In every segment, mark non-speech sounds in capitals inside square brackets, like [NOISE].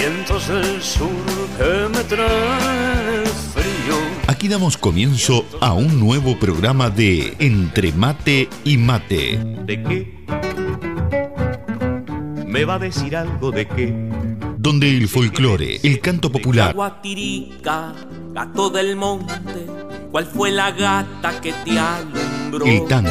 vientos del sur que me traen frío. Aquí damos comienzo a un nuevo programa de Entre Mate y Mate. ¿De qué? ¿Me va a decir algo de qué? Donde el folclore, el canto popular, Guatirica, gato del monte, ¿cuál fue la gata que te alumbró? el tango,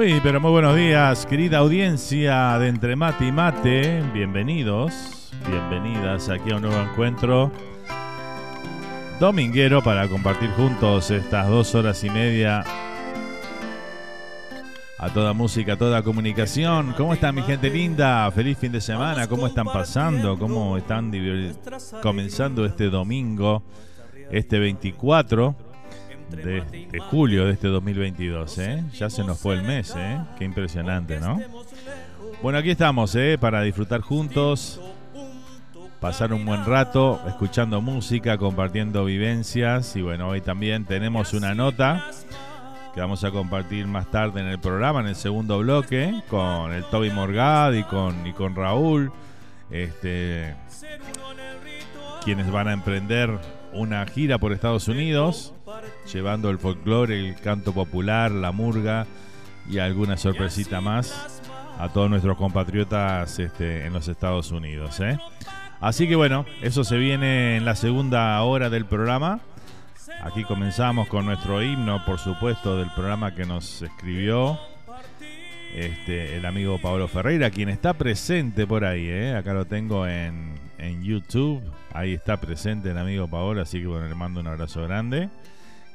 Muy, pero muy buenos días, querida audiencia de Entre Mate y Mate. Bienvenidos, bienvenidas aquí a un nuevo encuentro dominguero para compartir juntos estas dos horas y media a toda música, a toda comunicación. ¿Cómo está mi gente linda? Feliz fin de semana. ¿Cómo están pasando? ¿Cómo están comenzando este domingo, este 24 de, de julio de este 2022? ¿eh? Ya se nos fue el mes, ¿eh? Qué impresionante, ¿no? Bueno, aquí estamos, ¿eh? Para disfrutar juntos, pasar un buen rato, escuchando música, compartiendo vivencias. Y bueno, hoy también tenemos una nota que vamos a compartir más tarde en el programa, en el segundo bloque, con el Toby Morgad y con, y con Raúl, este, quienes van a emprender una gira por Estados Unidos, llevando el folclore, el canto popular, la murga y alguna sorpresita más a todos nuestros compatriotas este, en los Estados Unidos. ¿eh? Así que bueno, eso se viene en la segunda hora del programa. Aquí comenzamos con nuestro himno, por supuesto, del programa que nos escribió este, el amigo Pablo Ferreira, quien está presente por ahí. ¿eh? Acá lo tengo en, en YouTube. Ahí está presente el amigo Pablo, así que bueno, le mando un abrazo grande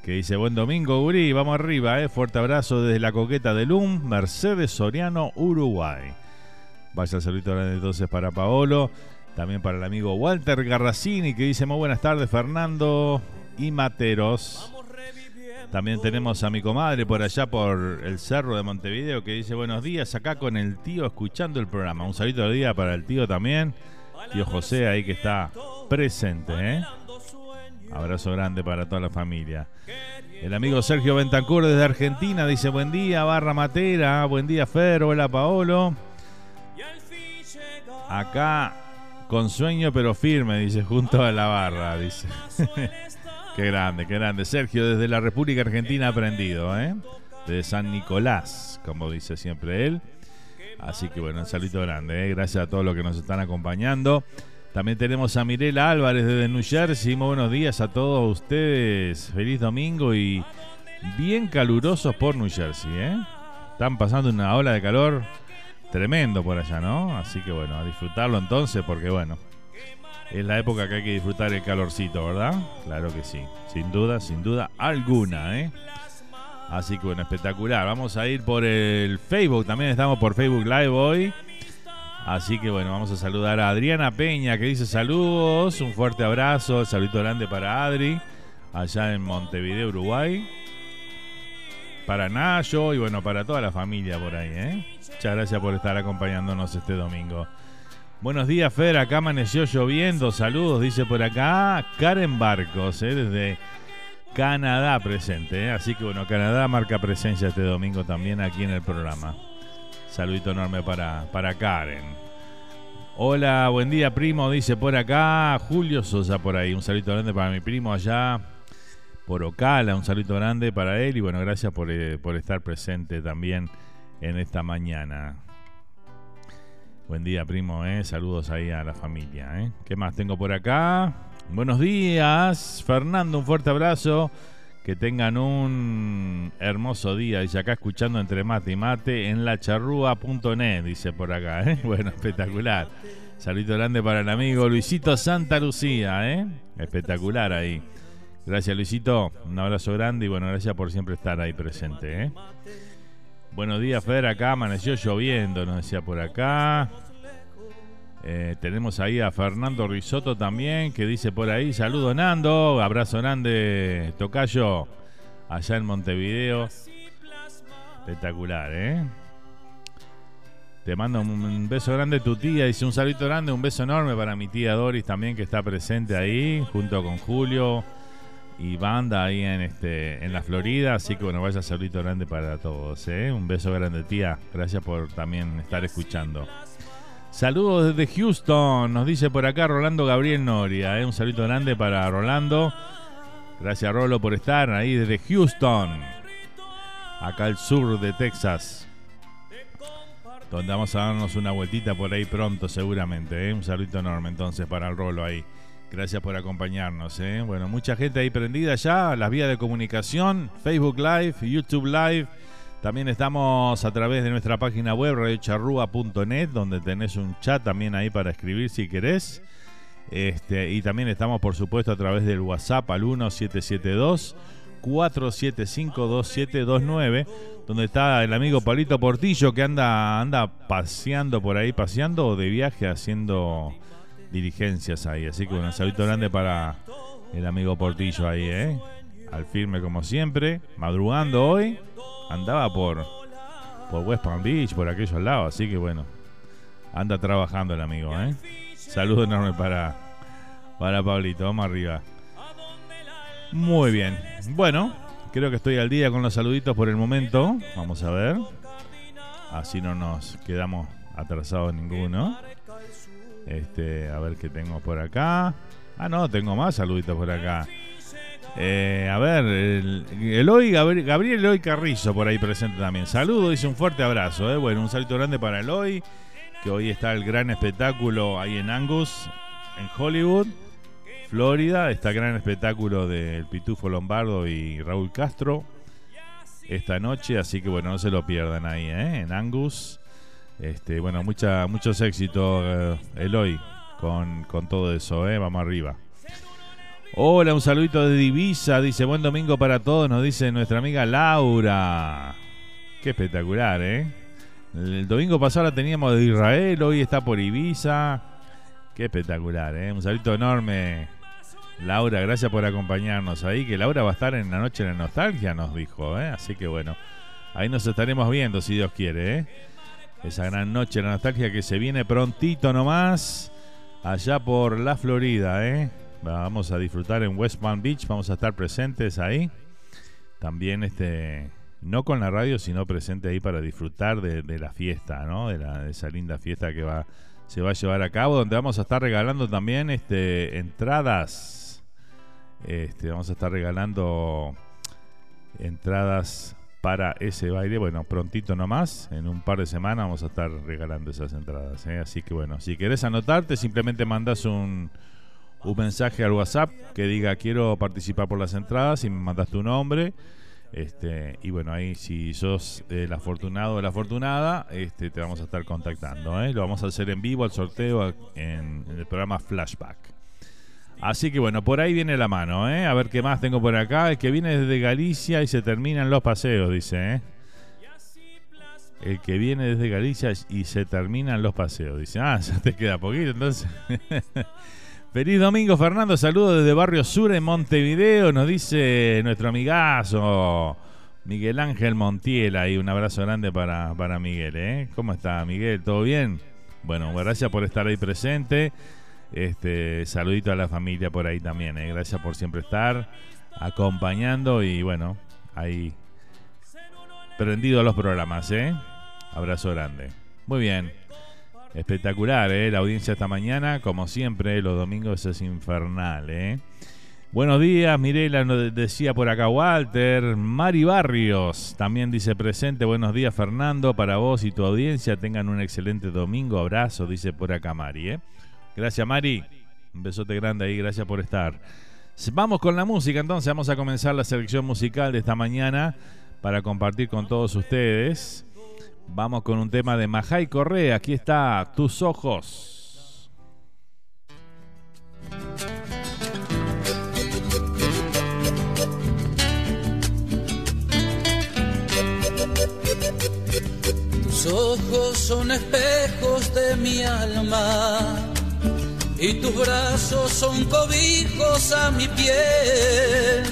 que dice, buen domingo, Uri, vamos arriba, eh. fuerte abrazo desde la coqueta de LUM, Mercedes Soriano, Uruguay. Vaya saludito grande entonces para Paolo, también para el amigo Walter Garracini, que dice, muy buenas tardes, Fernando y Materos. También tenemos a mi comadre por allá por el cerro de Montevideo que dice buenos días acá con el tío escuchando el programa. Un saludo de día para el tío también. Tío José ahí que está presente, ¿eh? Abrazo grande para toda la familia. El amigo Sergio Bentancur desde Argentina dice buen día, barra matera, buen día Fer, hola Paolo. Acá con sueño pero firme, dice, junto a la barra, dice. [LAUGHS] qué grande, qué grande. Sergio desde la República Argentina aprendido, ¿eh? De San Nicolás, como dice siempre él. Así que bueno, un saludo grande, ¿eh? gracias a todos los que nos están acompañando. También tenemos a Mirela Álvarez desde New Jersey. Muy buenos días a todos ustedes. Feliz domingo y bien calurosos por New Jersey. ¿eh? Están pasando una ola de calor tremendo por allá, ¿no? Así que bueno, a disfrutarlo entonces porque bueno, es la época que hay que disfrutar el calorcito, ¿verdad? Claro que sí, sin duda, sin duda alguna, ¿eh? Así que bueno, espectacular. Vamos a ir por el Facebook, también estamos por Facebook Live hoy. Así que bueno, vamos a saludar a Adriana Peña que dice saludos, un fuerte abrazo, saludito grande para Adri, allá en Montevideo, Uruguay. Para Nayo y bueno, para toda la familia por ahí, ¿eh? Muchas gracias por estar acompañándonos este domingo. Buenos días, Fer, acá amaneció lloviendo, saludos, dice por acá Karen Barcos, ¿eh? desde Canadá presente, ¿eh? Así que bueno, Canadá marca presencia este domingo también aquí en el programa. Saludito enorme para, para Karen. Hola, buen día, primo, dice por acá. Julio Sosa por ahí. Un saludo grande para mi primo allá por Ocala. Un saludo grande para él. Y bueno, gracias por, eh, por estar presente también en esta mañana. Buen día, primo, ¿eh? Saludos ahí a la familia. ¿Qué más tengo por acá? Buenos días, Fernando, un fuerte abrazo. Que tengan un hermoso día. Dice acá escuchando entre mate y mate en la charrúa.net, dice por acá. ¿eh? [LAUGHS] Bueno, espectacular. Saludito grande para el amigo Luisito Santa Lucía. ¿eh? Espectacular ahí. Gracias Luisito. Un abrazo grande y bueno, gracias por siempre estar ahí presente. ¿eh? Buenos días, Fer. Acá amaneció lloviendo, nos decía por acá. Eh, tenemos ahí a Fernando Risotto también, que dice por ahí, saludo Nando, abrazo grande, Tocayo, allá en Montevideo. Espectacular, ¿eh? Te mando un beso grande tu tía, dice un saludo grande, un beso enorme para mi tía Doris también que está presente ahí, junto con Julio y banda ahí en este en la Florida, así que bueno, vaya saludito grande para todos, ¿eh? Un beso grande tía, gracias por también estar escuchando. Saludos desde Houston, nos dice por acá Rolando Gabriel Noria. ¿eh? Un saludo grande para Rolando. Gracias Rolo por estar ahí desde Houston, acá al sur de Texas. Donde vamos a darnos una vueltita por ahí pronto seguramente. ¿eh? Un saludo enorme entonces para el Rolo ahí. Gracias por acompañarnos. ¿eh? Bueno, mucha gente ahí prendida ya. Las vías de comunicación, Facebook Live, YouTube Live. También estamos a través de nuestra página web radiocharrúa.net, donde tenés un chat también ahí para escribir si querés. Este, y también estamos, por supuesto, a través del WhatsApp al 1772 4752729, donde está el amigo Palito Portillo que anda, anda paseando por ahí, paseando o de viaje haciendo diligencias ahí. Así que un saludo grande para el amigo Portillo ahí, ¿eh? Al firme como siempre, madrugando hoy andaba por, por West Palm Beach, por aquellos lados. Así que bueno, Anda trabajando el amigo, ¿eh? Saludo enorme para, para Pablito. Vamos arriba. Muy bien. Bueno, creo que estoy al día con los saluditos por el momento. Vamos a ver. Así no nos quedamos atrasados ninguno. Este, a ver qué tengo por acá. Ah, no, tengo más saluditos por acá. Eh, a ver, el, Eloy, Gabriel Eloy Carrizo por ahí presente también. Saludo, dice un fuerte abrazo. Eh. Bueno, un saludo grande para Eloy, que hoy está el gran espectáculo ahí en Angus, en Hollywood, Florida. Está gran espectáculo del Pitufo Lombardo y Raúl Castro esta noche. Así que bueno, no se lo pierdan ahí, eh, en Angus. Este, bueno, muchos éxitos, Eloy, con, con todo eso. Vamos arriba. Hola, un saludito de Divisa, dice buen domingo para todos, nos dice nuestra amiga Laura. Qué espectacular, ¿eh? El domingo pasado la teníamos de Israel, hoy está por Ibiza. Qué espectacular, ¿eh? Un saludito enorme. Laura, gracias por acompañarnos ahí, que Laura va a estar en la noche de la nostalgia, nos dijo, ¿eh? Así que bueno, ahí nos estaremos viendo si Dios quiere, ¿eh? esa gran noche de la nostalgia que se viene prontito nomás, allá por la Florida, ¿eh? Vamos a disfrutar en West Palm Beach, vamos a estar presentes ahí. También este no con la radio, sino presente ahí para disfrutar de, la fiesta, ¿no? De, la, esa linda fiesta que va se va a llevar a cabo, donde vamos a estar regalando también este entradas. Este, vamos a estar regalando entradas para ese baile. Bueno, prontito nomás, en un par de semanas vamos a estar regalando esas entradas. ¿eh? Así que bueno, si querés anotarte, simplemente mandas un, un mensaje al WhatsApp que diga quiero participar por las entradas y me mandas tu nombre. Este, y bueno, ahí si sos el afortunado o la afortunada, este, te vamos a estar contactando. ¿eh? Lo vamos a hacer en vivo al sorteo en, el programa Flashback. Así que bueno, por ahí viene la mano, ¿eh? A ver qué más tengo por acá. El que viene desde Galicia y se terminan los paseos, dice, ¿eh? El que viene desde Galicia y se terminan los paseos. Dice, ah, [LAUGHS] ya te queda poquito, entonces. [LAUGHS] Feliz domingo, Fernando. Saludos desde Barrio Sur en Montevideo. Nos dice nuestro amigazo Miguel Ángel Montiel. Ahí un abrazo grande para, para Miguel. ¿eh? ¿Cómo está, Miguel? ¿Todo bien? Bueno, gracias por estar ahí presente. Este, saludito a la familia por ahí también. ¿eh? Gracias por siempre estar acompañando y bueno, ahí prendido los programas. ¿eh? Abrazo grande. Muy bien. Espectacular, ¿eh? La audiencia esta mañana, como siempre, los domingos es infernal, ¿eh? Buenos días, Mirela nos decía por acá Walter. Mari Barrios también dice presente. Buenos días, Fernando. Para vos y tu audiencia, tengan un excelente domingo. Abrazo, dice por acá Mari, ¿eh? Gracias, Mari. Un besote grande ahí, gracias por estar. Vamos con la música, entonces vamos a comenzar la selección musical de esta mañana para compartir con todos ustedes. Vamos con un tema de Majay Correa. Aquí está, Tus Ojos. Tus ojos son espejos de mi alma y tus brazos son cobijos a mi piel.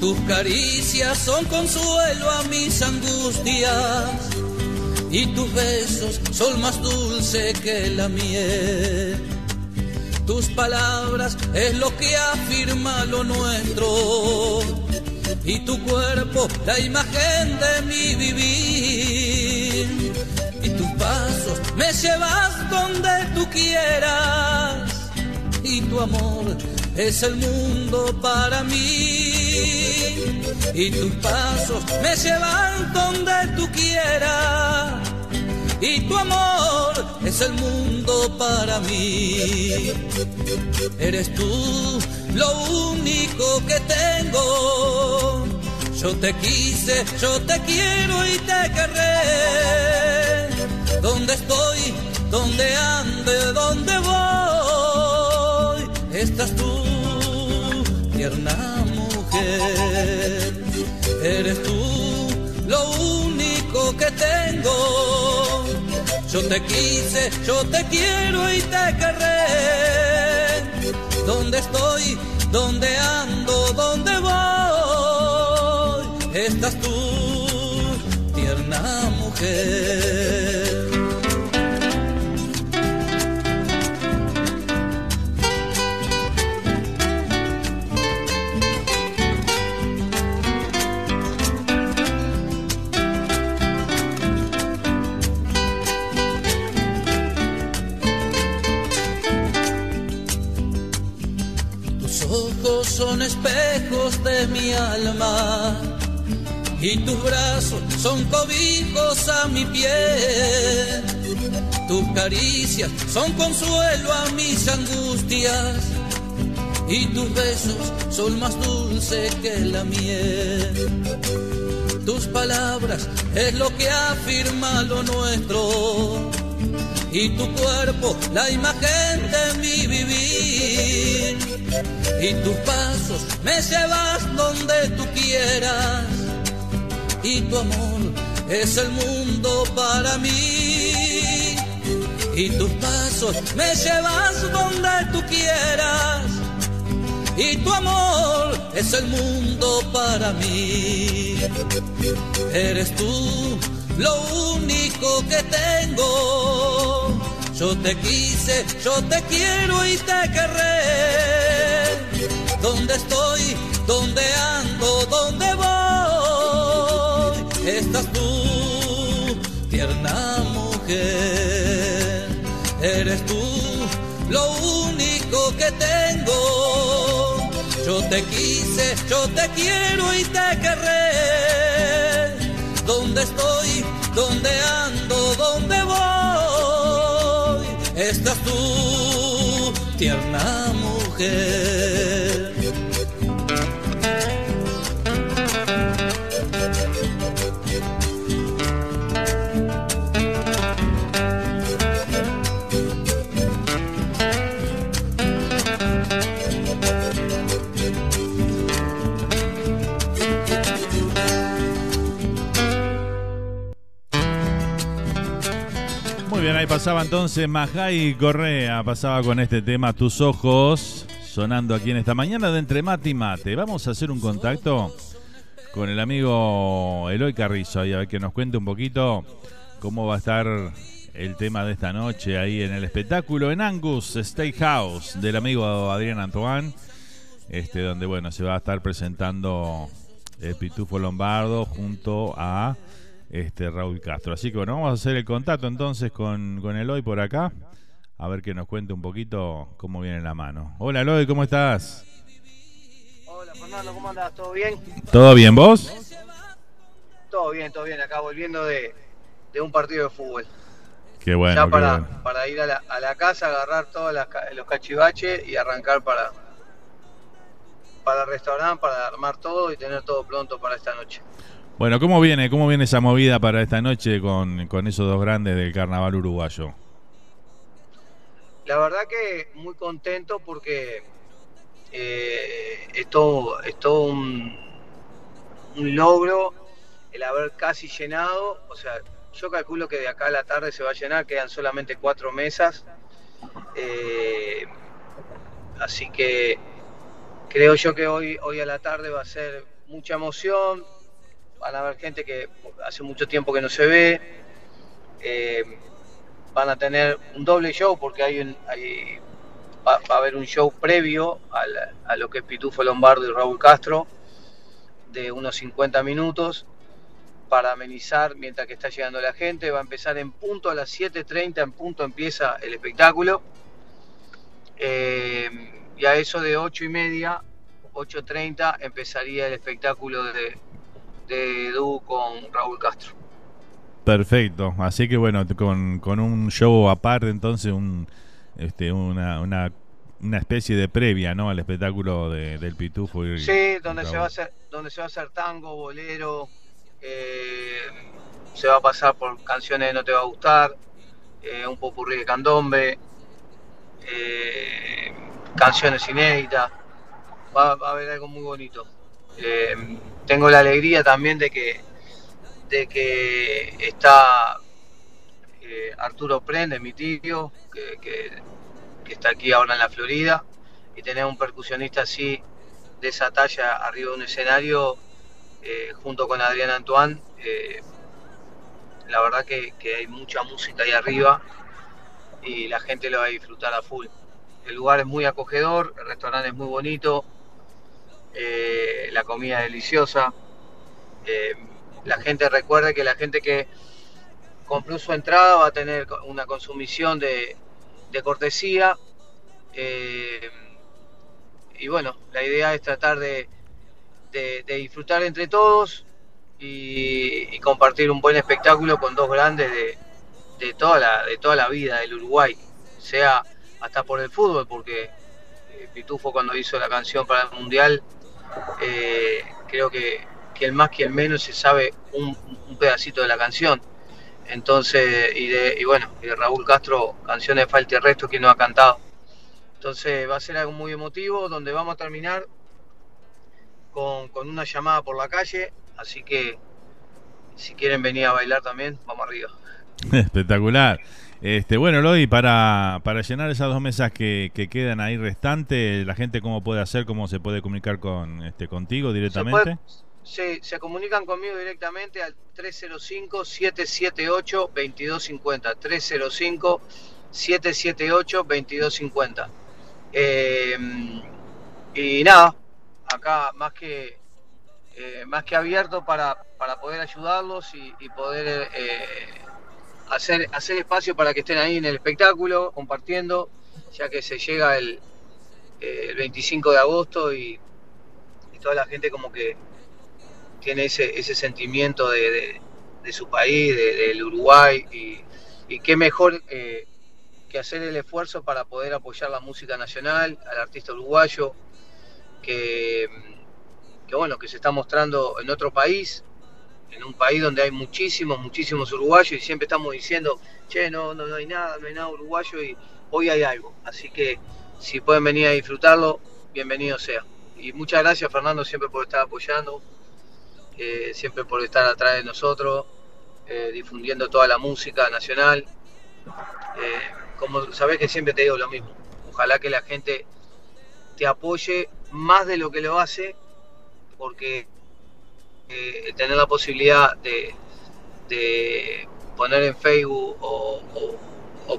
Tus caricias son consuelo a mis angustias y tus besos son más dulces que la miel. Tus palabras es lo que afirma lo nuestro y tu cuerpo la imagen de mi vivir y tus pasos me llevas donde tú quieras y tu amor es el mundo para mí y tus pasos me llevan donde tú quieras y tu amor es el mundo para mí. Eres tú lo único que tengo. Yo te quise, yo te quiero y te querré. Donde estoy, donde ande, donde voy, estás tú, tierna mujer. Eres tú lo único que tengo. Yo te quise, yo te quiero y te querré. Donde estoy, donde ando, donde voy, estás tú, tierna mujer. Son espejos de mi alma y tus brazos son cobijos a mi piel. Tus caricias son consuelo a mis angustias y tus besos son más dulces que la miel. Tus palabras es lo que afirma lo nuestro y tu cuerpo la imagen de mi vivir. Y tus pasos me llevas donde tú quieras y tu amor es el mundo para mí. Y tus pasos me llevas donde tú quieras y tu amor es el mundo para mí. Eres tú lo único que tengo. Yo te quise, yo te quiero y te querré. ¿Dónde estoy? ¿Dónde ando? ¿Dónde voy? Estás tú, tierna mujer. Eres tú lo único que tengo. Yo te quise, yo te quiero y te querré. ¿Dónde estoy? ¿Dónde ando? ¿Dónde voy? Estás tú, tierna mujer. Pasaba entonces Majay Correa, pasaba con este tema Tus Ojos, sonando aquí en esta mañana de Entre Mate y Mate. Vamos a hacer un contacto con el amigo Eloy Carrizo, ahí a ver que nos cuente un poquito cómo va a estar el tema de esta noche ahí en el espectáculo en Angus Steakhouse del amigo Adrián Antoine, este donde bueno se va a estar presentando el Pitufo Lombardo junto a este Raúl Castro. Así que bueno, vamos a hacer el contacto entonces con, con Eloy por acá, a ver que nos cuente un poquito cómo viene la mano. Hola Eloy, ¿cómo estás? Hola Fernando, ¿cómo andás? ¿Todo bien? ¿Todo bien vos? Todo bien, todo bien. Acá volviendo de, de un partido de fútbol. Qué bueno. ya qué para, bueno. para ir a la, a la casa, agarrar todos los cachivaches y arrancar para, para el restaurante, para armar todo y tener todo pronto para esta noche. Bueno, ¿cómo viene, cómo viene esa movida para esta noche con, con esos dos grandes del carnaval uruguayo? La verdad que muy contento porque eh, es todo, es todo un, logro el haber casi llenado. O sea, yo calculo que de acá a la tarde se va a llenar, quedan solamente cuatro mesas. Eh, así que creo yo que hoy, hoy a la tarde va a ser mucha emoción. Van a haber gente que hace mucho tiempo que no se ve. Eh, van a tener un doble show porque hay un, va, a haber un show previo al- a lo que es Pitufo Lombardo y Raúl Castro de unos 50 minutos para amenizar mientras que está llegando la gente. Va a empezar en punto a las 7.30, en punto empieza el espectáculo. Eh, y a eso de 8 y media, 8.30 empezaría el espectáculo de, de dúo con Raúl Castro. Perfecto. Así que bueno, con, con un show aparte, entonces un este una, una, una especie de previa, ¿no? Al espectáculo de- del Pitufo. Y, Sí, donde se va a hacer, donde se va a hacer tango, bolero, eh, se va a pasar por canciones de No te va a gustar, eh, un popurrí de candombe, eh, canciones inéditas, va, va a haber algo muy bonito. Eh, tengo la alegría también de que de que está eh, Arturo Prende, mi tío, que, que- está aquí ahora en la Florida, y tener un percusionista así de esa talla arriba de un escenario eh, junto con Adrián Antoine. eh, la verdad que, que hay mucha música ahí arriba y la gente lo va a disfrutar a full. El lugar es muy acogedor, el restaurante es muy bonito, eh, la comida deliciosa. eh, la gente recuerda que la gente que compró su entrada va a tener una consumición de, cortesía. eh, y, bueno, la idea es tratar de, disfrutar entre todos y, compartir un buen espectáculo con dos grandes de, de, toda, la, de toda la vida del Uruguay, sea hasta por el fútbol, porque Pitufo cuando hizo la canción para el Mundial, eh, creo que, que, el más que el menos se sabe un, pedacito de la canción. Entonces, y, de, y bueno, y de Raúl Castro, canciones de Falta y Resto, que no ha cantado. Entonces va a ser algo muy emotivo, donde vamos a terminar con, una llamada por la calle, así que si quieren venir a bailar también, vamos arriba. [LAUGHS] Espectacular. Este, bueno, Lodi, para, para llenar esas dos mesas que, quedan ahí restantes, la gente cómo puede hacer, cómo se puede comunicar con este contigo directamente. Se, se comunican conmigo directamente al 305-778-2250. 305-778-2250. Eh, y nada, acá más que eh, más que abierto para, para poder ayudarlos y, poder eh, hacer, hacer espacio para que estén ahí en el espectáculo, compartiendo, ya que se llega el, el 25 de agosto y, toda la gente como que tiene ese, ese sentimiento de, de, su país, del Uruguay, y, qué mejor que hacer el esfuerzo para poder apoyar la música nacional, al artista uruguayo, que, que bueno, que se está mostrando en otro país, en un país donde hay muchísimos, muchísimos uruguayos y siempre estamos diciendo, che, no, no, hay nada, no hay nada uruguayo y hoy hay algo. Así que si pueden venir a disfrutarlo, bienvenido sea. Y muchas gracias Fernando siempre por estar apoyando, eh, siempre por estar atrás de nosotros, eh, difundiendo toda la música nacional. Eh, como sabes que siempre te digo lo mismo, ojalá que la gente te apoye más de lo que lo hace, porque eh, tener la posibilidad de, poner en Facebook o,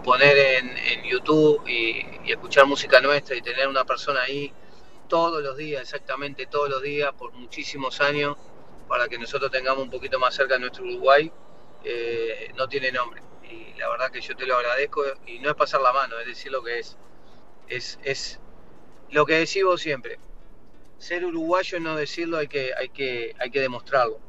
poner en, YouTube y, escuchar música nuestra y tener una persona ahí todos los días, exactamente todos los días, por muchísimos años, para que nosotros tengamos un poquito más cerca de nuestro Uruguay, eh, no tiene nombre y la verdad que yo te lo agradezco y no es pasar la mano, es decir lo que es. Es, es lo que decimos siempre. Ser uruguayo no decirlo, hay que, hay que, hay que demostrarlo.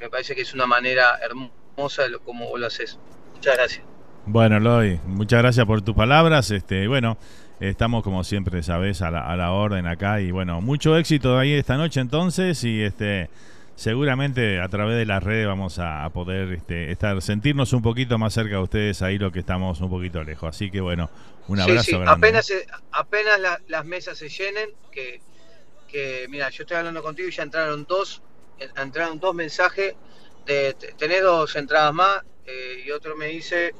Me parece que es una manera hermosa de lo, como vos lo haces. Muchas gracias. Bueno, Loy, muchas gracias por tus palabras. Este, bueno, estamos como siempre, sabes, a la, a la orden acá y bueno, mucho éxito ahí esta noche entonces y este seguramente a través de las redes vamos a, poder este, estar sentirnos un poquito más cerca de ustedes ahí lo que estamos un poquito lejos. Así que bueno, un abrazo grande. Apenas, apenas las mesas se llenen, que, que mira, yo estoy hablando contigo y ya entraron dos, entraron dos mensajes de tenés dos entradas más eh, y otro me dice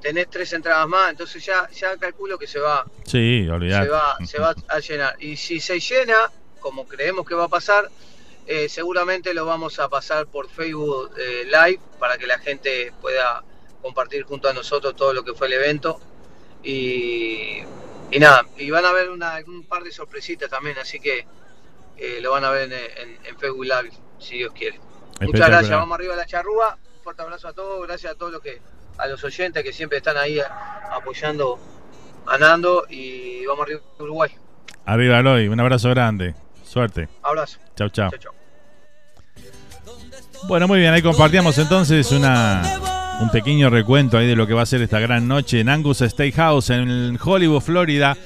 tenés tres entradas más, entonces ya, ya calculo que se va, sí, se va, se va [LAUGHS] a llenar. Y si se llena, como creemos que va a pasar, eh, seguramente lo vamos a pasar por Facebook eh, Live para que la gente pueda compartir junto a nosotros todo lo que fue el evento. Y, nada, y van a ver una, un par de sorpresitas también, así que eh, lo van a ver en, Facebook Live, si Dios quiere. Muchas gracias, vamos arriba a la charrúa. Un fuerte abrazo a todos, gracias a todos los que, a los oyentes que siempre están ahí apoyando a Nando y vamos arriba a Uruguay. Arriba Aloy, un abrazo grande. Suerte. Abrazo. Chao, chao. Bueno, muy bien, ahí compartíamos entonces una, un pequeño recuento ahí de lo que va a ser esta gran noche en Angus Steakhouse en Hollywood, Florida.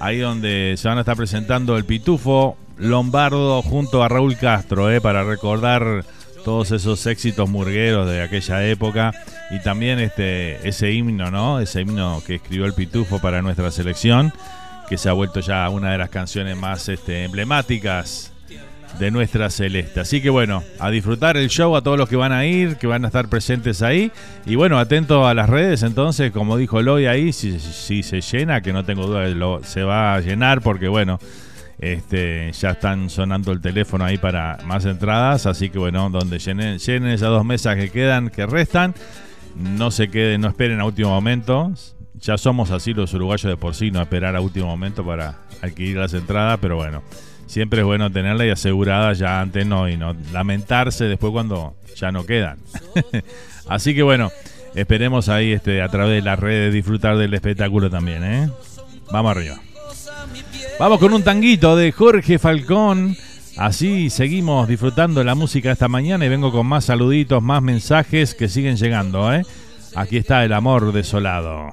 Ahí donde se van a estar presentando el Pitufo Lombardo junto a Raúl Castro, eh, para recordar todos esos éxitos murgueros de aquella época y también este ese himno, ¿no? Ese himno que escribió el Pitufo para nuestra selección, que se ha vuelto ya una de las canciones más este, emblemáticas de nuestra celeste. Así que bueno, a disfrutar el show a todos los que van a ir, que van a estar presentes ahí. Y bueno, atento a las redes, entonces, como dijo Loy ahí, si, se llena, que no tengo duda, lo, se va a llenar porque bueno, este, ya están sonando el teléfono ahí para más entradas. Así que bueno, donde llenen, llenen esas dos mesas que quedan, que restan, no se queden, no esperen a último momento. Ya somos así los uruguayos de por sí, no esperar a último momento para adquirir las entradas, pero bueno siempre es bueno tenerla y asegurada ya antes no y no lamentarse después cuando ya no quedan. [LAUGHS] Así que bueno, esperemos ahí este a través de las redes disfrutar del espectáculo también, ¿eh? Vamos arriba. Vamos con un tanguito de Jorge Falcón. Así seguimos disfrutando la música esta mañana y vengo con más saluditos, más mensajes que siguen llegando. ¿eh? Aquí está el amor desolado.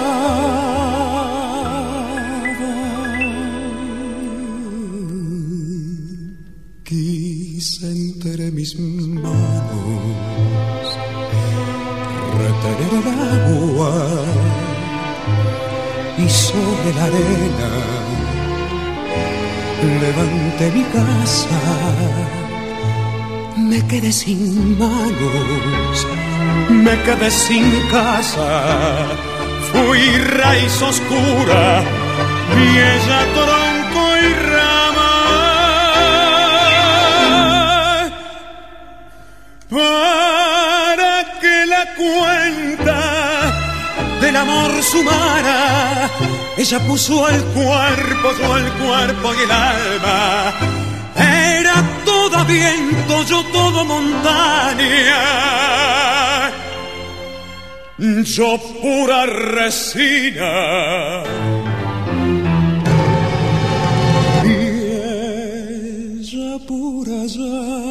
Entre mis manos. Retener el agua y sobre la arena levanté mi casa. Me quedé sin manos me quedé sin casa. Fui raíz oscura ella tronco y rama para que la cuenta del amor sumara. Ella puso el cuerpo, yo el cuerpo y el alma. Era todo viento, yo todo montaña. Yo pura resina. Y ella pura ya.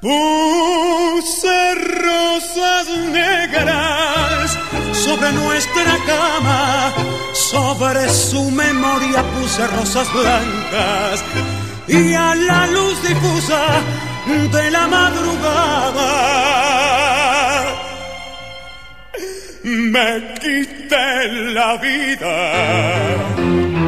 Puse rosas negras sobre nuestra cama, sobre su memoria puse rosas blancas y a la luz difusa de la madrugada me quité la vida.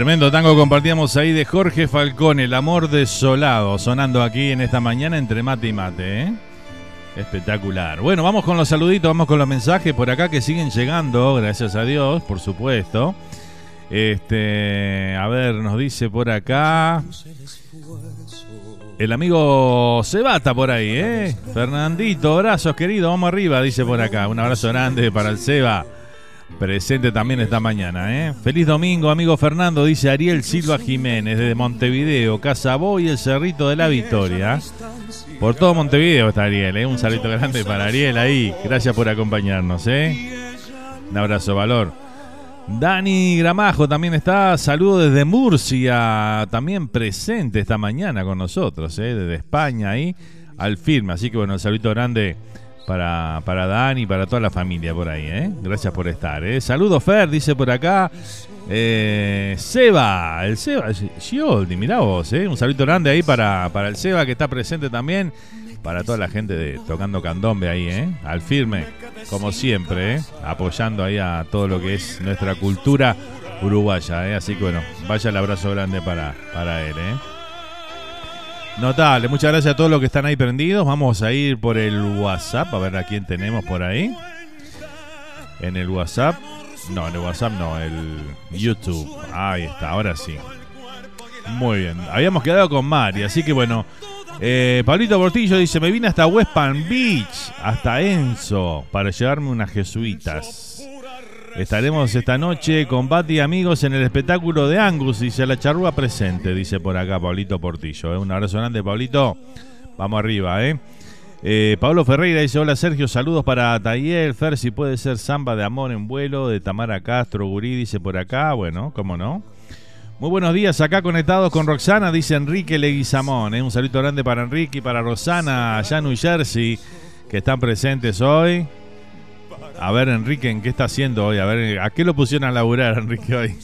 Tremendo tango compartíamos ahí de Jorge Falcón, El amor desolado, sonando aquí en esta mañana entre mate y mate, ¿eh? Espectacular. Bueno, vamos con los saluditos, vamos con los mensajes por acá que siguen llegando, gracias a Dios, por supuesto. Este, a ver, nos dice por acá. El amigo Sebata por ahí, ¿eh? Fernandito, abrazos querido, vamos arriba, dice por acá. Un abrazo grande para el Seba. Presente también esta mañana, ¿eh? Feliz domingo, amigo Fernando, dice Ariel Silva Jiménez, desde Montevideo, Casabó y el Cerrito de la Victoria. Por todo Montevideo está Ariel, ¿eh? Un saludo grande para Ariel ahí. Gracias por acompañarnos, ¿eh? Un abrazo, valor. Dani Gramajo también está. Saludo desde Murcia, también presente esta mañana con nosotros, ¿eh? desde España ahí. al firme. Así que bueno, un saludo grande para, para Dani y para toda la familia por ahí, ¿eh? Gracias por estar, ¿eh? Saludos, Fer, dice por acá. Eh, Seba, el Seba, Gioldi, mirá vos, ¿eh? Un saludo grande ahí para, para el Seba que está presente también. Para toda la gente de Tocando Candombe ahí, ¿eh? Al firme, como siempre, ¿eh? Apoyando ahí a todo lo que es nuestra cultura uruguaya, ¿eh? Así que bueno, vaya el abrazo grande para, para él. Notable, muchas gracias a todos los que están ahí prendidos. Vamos a ir por el WhatsApp, a ver a quién tenemos por ahí. En el WhatsApp. No, en el WhatsApp no, el YouTube. Ahí está, ahora sí. Muy bien. Habíamos quedado con Mari, así que bueno. Eh, Pablito Portillo dice, me vine hasta West Palm Beach, hasta Enzo, para llevarme unas jesuitas. Estaremos esta noche con Bati y amigos en el espectáculo de Angus, dice la charrúa presente, dice por acá Pablito Portillo. ¿eh? Un abrazo grande, Pablito. Vamos arriba, ¿eh? ¿eh? Pablo Ferreira dice: Hola Sergio, saludos para Tayel, Fer, si puede ser samba de amor en vuelo, de Tamara Castro, Gurí, dice por acá. Bueno, cómo no. Muy buenos días, acá conectados con Roxana, dice Enrique Leguizamón. ¿eh? Un saludo grande para Enrique y para Rosana, allá en New Jersey, que están presentes hoy. A ver, Enrique, ¿en qué está haciendo hoy? A ver, ¿a qué lo pusieron a laburar, Enrique, hoy?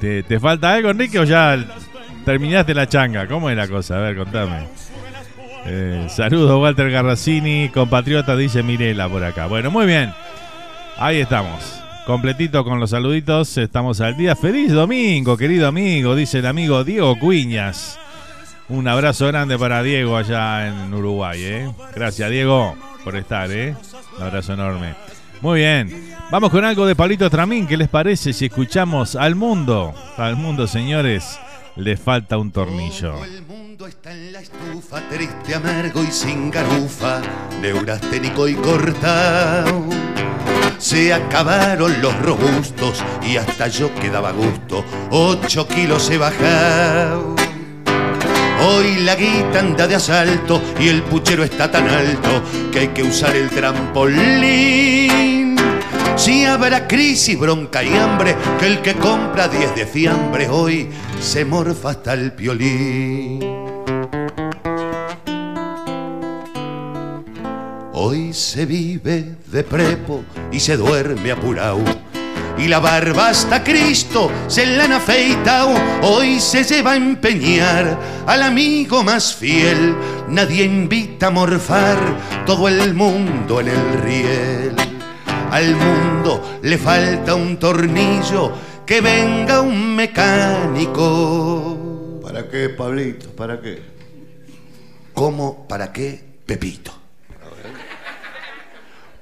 [LAUGHS] ¿Te, falta algo, Enrique, o ya terminaste la changa? ¿Cómo es la cosa? A ver, contame. Eh, saludos, Walter Garracini, compatriota, dice Mirela por acá. Bueno, muy bien. Ahí estamos. Completito con los saluditos. Estamos al día. Feliz domingo, querido amigo, dice el amigo Diego Cuñas. Un abrazo grande para Diego allá en Uruguay, ¿eh? Gracias, Diego, por estar, ¿eh? Un abrazo enorme. Muy bien. Vamos con algo de Palito Tramín. ¿Qué les parece si escuchamos al mundo? Al mundo, señores, le falta un tornillo. el mundo está en la estufa, triste, amargo y sin garufa, neurasténico y cortado. Se acabaron los robustos y hasta yo quedaba gusto. Ocho kilos he bajado. Hoy la guita anda de asalto y el puchero está tan alto que hay que usar el trampolín. Si habrá crisis, bronca y hambre, que el que compra 10 de fiambre hoy se morfa hasta el piolín. Hoy se vive de prepo y se duerme apurado y la barba hasta Cristo se la han afeitado. Hoy se lleva a empeñar al amigo más fiel. Nadie invita a morfar todo el mundo en el riel. Al mundo le falta un tornillo, que venga un mecánico. ¿Para qué, Pablito? ¿Para qué? ¿Cómo? ¿Para qué, Pepito?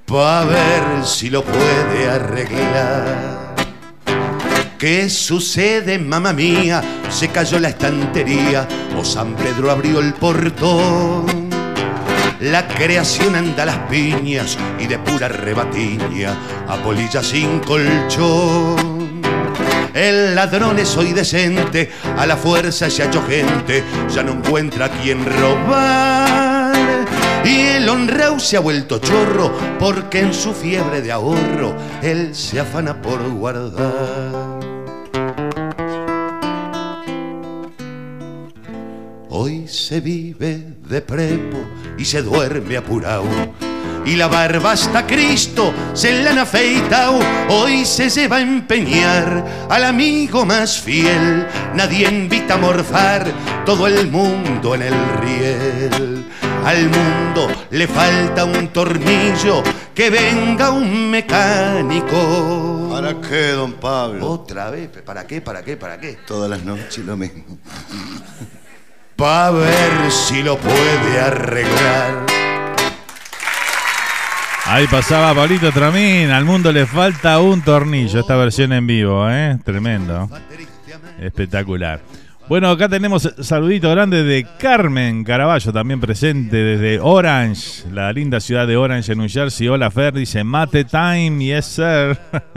Pa' ver si lo puede arreglar. ¿Qué sucede, mamá mía? Se cayó la estantería o San Pedro abrió el portón. La creación anda a las piñas y de pura rebatiña a polilla sin colchón. El ladrón es hoy decente, a la fuerza se ha hecho gente, ya no encuentra a quien robar. Y el honrao se ha vuelto chorro porque en su fiebre de ahorro él se afana por guardar. Hoy se vive de prepo y se duerme apurado. Y la barba hasta Cristo se la han afeitado. Hoy se lleva a empeñar al amigo más fiel. Nadie invita a morfar todo el mundo en el riel. Al mundo le falta un tornillo, que venga un mecánico. ¿Para qué, don Pablo? Otra vez, ¿para qué, para qué, para qué? Todas las noches lo mismo. [LAUGHS] Pa' ver si lo puede arreglar. Ahí pasaba Pablito Tramín. Al mundo le falta un tornillo. Esta versión en vivo, ¿eh? Tremendo. Espectacular. Bueno, acá tenemos saludito grande de Carmen Caraballo, también presente desde Orange, la linda ciudad de Orange en New Jersey. Hola Fer, dice Mate Time, yes sir.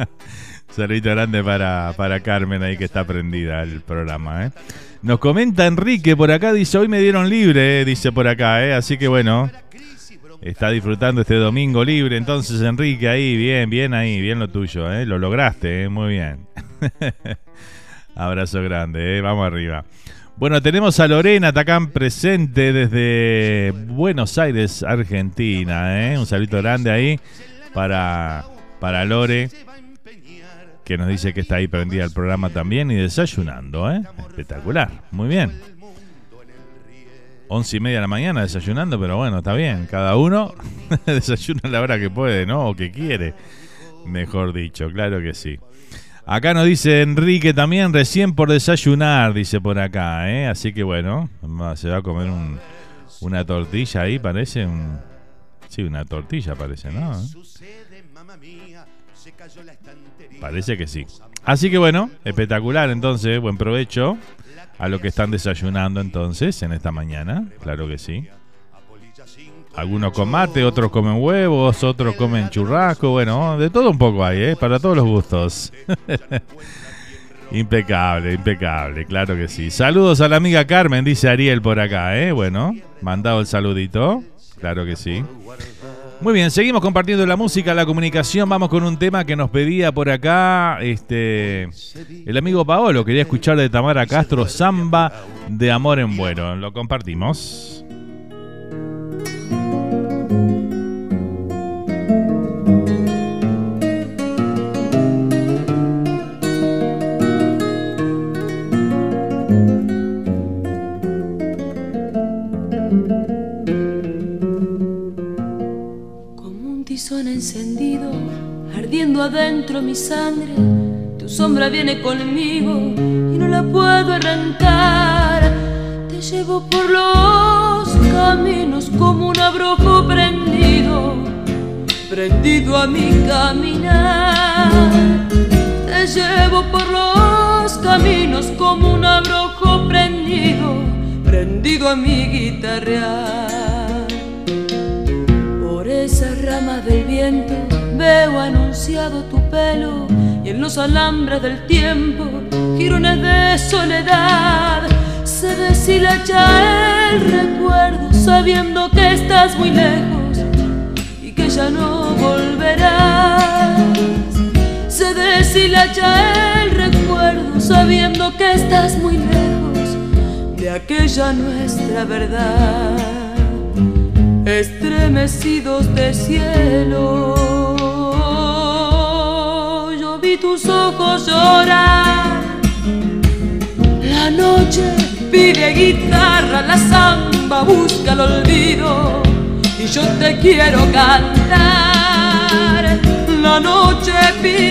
[LAUGHS] saludito grande para, para Carmen ahí que está prendida el programa. ¿eh? Nos comenta Enrique por acá, dice hoy me dieron libre, eh", dice por acá, ¿eh? así que bueno, está disfrutando este domingo libre. Entonces Enrique ahí, bien, bien ahí, bien lo tuyo, ¿eh? lo lograste, ¿eh? muy bien. [LAUGHS] Abrazo grande, ¿eh? vamos arriba. Bueno, tenemos a Lorena Tacán presente desde Buenos Aires, Argentina. ¿eh? Un saludo grande ahí para, para Lore, que nos dice que está ahí prendida el programa también y desayunando. ¿eh? Espectacular, muy bien. Once y media de la mañana desayunando, pero bueno, está bien. Cada uno [LAUGHS] desayuna la hora que puede, ¿no? O que quiere. Mejor dicho, claro que sí. Acá nos dice Enrique también, recién por desayunar, dice por acá, ¿eh? Así que bueno, se va a comer una tortilla ahí, parece. Un, sí, una tortilla parece, ¿no? Parece que sí. Así que bueno, espectacular entonces, buen provecho a lo que están desayunando entonces en esta mañana, claro que sí. Algunos con mate, otros comen huevos, otros comen churrasco, bueno, de todo un poco hay, ¿eh? Para todos los gustos. [LAUGHS] impecable, impecable, claro que sí. Saludos a la amiga Carmen, dice Ariel por acá, ¿eh? Bueno, mandado el saludito, claro que sí. Muy bien, seguimos compartiendo la música, la comunicación. Vamos con un tema que nos pedía por acá este el amigo Paolo. Quería escuchar de Tamara Castro, Samba de Amor en Vuelo. Lo compartimos. Encendido, ardiendo adentro mi sangre. Tu sombra viene conmigo y no la puedo arrancar. Te llevo por los caminos como un abrojo prendido, prendido a mi caminar. Te llevo por los caminos como un abrojo prendido, prendido a mi guitarra esa rama del viento veo anunciado tu pelo y en los alambres del tiempo girones de soledad. Se deshilacha el recuerdo sabiendo que estás muy lejos y que ya no volverás. Se deshilacha el recuerdo sabiendo que estás muy lejos de aquella nuestra verdad estremecidos de cielo. Yo vi tus ojos llorar. La noche pide guitarra, la samba busca el olvido y yo te quiero cantar. La noche pide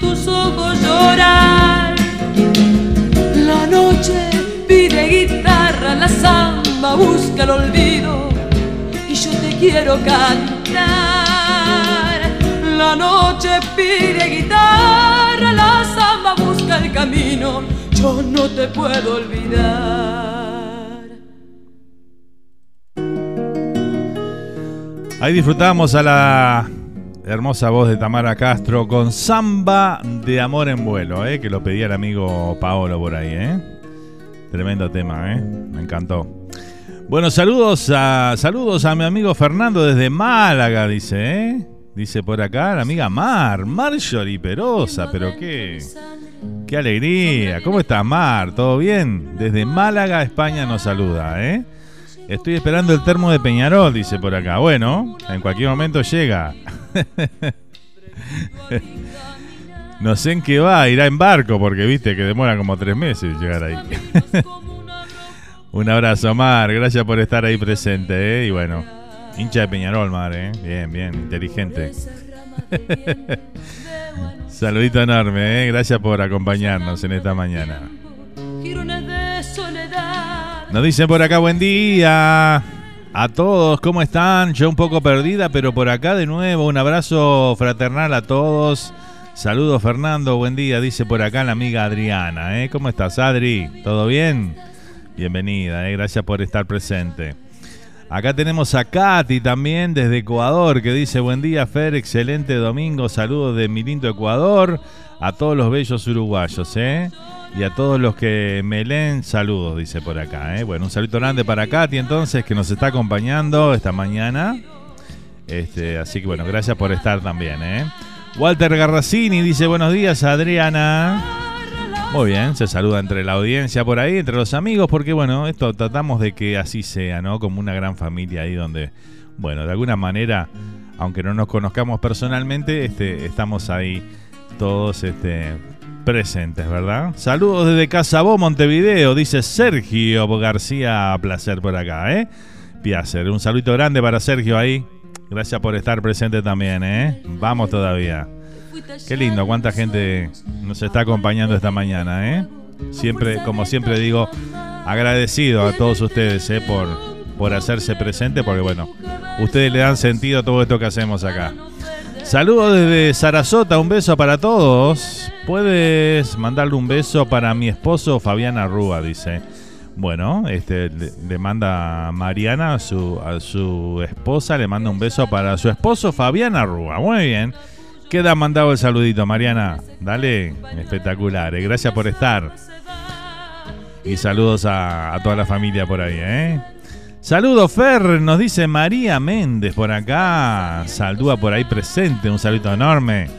Tus ojos llorar. La noche pide guitarra, la samba busca el olvido y yo te quiero cantar. La noche pide guitarra, la samba busca el camino, yo no te puedo olvidar. Ahí disfrutamos a la hermosa voz de Tamara Castro con Samba de Amor en Vuelo, eh, que lo pedía el amigo Paolo por ahí. Eh. Tremendo tema, eh. me encantó. Bueno, saludos a saludos a mi amigo Fernando desde Málaga, dice, ¿eh? Dice por acá la amiga Mar, Marjorie Perosa, pero qué qué alegría. ¿Cómo está Mar? ¿Todo bien? Desde Málaga, España nos saluda, ¿eh? Estoy esperando el termo de Peñarol, dice por acá. Bueno, en cualquier momento llega. [LAUGHS] no sé en qué va, irá en barco, porque viste que demora como tres meses llegar ahí. [LAUGHS] Un abrazo, Mar. Gracias por estar ahí presente, ¿eh? Y bueno, hincha de Peñarol, Mar, ¿eh? Bien, bien, inteligente. [LAUGHS] Saludito enorme, ¿eh? Gracias por acompañarnos en esta mañana. Nos dicen por acá, buen día. A todos, ¿cómo están? Yo un poco perdida, pero por acá de nuevo, un abrazo fraternal a todos. Saludos, Fernando, buen día, dice por acá la amiga Adriana. ¿eh? ¿Cómo estás, Adri? ¿Todo bien? Bienvenida, eh, gracias por estar presente. Acá tenemos a Katy también desde Ecuador que dice buen día Fer, excelente domingo, saludos de mi lindo Ecuador, a todos los bellos uruguayos, ¿eh? Y a todos los que me leen, saludos, dice por acá, ¿eh? Bueno, un saludo grande para Katy entonces que nos está acompañando esta mañana. Este, así que bueno, gracias por estar también, ¿eh? Walter Garracini dice buenos días Adriana. Muy bien, se saluda entre la audiencia por ahí, entre los amigos, porque bueno, esto tratamos de que así sea, ¿no? Como una gran familia ahí donde, bueno, de alguna manera, aunque no nos conozcamos personalmente, este, estamos ahí todos este, presentes, ¿verdad? Saludos desde Casabó, Montevideo, dice Sergio García, placer por acá, ¿eh? Piacer, un saludo grande para Sergio ahí. Gracias por estar presente también, ¿eh? Vamos todavía. Qué lindo, cuánta gente nos está acompañando esta mañana, ¿eh? Siempre, como siempre digo, agradecido a todos ustedes, ¿eh? Por, por hacerse presente, porque bueno, ustedes le dan sentido a todo esto que hacemos acá. Saludos desde Sarasota, un beso para todos. Puedes mandarle un beso para mi esposo Fabián Arrúa, dice. Bueno, este le, manda Mariana a su, a su esposa, le manda un beso para su esposo Fabián Arrúa. Muy bien. Queda mandado el saludito, Mariana. Dale, espectacular. Eh. Gracias por estar. Y saludos a, toda la familia por ahí, ¿eh? Saludos, Fer, nos dice María Méndez por acá. Saluda por ahí presente, un saludo enorme.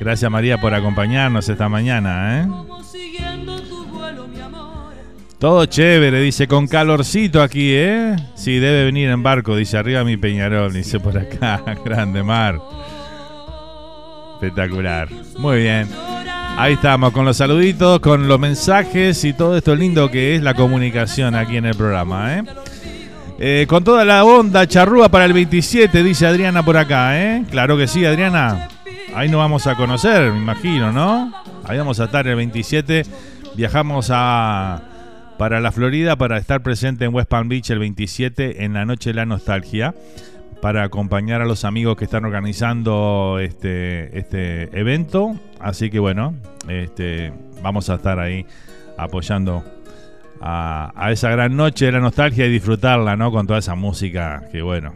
Gracias, María, por acompañarnos esta mañana, ¿eh? Todo chévere, dice, con calorcito aquí, ¿eh? Sí, debe venir en barco, dice arriba mi Peñarol, dice por acá, [LAUGHS] grande mar. Espectacular. Muy bien. Ahí estamos con los saluditos, con los mensajes y todo esto lindo que es la comunicación aquí en el programa. ¿eh? Eh, con toda la onda charrúa para el 27, dice Adriana por acá. ¿eh? Claro que sí, Adriana. Ahí nos vamos a conocer, me imagino, ¿no? Ahí vamos a estar el 27. Viajamos a para la Florida para estar presente en West Palm Beach el 27 en la Noche de la Nostalgia para acompañar a los amigos que están organizando este, este evento. Así que bueno, este, vamos a estar ahí apoyando a, esa gran noche de la nostalgia y disfrutarla, ¿no? Con toda esa música que bueno,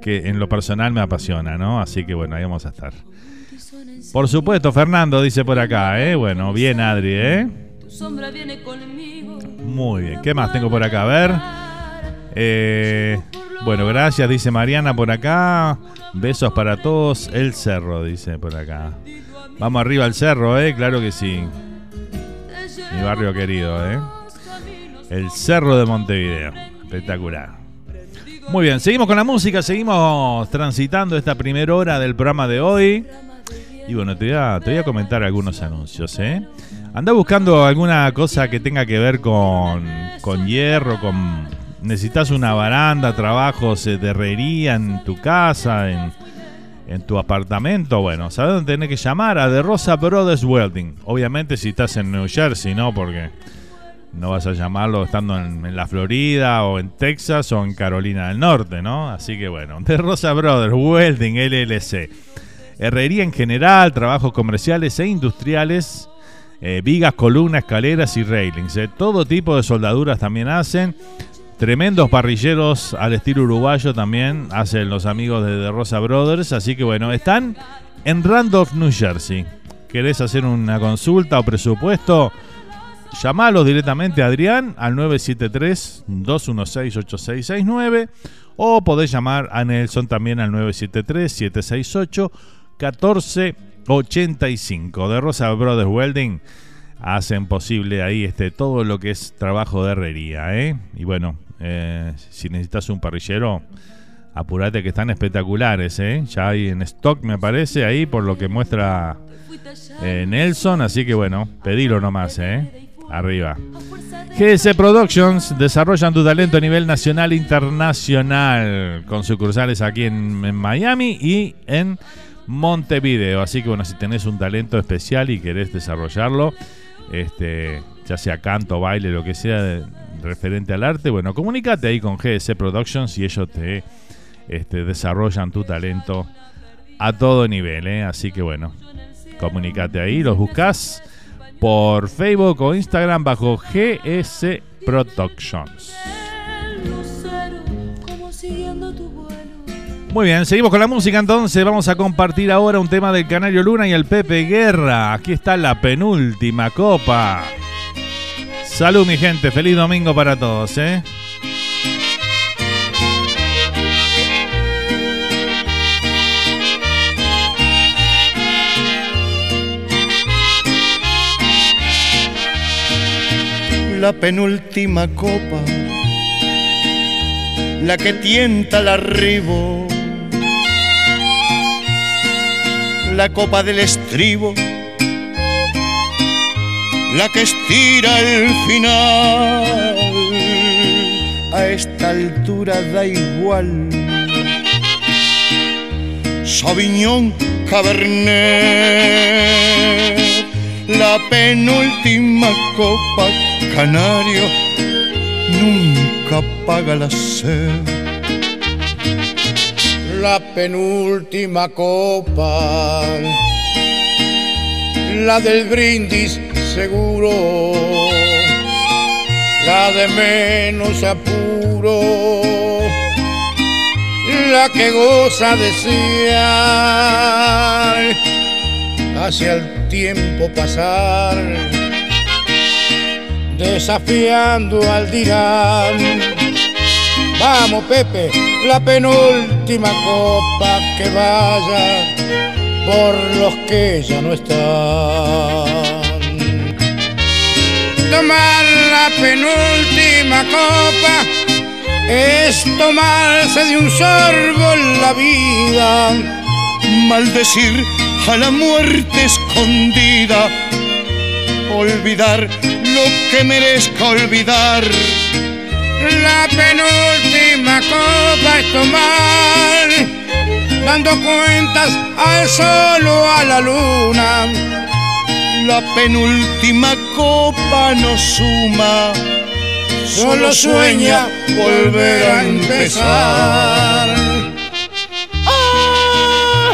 que en lo personal me apasiona, ¿no? Así que bueno, ahí vamos a estar. Por supuesto, Fernando dice por acá, ¿eh? Bueno, bien Adri, ¿eh? Muy bien, ¿qué más tengo por acá? A ver. Eh, bueno, gracias, dice Mariana por acá. Besos para todos. El cerro, dice por acá. Vamos arriba al cerro, ¿eh? Claro que sí. Mi barrio querido, ¿eh? El cerro de Montevideo. Espectacular. Muy bien, seguimos con la música, seguimos transitando esta primera hora del programa de hoy. Y bueno, te voy a, comentar algunos anuncios, ¿eh? Anda buscando alguna cosa que tenga que ver con, con hierro, con necesitas una baranda, trabajos de herrería en tu casa, en, tu apartamento, bueno, ¿sabes dónde tenés que llamar? A The Rosa Brothers Welding. Obviamente si estás en New Jersey, ¿no? Porque no vas a llamarlo estando en, la Florida o en Texas o en Carolina del Norte, ¿no? Así que bueno, The Rosa Brothers Welding LLC. Herrería en general, trabajos comerciales e industriales, eh, vigas, columnas, escaleras y railings. Eh. Todo tipo de soldaduras también hacen. Tremendos parrilleros al estilo uruguayo también hacen los amigos de The Rosa Brothers. Así que bueno, están en Randolph, New Jersey. ¿Querés hacer una consulta o presupuesto? Llamalo directamente a Adrián al 973-216-8669 o podés llamar a Nelson también al 973-768-1485. De Rosa Brothers Welding hacen posible ahí este, todo lo que es trabajo de herrería. ¿eh? Y bueno, eh, si necesitas un parrillero, apurate que están espectaculares. ¿eh? Ya hay en stock, me parece, ahí por lo que muestra eh, Nelson. Así que bueno, pedilo nomás. ¿eh? Arriba. GS Productions desarrollan tu talento a nivel nacional e internacional con sucursales aquí en, Miami y en Montevideo. Así que bueno, si tenés un talento especial y querés desarrollarlo, este, ya sea canto, baile, lo que sea referente al arte, bueno, comunícate ahí con GS Productions y ellos te este, desarrollan tu talento a todo nivel, ¿eh? Así que bueno, comunícate ahí, los buscas por Facebook o Instagram bajo GS Productions. Muy bien, seguimos con la música entonces. Vamos a compartir ahora un tema del Canario Luna y el Pepe Guerra. Aquí está la penúltima copa. Salud, mi gente. Feliz domingo para todos, ¿eh? La penúltima copa, la que tienta el arribo, la copa del estribo, la que estira el final. A esta altura da igual. Sauvignon Cabernet, la penúltima copa canario nunca paga la sed. La penúltima copa, la del brindis seguro, la de menos apuro, la que goza desear hacia el tiempo pasar desafiando al dirán. Vamos, Pepe, la penúltima copa que vaya por los que ya no están. Tomar la penúltima copa es tomarse de un sorbo la vida. Maldecir a la muerte escondida, olvidar lo que merezca olvidar. La penúltima copa es tomar, dando cuentas al sol o a la luna. La penúltima copa no suma, Solo sueña volver a empezar.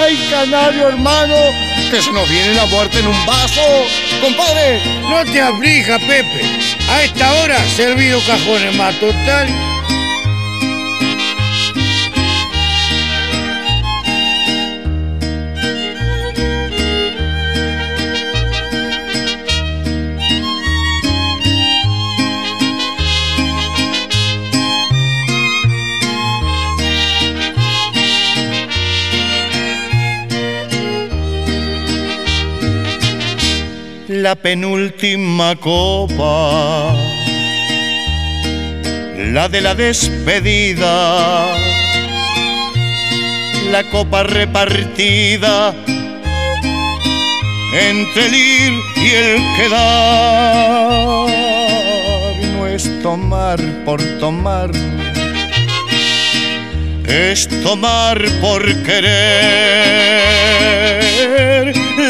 ¡Ay, canario hermano! Que se nos viene la muerte en un vaso, compadre. No te aflija, Pepe. A esta hora servido cajones más total. La penúltima copa, la de la despedida, la copa repartida entre el ir y el quedar. No es tomar por tomar, es tomar por querer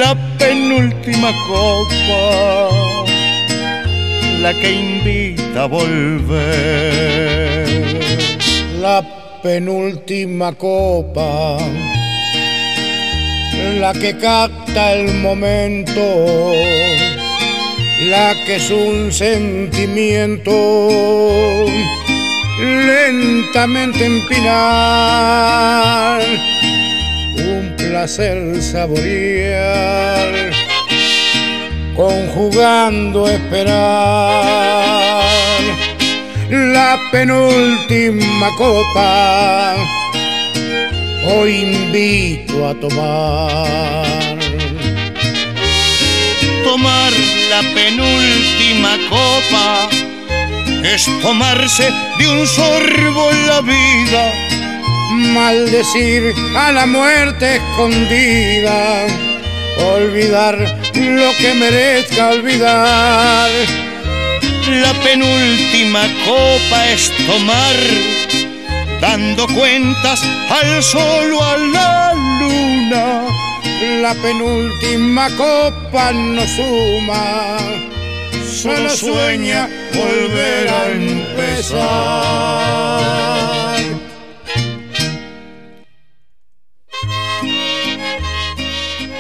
la penúltima copa, la que invita a volver. La penúltima copa, la que capta el momento, la que es un sentimiento lentamente empinar, placer saborear conjugando esperar la penúltima copa. Hoy invito a tomar. Tomar la penúltima copa es tomarse de un sorbo la vida. Maldecir a la muerte escondida, olvidar lo que merezca olvidar. La penúltima copa es tomar, dando cuentas al sol o a la luna. La penúltima copa no suma solo sueña volver a empezar.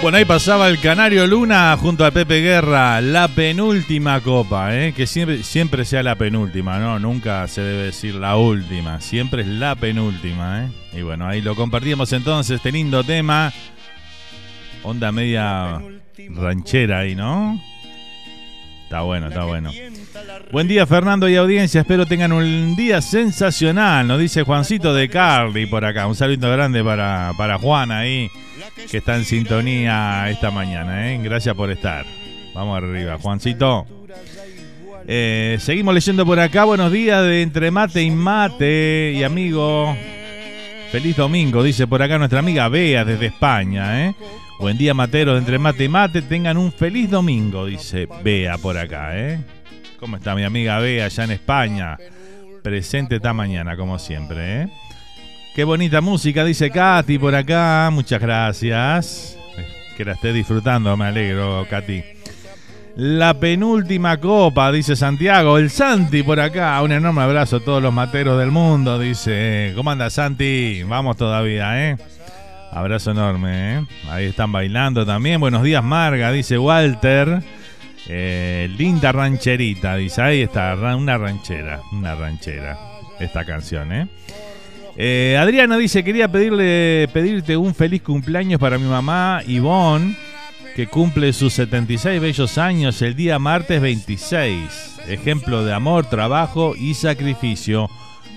Bueno, ahí pasaba el Canario Luna junto a Pepe Guerra, la penúltima copa, ¿eh? que siempre, siempre sea la penúltima, ¿no? Nunca se debe decir la última, siempre es la penúltima, ¿eh? Y bueno, ahí lo compartimos entonces, este lindo tema, onda media ranchera ahí, ¿no? Está bueno, está bueno. Buen día Fernando y audiencia, espero tengan un día sensacional, nos dice Juancito de Carly por acá. Un saludo grande para, para Juan ahí, que está en sintonía esta mañana. ¿eh? Gracias por estar. Vamos arriba, Juancito. Eh, seguimos leyendo por acá. Buenos días de entre mate y mate y amigo. Feliz domingo, dice por acá nuestra amiga Bea desde España. ¿eh? Buen día, Matero, de entre mate y mate. Tengan un feliz domingo, dice Bea por acá, ¿eh? ¿Cómo está mi amiga Bea allá en España? Presente esta mañana, como siempre, ¿eh? Qué bonita música, dice Katy por acá. Muchas gracias. Que la esté disfrutando, me alegro, Katy. La penúltima copa, dice Santiago. El Santi por acá. Un enorme abrazo a todos los materos del mundo, dice. ¿Cómo anda Santi? Vamos todavía, ¿eh? Abrazo enorme, ¿eh? Ahí están bailando también. Buenos días, Marga, dice Walter. Eh, linda rancherita, dice. Ahí está, una ranchera, una ranchera. Esta canción, ¿eh? ¿eh? Adriana dice, quería pedirle, pedirte un feliz cumpleaños para mi mamá Ivonne, que cumple sus 76 bellos años el día martes 26. Ejemplo de amor, trabajo y sacrificio.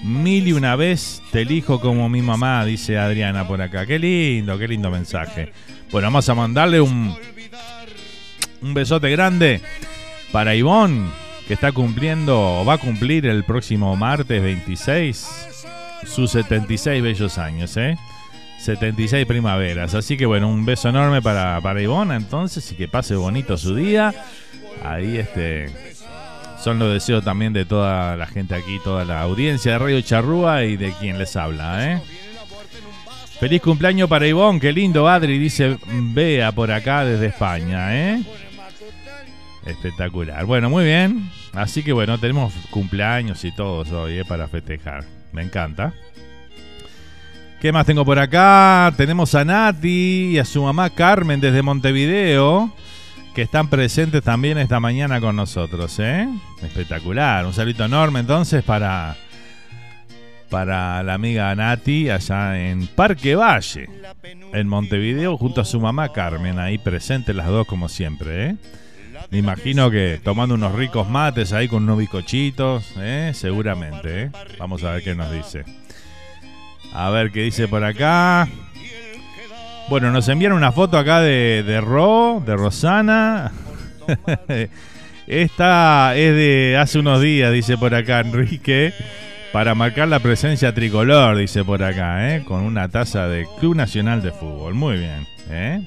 Mil y una vez te elijo como mi mamá, dice Adriana por acá. Qué lindo, qué lindo mensaje. Bueno, vamos a mandarle un, un besote grande para Ivonne, que está cumpliendo, va a cumplir el próximo martes 26, sus 76 bellos años, ¿eh? 76 primaveras. Así que bueno, un beso enorme para, para Ivonne entonces y que pase bonito su día. Ahí este son los deseos también de toda la gente aquí, toda la audiencia de Radio Charrúa y de quien les habla. ¿eh? Feliz cumpleaños para Ivonne, qué lindo Adri, dice Bea por acá desde España. ¿eh? Espectacular. Bueno, muy bien. Así que bueno, tenemos cumpleaños y todos hoy ¿eh? para festejar. Me encanta. ¿Qué más tengo por acá? Tenemos a Nati y a su mamá Carmen desde Montevideo que están presentes también esta mañana con nosotros, ¿eh? Espectacular. Un saludo enorme entonces para, para la amiga Nati allá en Parque Valle, en Montevideo, junto a su mamá Carmen, ahí presentes las dos como siempre, ¿eh? Me imagino que tomando unos ricos mates ahí con unos bizcochitos, ¿eh? seguramente. ¿eh? Vamos a ver qué nos dice. A ver qué dice por acá. Bueno, nos envían una foto acá de, de Ro, de Rosana. [LAUGHS] Esta es de hace unos días, dice por acá Enrique, para marcar la presencia tricolor, dice por acá, ¿eh? con una taza de Club Nacional de Fútbol. Muy bien. ¿eh?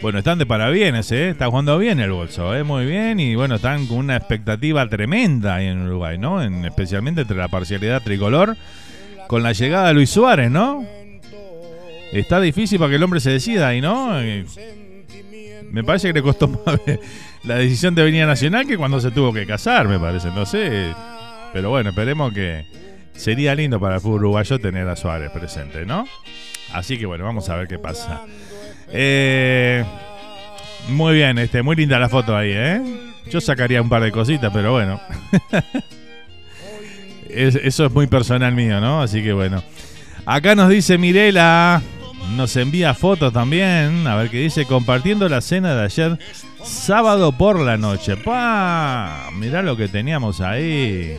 Bueno, están de parabienes, ¿eh? está jugando bien el bolso, ¿eh? muy bien, y bueno, están con una expectativa tremenda ahí en Uruguay, ¿no? En, especialmente entre la parcialidad tricolor, con la llegada de Luis Suárez, ¿no? Está difícil para que el hombre se decida y no. Eh, me parece que le costó [LAUGHS] más la decisión de venir a Nacional que cuando se tuvo que casar, me parece. No sé. Pero bueno, esperemos que sería lindo para el fútbol uruguayo tener a Suárez presente, ¿no? Así que bueno, vamos a ver qué pasa. Eh, muy bien, este, muy linda la foto ahí, ¿eh? Yo sacaría un par de cositas, pero bueno. [LAUGHS] eso es muy personal mío, ¿no? Así que bueno. Acá nos dice Mirela, nos envía fotos también. A ver qué dice. Compartiendo la cena de ayer sábado por la noche. ¡Pah! Mirá lo que teníamos ahí.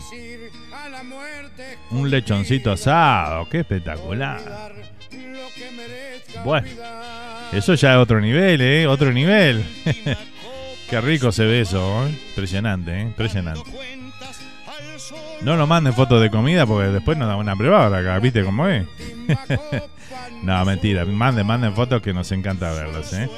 Un lechoncito asado, qué espectacular. Bueno, eso ya es otro nivel, ¿eh? Otro nivel. [LAUGHS] qué rico se ve eso, ¿eh? Impresionante, ¿eh? Impresionante. No nos manden fotos de comida porque después nos da una prueba acá, ¿viste cómo es? [LAUGHS] no, mentira, manden, manden fotos que nos encanta verlas, ¿eh?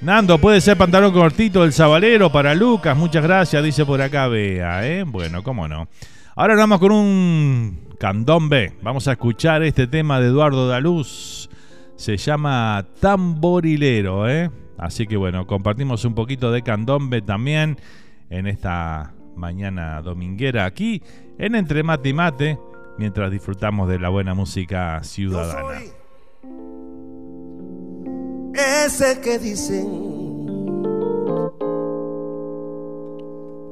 Nando, puede ser pantalón cortito del Sabalero para Lucas, muchas gracias, dice por acá Bea, ¿eh? Bueno, cómo no. Ahora vamos con un candombe. Vamos a escuchar este tema de Eduardo Daluz. Se llama Tamborilero, ¿eh? Así que bueno, compartimos un poquito de candombe también en esta mañana dominguera aquí en Entre Mate y Mate, mientras disfrutamos de la buena música ciudadana. Ese que dicen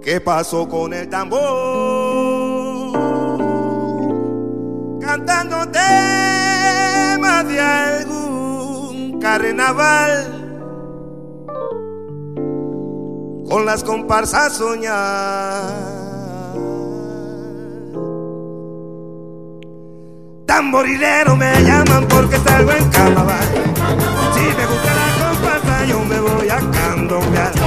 ¿Qué pasó con el tambor? Cantando de algún carnaval con las comparsas soñar. Tamborilero me llaman porque salgo en carnaval. Si me gusta la comparsa yo me voy a candombear.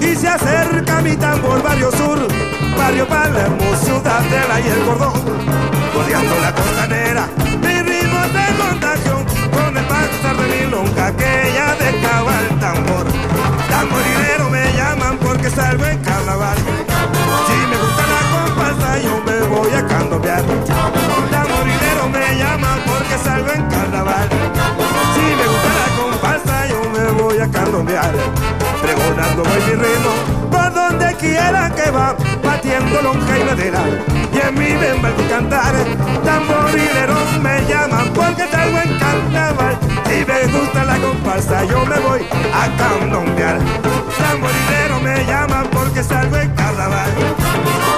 Y se acerca mi tambor barrio sur, barrio Palermo, ciudad de la y el cordón, bordeando la costanera. Mi ritmo de contagio con el pasar de mi lonja que ya dejaba el tambor. Tamborilero me llaman porque salgo en carnaval. Si me gusta la comparsa yo me voy a candombear. Tamborilero me llaman porque salgo en carnaval. Si me gusta la comparsa yo me voy a candombear. Pregonando voy mi ritmo por donde quiera que va, batiendo lonja y madera. Y en mi bemba el cantar, tamborilero me llaman porque salgo en carnaval. Si me gusta la comparsa yo me voy a candombear. Tamborilero me llaman porque salgo en carnaval.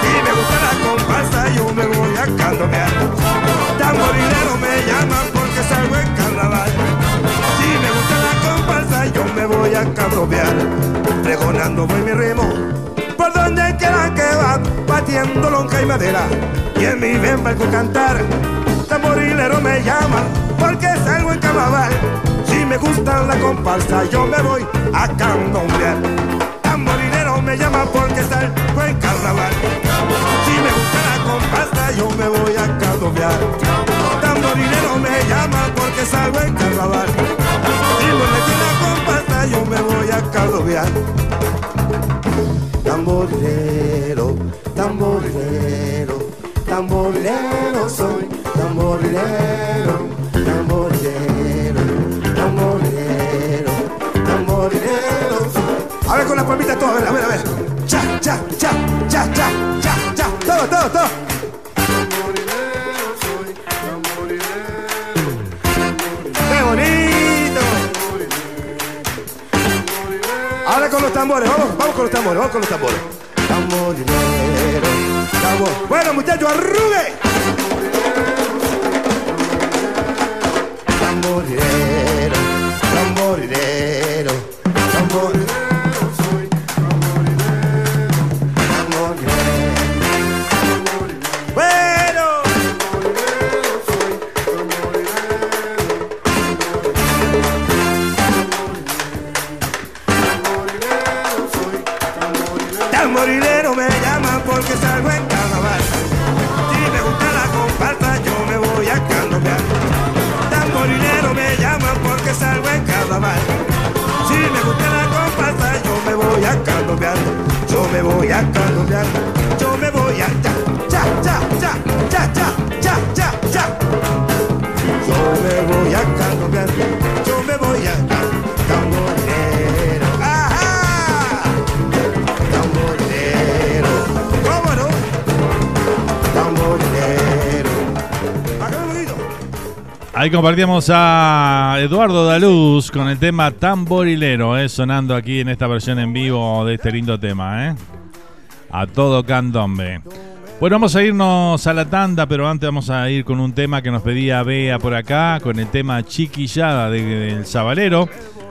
Si me gusta la comparsa yo me voy a candombear. Tamborilero me llaman porque salgo en carnaval. Si me gusta a candombear. Pregonando voy mi ritmo por donde quiera que va, batiendo lonja y madera. Y en mi el cantar, tamborilero me llama, porque salgo en carnaval. Si me gusta la comparsa, yo me voy a candombear. Tamborilero me llama porque salgo en carnaval. Si me gusta la comparsa, yo me voy a candombear. Tamborilero me llama porque salgo en carnaval. Me yo me voy a candombear tamborilero, tamborilero, tamborilero soy, tamborilero, tamborilero, tamborilero, tamborilero soy. A ver con las palmitas todas, a ver, a ver, a ver. Cha, cha, cha, cha, cha, cha, cha, todo, todo, todo. Tambores, vamos, vamos con los tambores, vamos con los tambores. Tamborilero, tambor. Bueno, muchachos, arrugue. Tamborilero, tamborilero. Me voy a candombear. Ahí compartíamos a Eduardo Daluz con el tema Tamborilero, eh, sonando aquí en esta versión en vivo de este lindo tema, ¿eh? A todo candombe. Bueno, vamos a irnos a la tanda, pero antes vamos a ir con un tema que nos pedía Bea por acá, con el tema Chiquillada del Sabalero.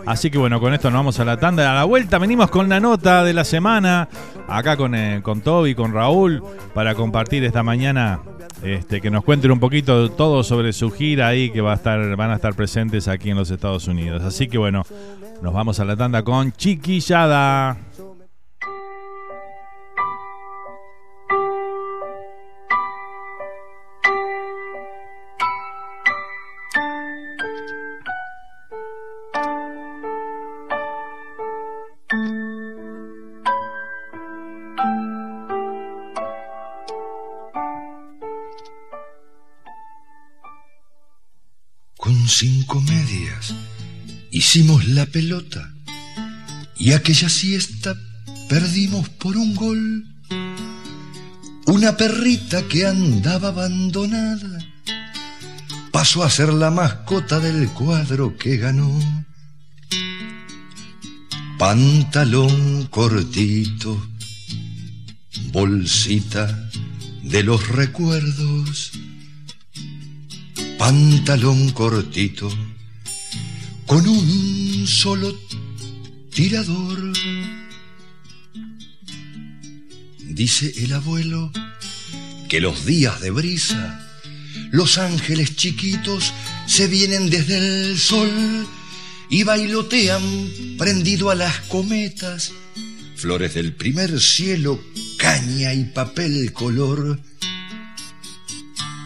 Así que bueno, con esto nos vamos a la tanda. A la vuelta venimos con la nota de la semana, acá con, eh, con Toby, con Raúl, para compartir esta mañana, este, que nos cuenten un poquito todo sobre su gira ahí, que va a estar, van a estar presentes aquí en los Estados Unidos. Así que bueno, nos vamos a la tanda con Chiquillada. Cinco medias hicimos la pelota y aquella siesta perdimos por un gol. Una perrita que andaba abandonada pasó a ser la mascota del cuadro que ganó. Pantalón cortito, bolsita de los recuerdos pantalón cortito, con un solo tirador. Dice el abuelo que los días de brisa, los ángeles chiquitos se vienen desde el sol y bailotean prendido a las cometas, flores del primer cielo, caña y papel color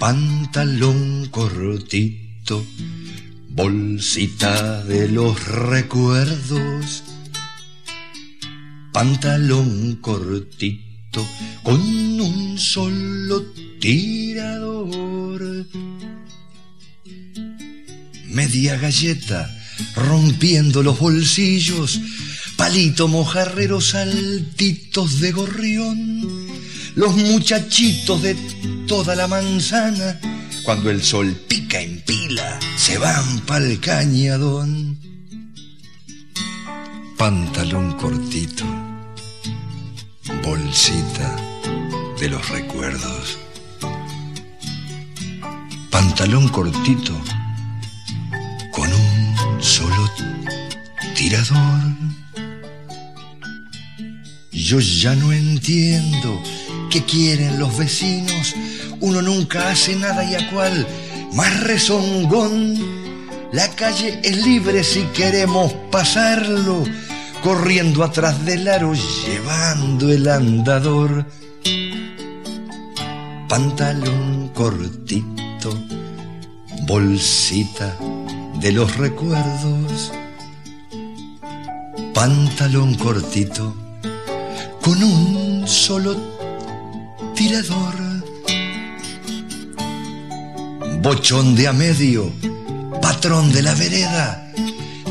pantalón cortito, bolsita de los recuerdos, pantalón cortito con un solo tirador. Media galleta rompiendo los bolsillos, palito mojarrero, saltitos de gorrión los muchachitos de toda la manzana, cuando el sol pica en pila, se van pa'l cañadón. Pantalón cortito, bolsita de los recuerdos. Pantalón cortito con un solo tirador. Yo ya no entiendo ¿Qué quieren los vecinos? Uno nunca hace nada y a cual más rezongón. La calle es libre si queremos pasarlo, corriendo atrás del aro, llevando el andador. Pantalón cortito, bolsita de los recuerdos. Pantalón cortito, con un solo Bochón de a medio, patrón de la vereda,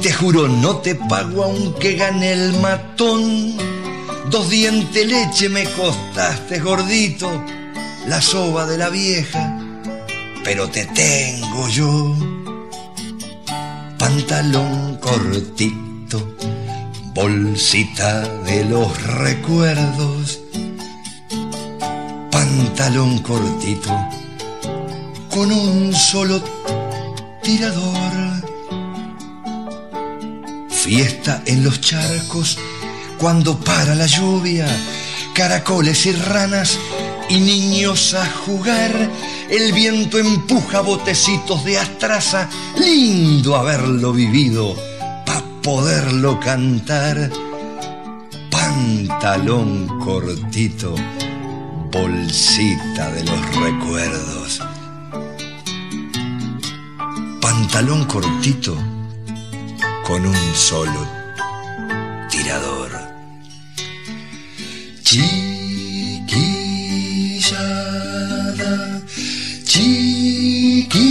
te juro no te pago aunque gane el matón. Dos dientes leche me costaste gordito, la soba de la vieja, pero te tengo yo. Pantalón cortito, bolsita de los recuerdos pantalón cortito con un solo tirador. Fiesta en los charcos cuando para la lluvia, caracoles y ranas y niños a jugar. El viento empuja botecitos de astraza, lindo haberlo vivido para poderlo cantar. Pantalón cortito bolsita de los recuerdos. Pantalón cortito con un solo tirador. Chiquillada, chiquillada.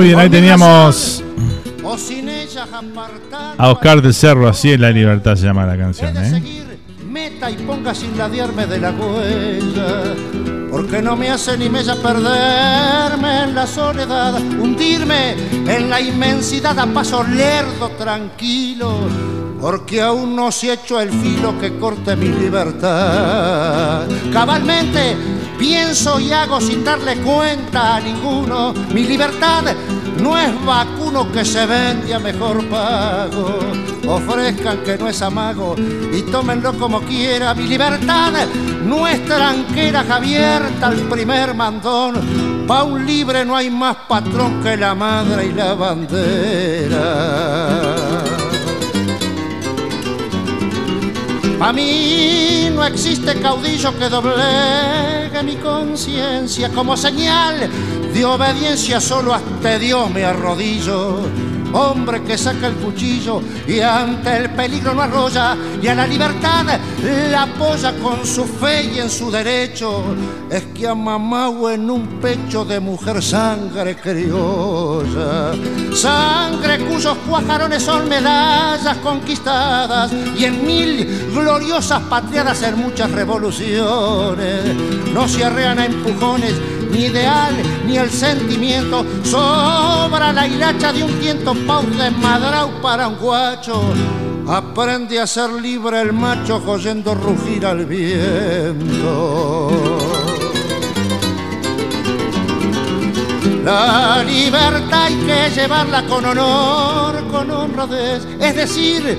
Muy bien, ahí teníamos a Oscar de Cerro, así en La Libertad se llama la canción, ¿eh? Meta y ponga sin ladearme de la huella, porque no me hace ni mella perderme en la soledad, hundirme en la inmensidad a paso lerdo, tranquilo, porque aún no se ha hecho el filo que corte mi libertad. Cabalmente pienso y hago sin darle cuenta a ninguno, mi libertad no es vacuno que se vende a mejor pago. Ofrezcan que no es amago y tómenlo como quiera. Mi libertad no es tranquera, abierta al primer mandón. Pa' un libre no hay más patrón que la madre y la bandera. Pa' mí no existe caudillo que doblegue mi conciencia como señal de obediencia solo hasta Dios me arrodillo. Hombre que saca el cuchillo y ante el peligro no arrolla y a la libertad la apoya con su fe y en su derecho. Es que ha mamado en un pecho de mujer sangre criolla. Sangre cuyos cuajarones son medallas conquistadas y en mil gloriosas patriadas en muchas revoluciones. No se arrean a empujones ni ideal ni el sentimiento. Sobra la hilacha de un tiento pau desmadrau para un guacho. Aprende a ser libre el macho oyendo rugir al viento. La libertad hay que llevarla con honor, con honradez, es decir,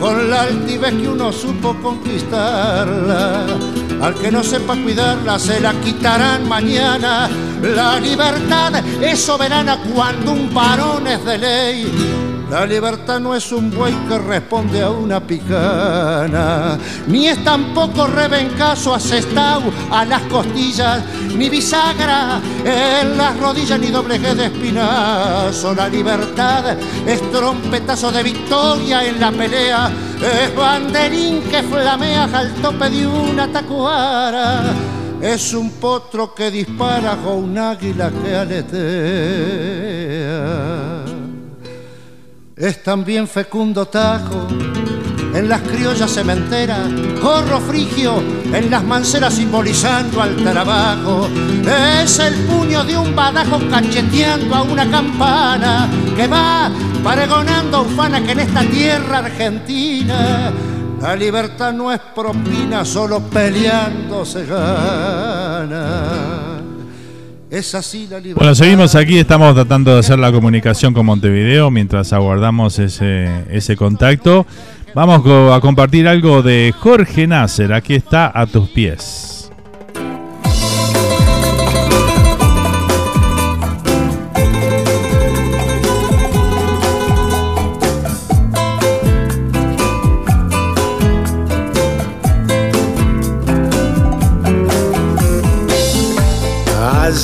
con la altivez que uno supo conquistarla. Al que no sepa cuidarla se la quitarán mañana. La libertad es soberana cuando un varón es de ley. La libertad no es un buey que responde a una picana, ni es tampoco rebencazo asestado a las costillas, ni bisagra en las rodillas, ni dobleje de espinazo. La libertad es trompetazo de victoria en la pelea, es banderín que flamea al tope de una tacuara. Es un potro que dispara con un águila que aletea es también fecundo tajo en las criollas cementeras, gorro frigio en las manceras simbolizando al trabajo. Es el puño de un badajo cacheteando a una campana que va paregonando ufana que en esta tierra argentina la libertad no es propina, solo peleando se gana. Bueno, seguimos aquí, estamos tratando de hacer la comunicación con Montevideo mientras aguardamos ese, ese contacto. Vamos a compartir algo de Jorge Nasser, aquí está a tus pies.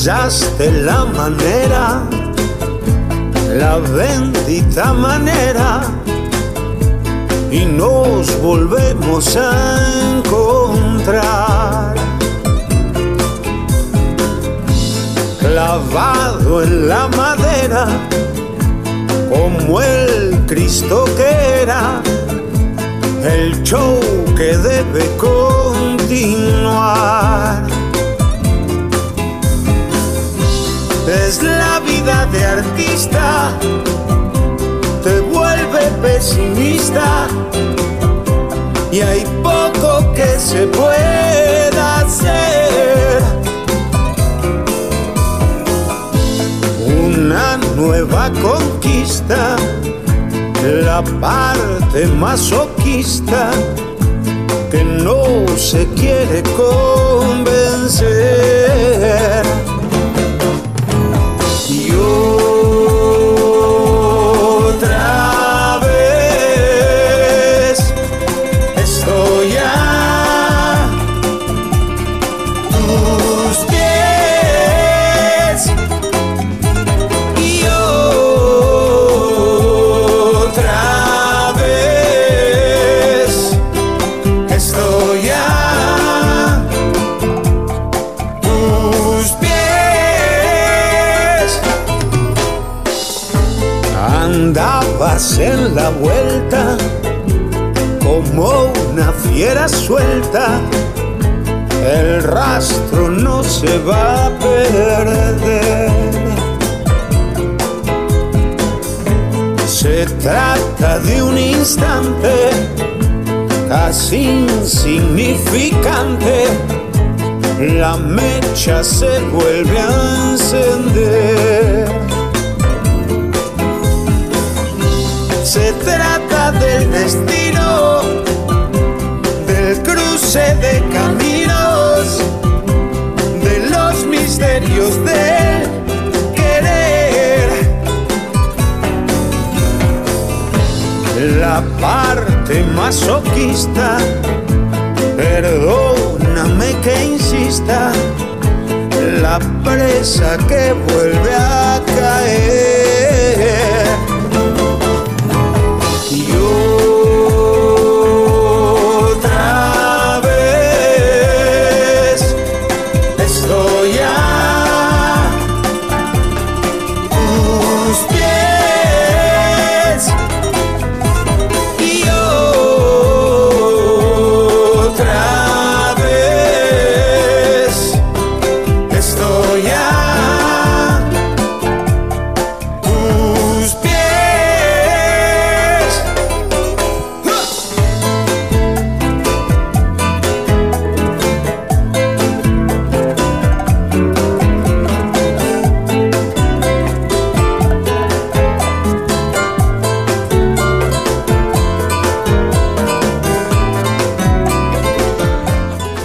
Hallaste la manera, la bendita manera, y nos volvemos a encontrar. Clavado en la madera, como el Cristo que era, el show que debe continuar. Es la vida de artista, te vuelve pesimista. y hay poco que se pueda hacer. Una nueva conquista, la parte masoquista que no se quiere convencer. En la vuelta como una fiera suelta. El rastro no se va a perder. Se trata de un instante casi insignificante. La mecha se vuelve a encender. Trata del destino, del cruce de caminos, de los misterios del querer. La parte masoquista, perdóname que insista, la presa que vuelve a caer.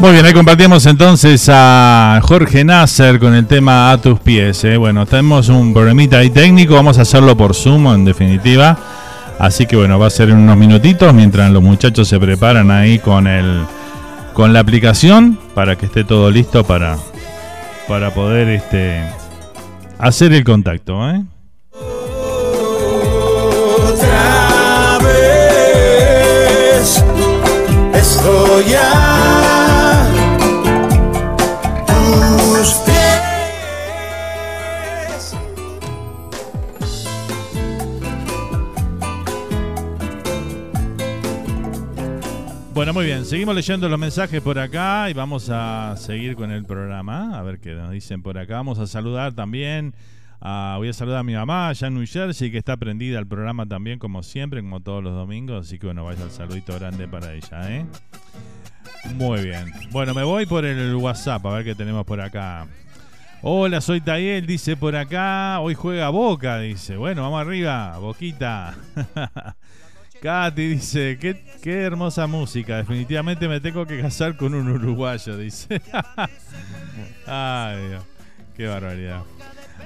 Muy bien, ahí compartimos entonces a Jorge Nasser con el tema A tus pies. ¿eh? Bueno, tenemos un problemita ahí técnico, vamos a hacerlo por Zoom en definitiva. Así que bueno, va a ser en unos minutitos mientras los muchachos se preparan ahí con el con la aplicación para que esté todo listo para para poder este hacer el contacto, ¿eh? Seguimos leyendo los mensajes por acá y vamos a seguir con el programa, a ver qué nos dicen por acá. Vamos a saludar también, voy a saludar a mi mamá allá en New Jersey, que está prendida al programa también, como siempre, como todos los domingos, así que bueno, vaya el saludito grande para ella, ¿eh? Muy bien. Bueno, me voy por el WhatsApp, a ver qué tenemos por acá. Hola, soy Tayel, dice por acá, hoy juega Boca, dice. Bueno, vamos arriba, Boquita. [LAUGHS] Katy dice, qué, qué hermosa música, definitivamente me tengo que casar con un uruguayo, dice. [LAUGHS] Ay, Dios, qué barbaridad.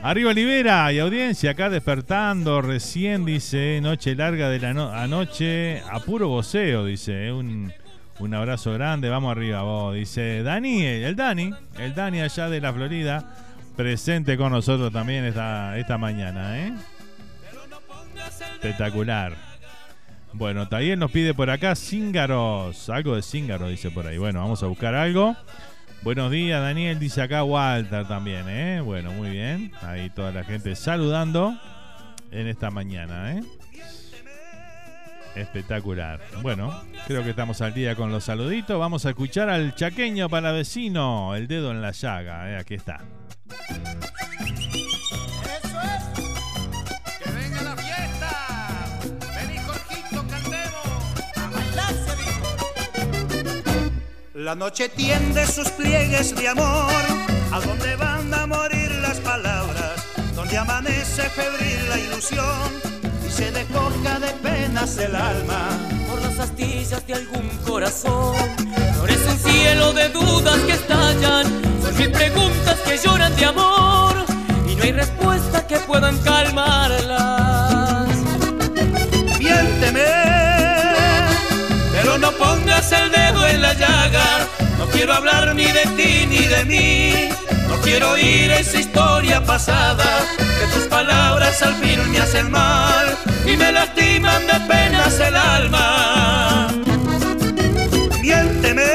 Arriba Olivera y audiencia, acá despertando recién, dice, noche larga de la no- anoche, a puro voceo, dice, un, un abrazo grande, vamos arriba vos, dice Dani, el Dani, el Dani allá de la Florida, presente con nosotros también esta, esta mañana, ¿eh? Espectacular. Bueno, también nos pide por acá cíngaros. Algo de cíngaro dice por ahí. Bueno, vamos a buscar algo. Buenos días, Daniel. Dice acá Walter también, ¿eh? Bueno, muy bien. Ahí toda la gente saludando en esta mañana, ¿eh? Espectacular. Bueno, creo que estamos al día con los saluditos. Vamos a escuchar al chaqueño para vecino. El dedo en la llaga, ¿eh? Aquí está. La noche tiende sus pliegues de amor, a donde van a morir las palabras, donde amanece febril la ilusión. Y se despoja de penas el alma. Por las astillas de algún corazón, florece un cielo de dudas que estallan, son mil preguntas que lloran de amor. Y no hay respuesta que puedan calmarlas. El dedo en la llaga. No quiero hablar ni de ti ni de mí. No quiero oír esa historia pasada. Que tus palabras al fin me hacen mal y me lastiman de penas el alma. Miénteme,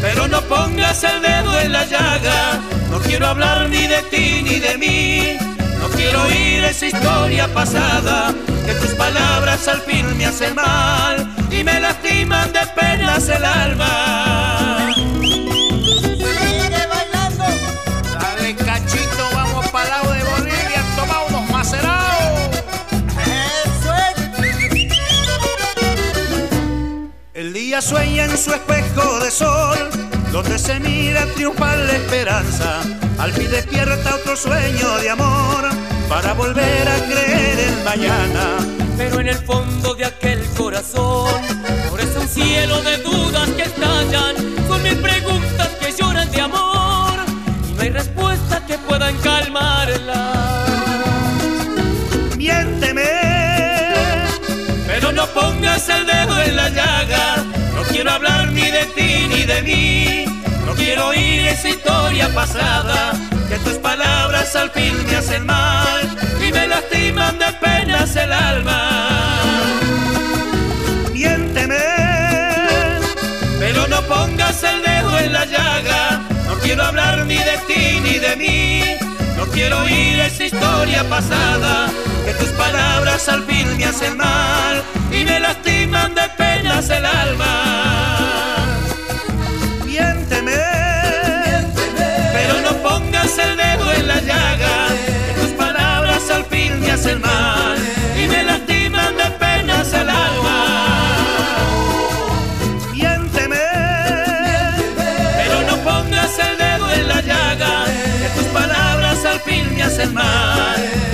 pero no pongas el dedo en la llaga. No quiero hablar ni de ti ni de mí. No quiero oír esa historia pasada que tus palabras al fin me hacen mal y me lastiman de penas el alma. Sigue bailando. Dale cachito, vamos para lado de Bolivia, toma unos macerados. Eso El día sueña en su espejo de sol, donde se mira triunfar la esperanza. Al fin despierta otro sueño de amor para volver a creer en mañana. Pero en el fondo de aquel corazón florece un cielo de dudas que estallan, son mil preguntas que lloran de amor y no hay respuesta que puedan calmarlas. Miénteme, pero no pongas el dedo en la llaga. No quiero hablar ni de ti ni de mí. No quiero oír esa historia pasada que tus palabras al fin me hacen mal y me lastiman de penas el alma. Pongas el dedo en la llaga. No quiero hablar ni de ti ni de mí. No quiero oír esa historia pasada que tus palabras al fin me hacen mal y me lastiman de penas el alma. Fin me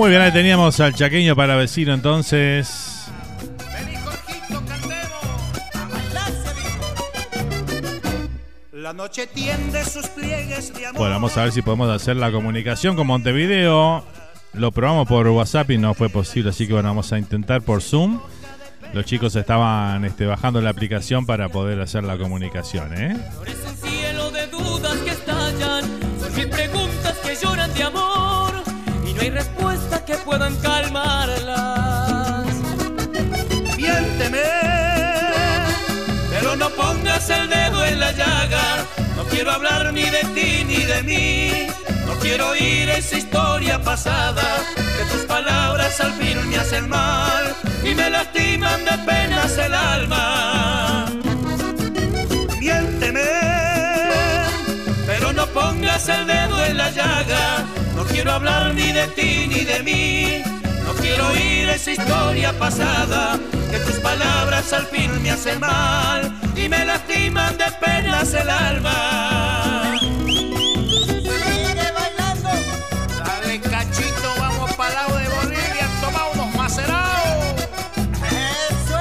Muy bien, ahí teníamos al chaqueño para vecino entonces. La noche tiende sus pliegues de amor. Bueno, vamos a ver si podemos hacer la comunicación con Montevideo. Lo probamos por WhatsApp y no fue posible, así que bueno, vamos a intentar por Zoom. Los chicos estaban este, bajando la aplicación para poder hacer la comunicación, ¿eh? Florece un cielo de dudas que estallan, son mil preguntas que lloran de amor no hay respuesta que puedan calmarlas. Miénteme, pero no pongas el dedo en la llaga. No quiero hablar ni de ti ni de mí. No quiero oír esa historia pasada. Que tus palabras al fin me hacen mal y me lastiman de penas el alma. Miénteme, pero no pongas el dedo en la llaga. No quiero hablar ni de ti ni de mí. No quiero oír esa historia pasada, que tus palabras al fin me hacen mal y me lastiman de penas el alma. Sigue bailando. Dale cachito, vamos para lado de Bolivia, toma unos macerados. Eso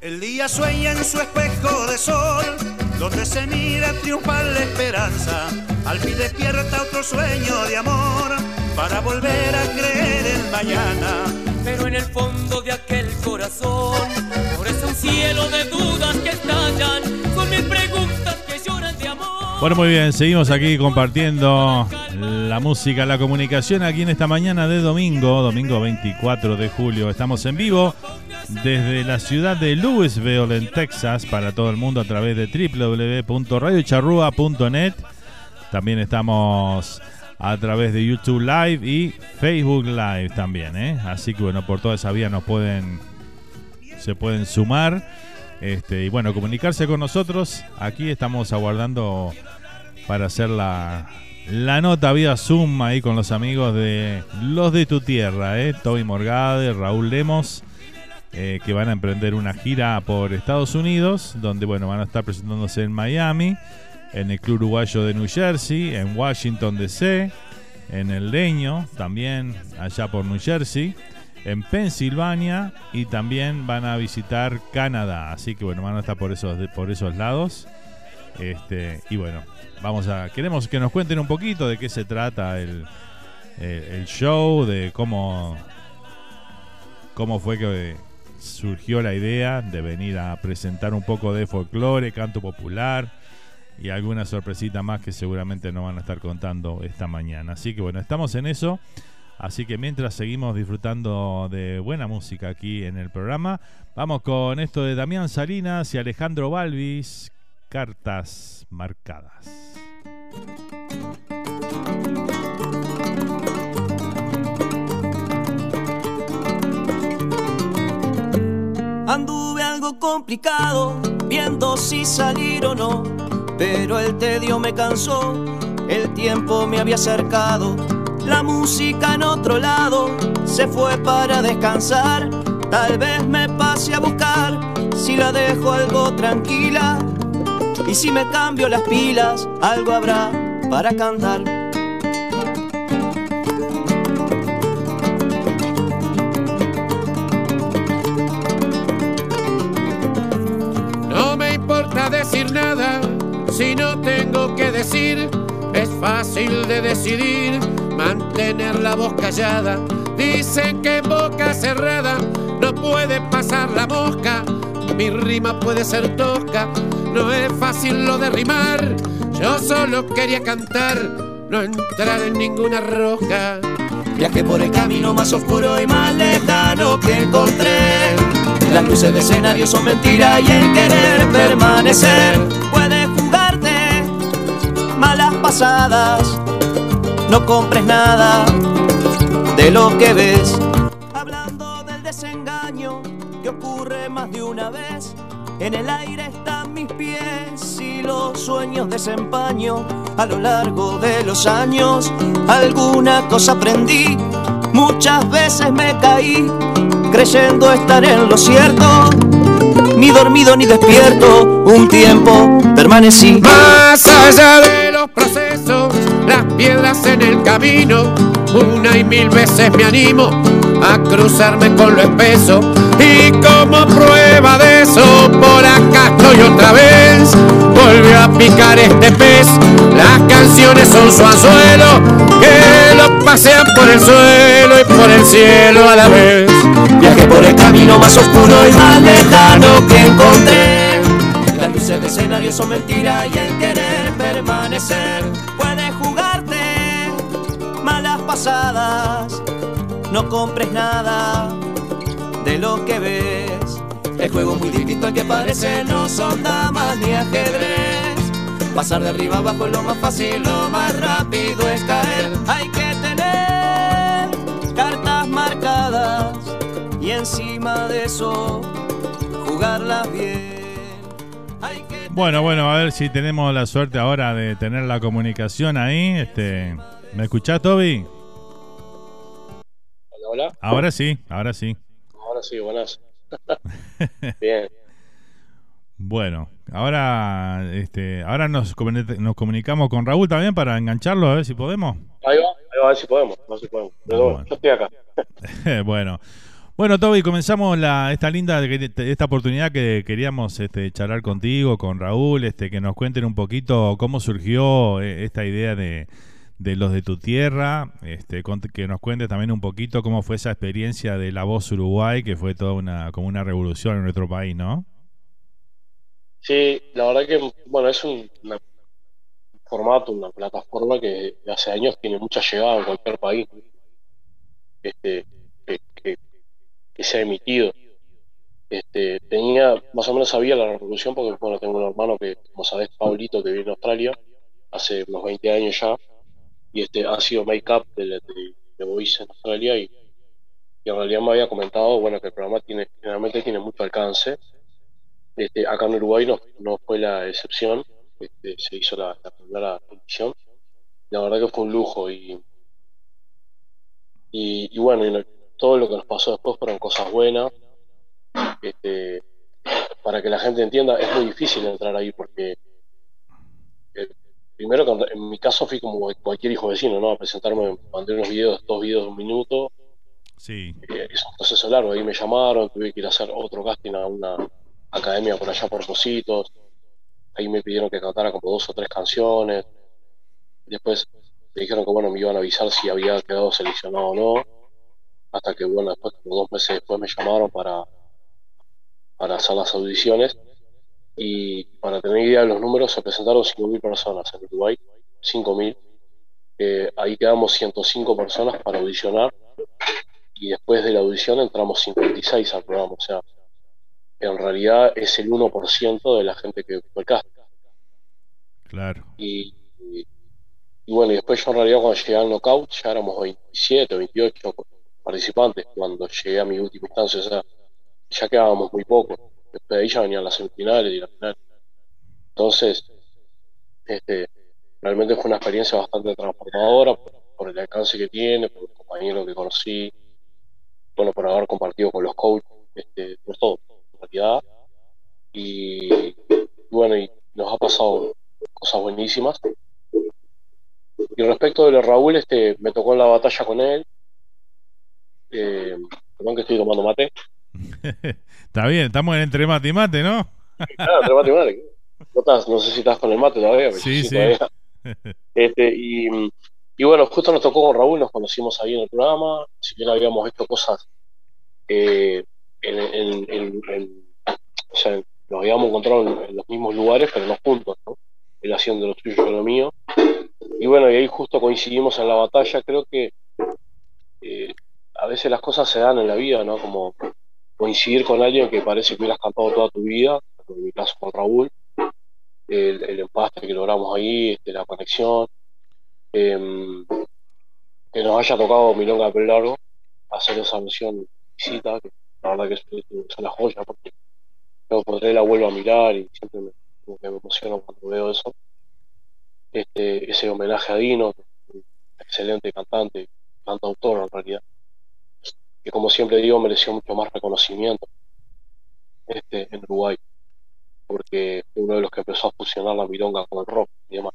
El día sueña en su espejo de sol, donde se mira triunfar la esperanza. Al fin despierta otro sueño de amor, para volver a creer en mañana. Pero en el fondo de aquel corazón florece un cielo de dudas que estallan, son mil preguntas Bueno, muy bien, seguimos aquí compartiendo la música, la comunicación aquí en esta mañana de domingo, domingo 24 de julio. Estamos en vivo desde la ciudad de Louisville, en Texas, para todo el mundo a través de www.radiocharrua.net. También estamos a través de YouTube Live y Facebook Live también, ¿eh? Así que bueno, por toda esa vía nos pueden se pueden sumar este, y bueno, comunicarse con nosotros. Aquí estamos aguardando para hacer la, la nota vía Zoom ahí con los amigos de Los de tu Tierra, ¿eh? Toby Morgade, Raúl Lemos. Eh, que van a emprender una gira por Estados Unidos, donde bueno, van a estar presentándose en Miami, en el Club Uruguayo de New Jersey, en Washington DC, en el Leño, también allá por New Jersey, en Pensilvania y también van a visitar Canadá. Así que bueno, van a estar por esos, por esos lados. Este, y bueno, vamos a. Queremos que nos cuenten un poquito de qué se trata el, el show, de cómo. cómo fue que surgió la idea de venir a presentar un poco de folclore, canto popular y alguna sorpresita más que seguramente nos van a estar contando esta mañana. Así que bueno, estamos en eso. Así que mientras seguimos disfrutando de buena música aquí en el programa, vamos con esto de Damián Salinas y Alejandro Balvis, Cartas Marcadas. Anduve algo complicado, viendo si salir o no, pero el tedio me cansó, el tiempo me había acercado, la música en otro lado se fue para descansar, tal vez me pase a buscar si la dejo algo tranquila y si me cambio las pilas, algo habrá para cantar. No me importa decir nada si no tengo que decir. Es fácil de decidir mantener la voz callada. Dicen que en boca cerrada no puede pasar la mosca. Mi rima puede ser tosca, no es fácil lo de rimar. Yo solo quería cantar, no entrar en ninguna roca. Viajé por el camino más oscuro y más lejano que encontré. Las luces de escenario son mentira y el querer permanecer puede jugarte malas pasadas. No compres nada de lo que ves. Hablando del desengaño que ocurre más de una vez. En el aire están mis pies y los sueños desempaño. A lo largo de los años alguna cosa aprendí. Muchas veces me caí creyendo estar en lo cierto. Ni dormido ni despierto, un tiempo permanecí. Más allá de los procesos, las piedras en el camino, una y mil veces me animo a cruzarme con lo espeso. Y como prueba de eso, por acá estoy otra vez. Volvió a picar este pez, las canciones son su anzuelo, que lo pasean por el suelo y por el cielo a la vez. Viajé por el camino más oscuro y más lejano que encontré. Las luces de escenario son mentira y el querer permanecer puede jugarte malas pasadas. No compres nada de lo que ves. El juego es muy distinto al que parece, no son damas ni ajedrez. Pasar de arriba abajo es lo más fácil, lo más rápido es caer. Hay que tener cartas marcadas y encima de eso jugarlas bien. Bueno, bueno, a ver si tenemos la suerte ahora de tener la comunicación ahí. Este, ¿Me escuchás, Toby? Hola, hola. Ahora sí, ahora sí. Ahora sí, buenas. [LAUGHS] Bien. Bueno, ahora, este, ahora nos, comuni- nos comunicamos con Raúl también para engancharlo, a ver si podemos. Ahí va, ahí va, a ver si podemos. A ver si podemos. Pero bueno, yo estoy acá. [LAUGHS] bueno. Bueno, Toby, comenzamos la, esta linda esta oportunidad que queríamos este, charlar contigo, con Raúl, este, que nos cuenten un poquito cómo surgió eh, esta idea de, los de tu tierra, este, que nos cuentes también un poquito cómo fue esa experiencia de la voz Uruguay, que fue toda una como una revolución en nuestro país, ¿no? Sí, la verdad que, bueno, es un, formato, una plataforma que hace años tiene mucha llegada en cualquier país este, que se ha emitido. Este, tenía, más o menos sabía la revolución porque, bueno, tengo un hermano que, como sabés, Paulito, que vive en Australia, hace unos 20 años ya, y este ha sido make-up de, de, de Voice en Australia y, en realidad me había comentado, bueno, que el programa tiene, generalmente tiene mucho alcance. Este, acá en Uruguay no, no fue la excepción, este, se hizo la, la primera edición. La verdad que fue un lujo y, y, y bueno, y todo lo que nos pasó después fueron cosas buenas. Este, para que la gente entienda, es muy difícil entrar ahí porque eh, primero que en- mi caso fui como cualquier hijo vecino, ¿no? A presentarme, mandé unos videos, dos videos de un minuto, Sí. eh, es un proceso largo, ahí me llamaron, tuve que ir a hacer otro casting a una academia por allá por Positos, ahí me pidieron que cantara como dos o tres canciones, después me dijeron que bueno, me iban a avisar si había quedado seleccionado o no, hasta que bueno, después como dos meses después me llamaron para, para hacer las audiciones y para tener idea de los números se presentaron 5.000 personas en Uruguay, 5.000, eh, ahí quedamos 105 personas para audicionar y después de la audición entramos 56 al programa, o sea, en realidad es el 1% de la gente que fue. Claro. Y, y- y bueno, y después yo en realidad cuando llegué al knockout ya éramos 27, 28 participantes cuando llegué a mi última instancia, o sea, ya quedábamos muy pocos. Después de ahí ya venían las semifinales y la final. Entonces, este, realmente fue una experiencia bastante transformadora por, el alcance que tiene, por los compañeros que conocí, bueno, por haber compartido con los coaches, este, por todo, en realidad. Y bueno, y nos ha pasado cosas buenísimas. Y respecto de Raúl, este, me tocó en la batalla con él. Eh, perdón que estoy tomando mate. [LAUGHS] Está bien, estamos en entre mate y mate, ¿no? Claro, entre mate y mate. No, estás- no sé si estás con el mate todavía. pero Sí, sí. todavía. [LAUGHS] Este, y, y bueno, justo nos tocó con Raúl, nos conocimos ahí en el programa, si bien habíamos hecho cosas eh, en, en- en- en- o sea, nos habíamos encontrado en, los mismos lugares, pero no juntos, ¿no? Él haciendo lo suyo y yo lo mío. Y bueno, y ahí justo coincidimos en la batalla, creo que eh, a veces las cosas se dan en la vida, ¿no? Como coincidir con alguien que parece que hubieras cantado toda tu vida, en mi caso con Raúl, el, el empate que logramos ahí, este, la conexión, em, que nos haya tocado Milonga de Largo, hacer esa versión visita, que la verdad que es, una joya, porque luego por la vuelvo a mirar y siempre me, me emociono cuando veo eso. Este, ese homenaje a Dino, excelente cantante, cantautor en realidad, que como siempre digo mereció mucho más reconocimiento este, en Uruguay, porque fue uno de los que empezó a fusionar la milonga con el rock y demás,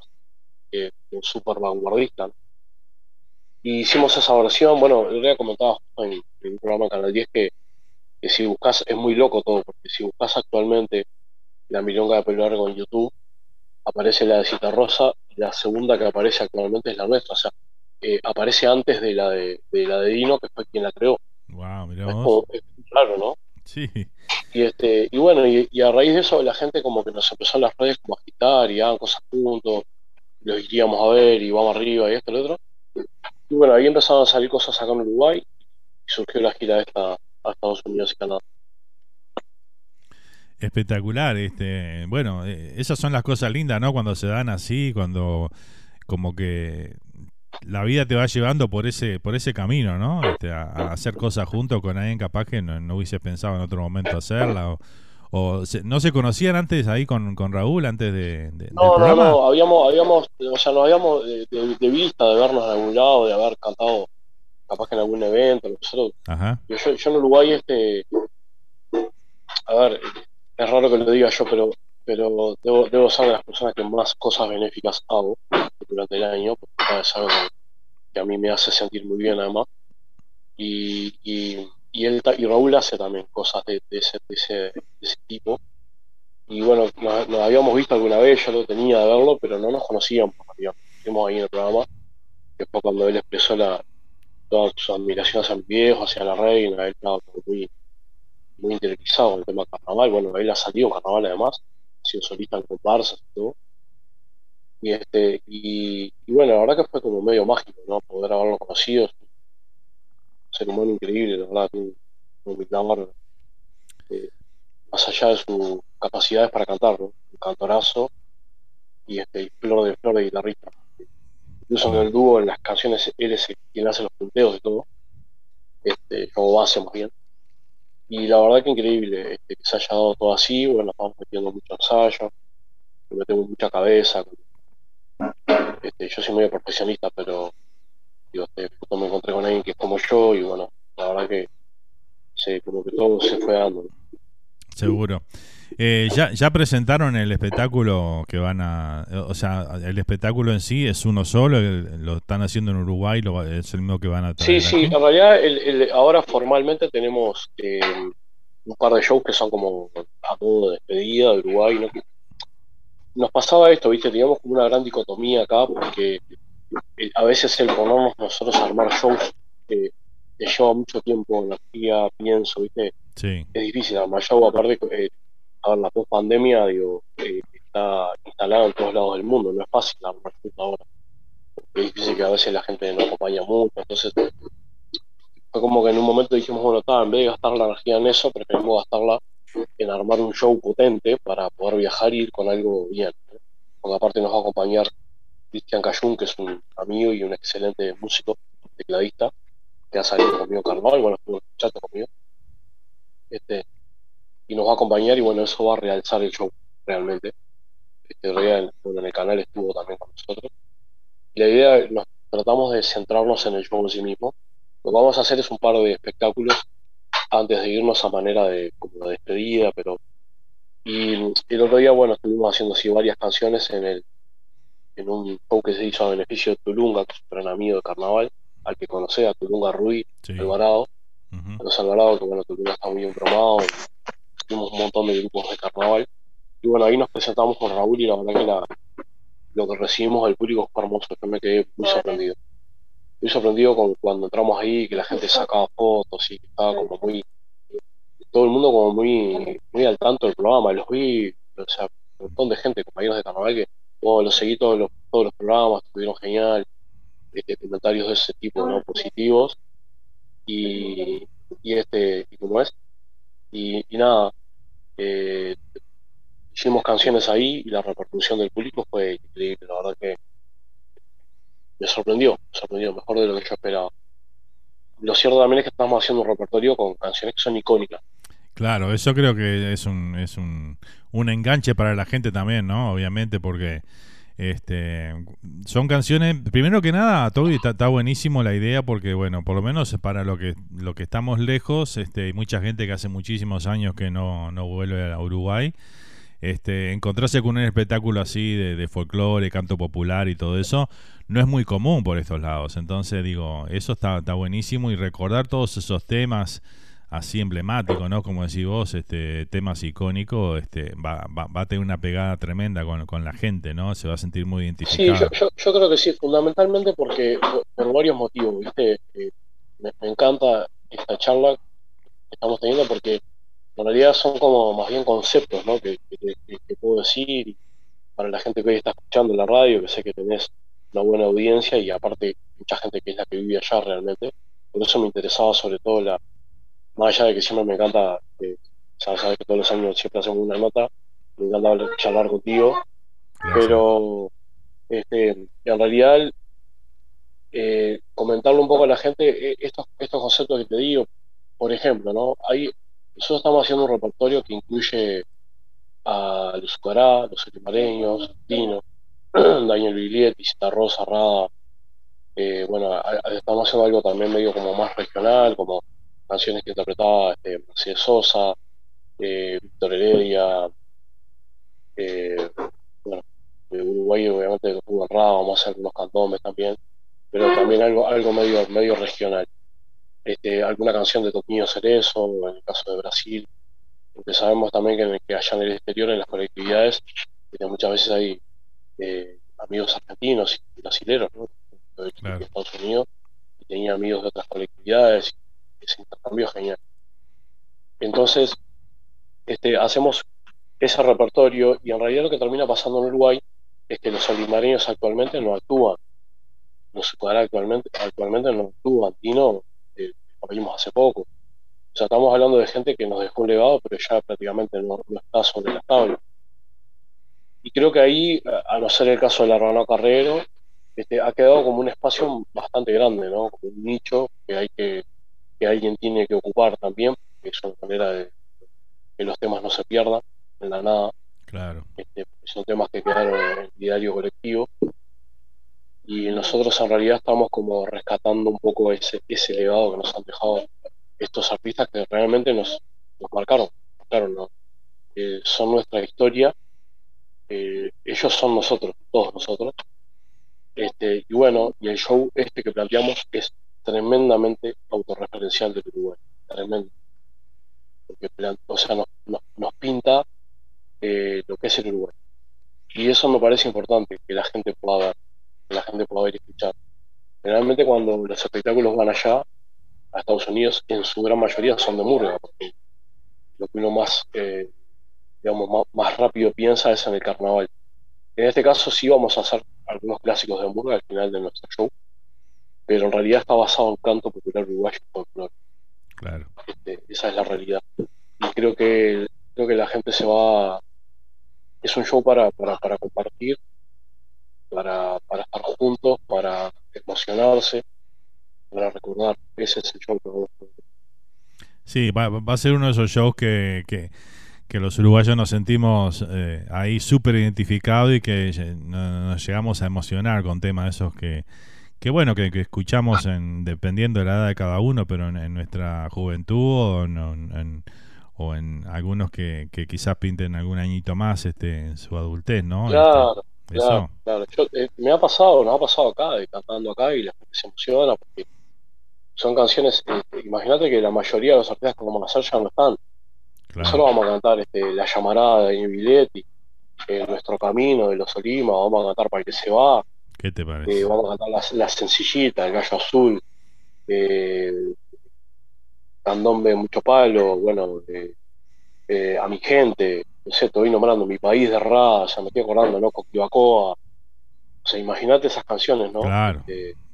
fue un súper vanguardista. Y hicimos esa versión, bueno, día comentaba justo en, en un programa en Canal 10 que, que si buscas, es muy loco todo, porque si buscas actualmente la milonga de pelo largo en YouTube, aparece la de Cita Rosa, y la segunda que aparece actualmente es la nuestra, o sea, eh, aparece antes de la de, de la de Dino, que fue quien la creó. Wow, mirá Es vos. como, es raro, ¿no? Sí. Y este, y bueno, y, y a raíz de eso la gente como que nos empezó en las redes como a agitar y hagan cosas juntos, los iríamos a ver y vamos arriba y esto y lo otro. Y bueno, ahí empezaron a salir cosas acá en Uruguay y surgió la gira esta a Estados Unidos y Canadá. Espectacular, este, bueno, eh, esas son las cosas lindas, ¿no? Cuando se dan así, cuando como que la vida te va llevando por ese por ese camino, ¿no? Este, a, a hacer cosas juntos con alguien capaz que no, no hubiese pensado en otro momento hacerla o, o se- no se conocían antes ahí con, con Raúl antes de, de- del No, no, no, habíamos, habíamos, o sea, nos habíamos de, de- de vista, de vernos en algún lado, de haber cantado capaz que en algún evento, nosotros Ajá. Yo, yo, yo en Uruguay, este, a ver, es raro que lo diga yo, pero, pero debo, debo ser de las personas que más cosas benéficas hago durante el año, porque es algo que, a mí me hace sentir muy bien además. Y, y, y, él, y Raúl hace también cosas de, ese, de, ese, de ese tipo. Y bueno, nos, habíamos visto alguna vez, yo lo tenía de verlo, pero no nos conocíamos, digamos. Estuvimos ahí en el programa, que fue cuando él expresó la, todas sus admiraciones a mi viejo, hacia la reina, él estaba muy, muy interiorizado con el tema carnaval, bueno, él ha salido en carnaval además, sido solista en comparsas y todo. Y, este, y, y bueno, la verdad que fue como medio mágico, ¿no? Poder haberlo conocido. Un ser humano increíble, la verdad, un humildad. Eh, más allá de sus capacidades para cantar, ¿no? Un cantorazo y este, y flor de flor de guitarrista. Incluso en el dúo, en las canciones, él es el quien hace los punteos y todo. Este, como base más bien. Y la verdad que increíble este, que se haya dado todo así, bueno, estamos metiendo mucho ensayo, le metemos mucha cabeza. Este, yo soy medio profesionista, pero digo, este, justo me encontré con alguien que es como yo y bueno, la verdad que se, como que todo se fue dando. Seguro. Eh, ya, ya presentaron el espectáculo que van a. O sea, el espectáculo en sí es uno solo, el- lo están haciendo en Uruguay, lo, es el mismo que van a Sí, traer sí, aquí. en realidad el, el- ahora formalmente tenemos eh, un par de shows que son como a modo de despedida de Uruguay, ¿no? Nos pasaba esto, ¿viste? Teníamos como una gran dicotomía acá porque eh, a veces el ponernos nosotros a armar shows eh, te lleva mucho tiempo, energía, pienso, ¿viste? Sí. Es difícil armar show, aparte, eh, ver, la pandemia, digo, eh, está instalada en todos lados del mundo, no es fácil shows ahora. Es difícil que a veces la gente no acompaña mucho, entonces fue como que en un momento dijimos, bueno, está, en vez de gastar la energía en eso, preferimos gastarla en armar un show potente para poder viajar y ir con algo bien. Porque aparte nos va a acompañar Cristian Cayún, que es un amigo y un excelente músico, tecladista, que ha salido conmigo carnaval, bueno, estuvo escuchando conmigo. Este, y nos va a acompañar y bueno, eso va a realzar el show realmente. Este, realidad, bueno, en el canal estuvo también con nosotros. Y la idea, nos tratamos de centrarnos en el show en sí mismo. Lo que vamos a hacer es un par de espectáculos antes de irnos a manera de, como de despedida, pero... Y el otro día, bueno, estuvimos haciendo así varias canciones en el en un show que se hizo a beneficio de Tulunga, que es un gran amigo de carnaval, al que conoce, a Tulunga Ruiz, Alvarado. A los Alvarado, que bueno, Tulunga está muy embromado, un montón de grupos de carnaval. Y bueno, ahí nos presentamos con Raúl y la verdad que la, lo que recibimos del público fue hermoso, yo me quedé muy sorprendido. Muy sorprendido con cuando entramos ahí, que la gente sacaba fotos y estaba como muy, todo el mundo como muy, muy al tanto del programa, los vi, o sea, un montón de gente, compañeros de carnaval que bueno, los seguí todos los, todos los programas, estuvieron genial, este, comentarios de ese tipo, ¿no? Positivos. Y, y este, y como es. Y, y nada, eh, hicimos canciones ahí y la repercusión del público fue increíble, la verdad que me sorprendió, me sorprendió, mejor de lo que yo esperaba. Lo cierto también es que estamos haciendo un repertorio con canciones que son icónicas. Claro, eso creo que es un, es un, un enganche para la gente también, ¿no? Obviamente, porque este son canciones, primero que nada, Toby, está, está buenísimo la idea porque, bueno, por lo menos para lo que, lo que estamos lejos, este, hay mucha gente que hace muchísimos años que no, no vuelve a Uruguay. Este, encontrarse con un espectáculo así de, de folclore, canto popular y todo eso, no es muy común por estos lados. Entonces, digo, eso está, está buenísimo y recordar todos esos temas así emblemáticos, ¿no? Como decís vos, este, temas icónicos, este, va, va, va a tener una pegada tremenda con, con la gente, ¿no? Se va a sentir muy Sí, identificado. yo, yo, yo creo que sí, fundamentalmente porque por, varios motivos, ¿viste? Eh, me, me encanta esta charla que estamos teniendo porque en realidad son como más bien conceptos, ¿no? Que, que, puedo decir para la gente que hoy está escuchando la radio, que sé que tenés una buena audiencia y aparte mucha gente que es la que vive allá realmente. Por eso me interesaba sobre todo la, más allá de que siempre me encanta, eh, sabes, sabes que todos los años siempre hacemos una nota, me encanta hablar- charlar contigo, pero este, en realidad eh, comentarle un poco a la gente eh, estos, estos conceptos que te digo, por ejemplo, ¿no? Ahí nosotros estamos haciendo un repertorio que incluye a Luz Cuará, Los Elimareños, Dino, [CLEARS THROAT] Daniel Biglietti, Cita Rosa, Rada, eh, bueno, a- a- estamos haciendo algo también medio como más regional, como canciones que interpretaba este, Mercedes Sosa, eh, Víctor Heredia, eh, bueno, de Uruguay obviamente Rubén Rada, vamos a hacer unos cantomes también, pero también algo, algo medio, medio regional. Este, alguna canción de Toquinho Cerezo, en el caso de Brasil, porque sabemos también que, que allá en el exterior, en las colectividades, este, muchas veces hay eh, amigos argentinos y brasileños, ¿no? de de Estados Unidos, y tenía amigos de otras colectividades, ese intercambio es genial. Entonces, este, hacemos ese repertorio y en realidad lo que termina pasando en Uruguay este, los olimareños actualmente no actúan. Los actualmente, actualmente no actúan. Tino, eh, lo vimos hace poco. O sea, estamos hablando de gente que nos dejó un legado, pero ya prácticamente no, no está sobre la tabla. Y creo que ahí, a no ser el caso de la Hermano Carrero, este, ha quedado como un espacio bastante grande, ¿no? Como un nicho que hay que, que alguien tiene que ocupar también, que es una manera de que los temas no se pierdan en la nada. Claro. Este, son temas que quedaron en el diario colectivo. Y nosotros en realidad estamos como rescatando un poco ese, ese legado que nos han dejado estos artistas que realmente nos, nos marcaron. Claro, ¿no? Eh, son nuestra historia, eh, ellos son nosotros, todos nosotros. Este, y bueno, y el show este que planteamos es tremendamente autorreferencial del Uruguay, tremendo. Porque o sea, nos, nos, pinta eh, lo que es el Uruguay. Y eso me parece importante, que la gente pueda ver, que la gente pueda ver y escuchar. Generalmente cuando los espectáculos van allá, a Estados Unidos, en su gran mayoría son de murga, lo que uno más, eh, digamos, más rápido piensa es en el carnaval. En este caso sí vamos a hacer algunos clásicos de murga al final de nuestro show, pero en realidad está basado en canto popular uruguayo y folclore. Claro. Este, esa es la realidad. Y creo que creo que la gente se va es un show para, para, para compartir, para, para estar juntos, para emocionarse, para recordar. Ese es el show que vamos a hacer. Sí, va, va a ser uno de esos shows que, que, que los uruguayos nos sentimos eh, ahí súper identificados y que eh, no- nos llegamos a emocionar con temas esos que, que bueno, que, que escuchamos en, dependiendo de la edad de cada uno, pero en, en nuestra juventud o en, en- o en algunos que, que quizás pinten algún añito más este, en su adultez, ¿no? Claro, Este, claro, eso. claro. Yo, eh, me ha pasado, nos ha pasado acá, de cantando acá y la gente se emociona porque son canciones, eh, imagínate que la mayoría de los artistas a hacer ya no están. Nosotros vamos a cantar este, La llamarada de Nibiletti, eh, Nuestro Camino de los Olima, vamos a cantar Para el que se va, ¿Qué te parece? eh, vamos a cantar la, la Sencillita, El Gallo Azul, eh, Candombe Mucho Palo, bueno, eh, eh, A mi gente, no sé, te voy nombrando Mi País de Ra, o sea, me estoy acordando, ¿no? Coquibacoa, o sea, imagínate esas canciones, ¿no? Claro,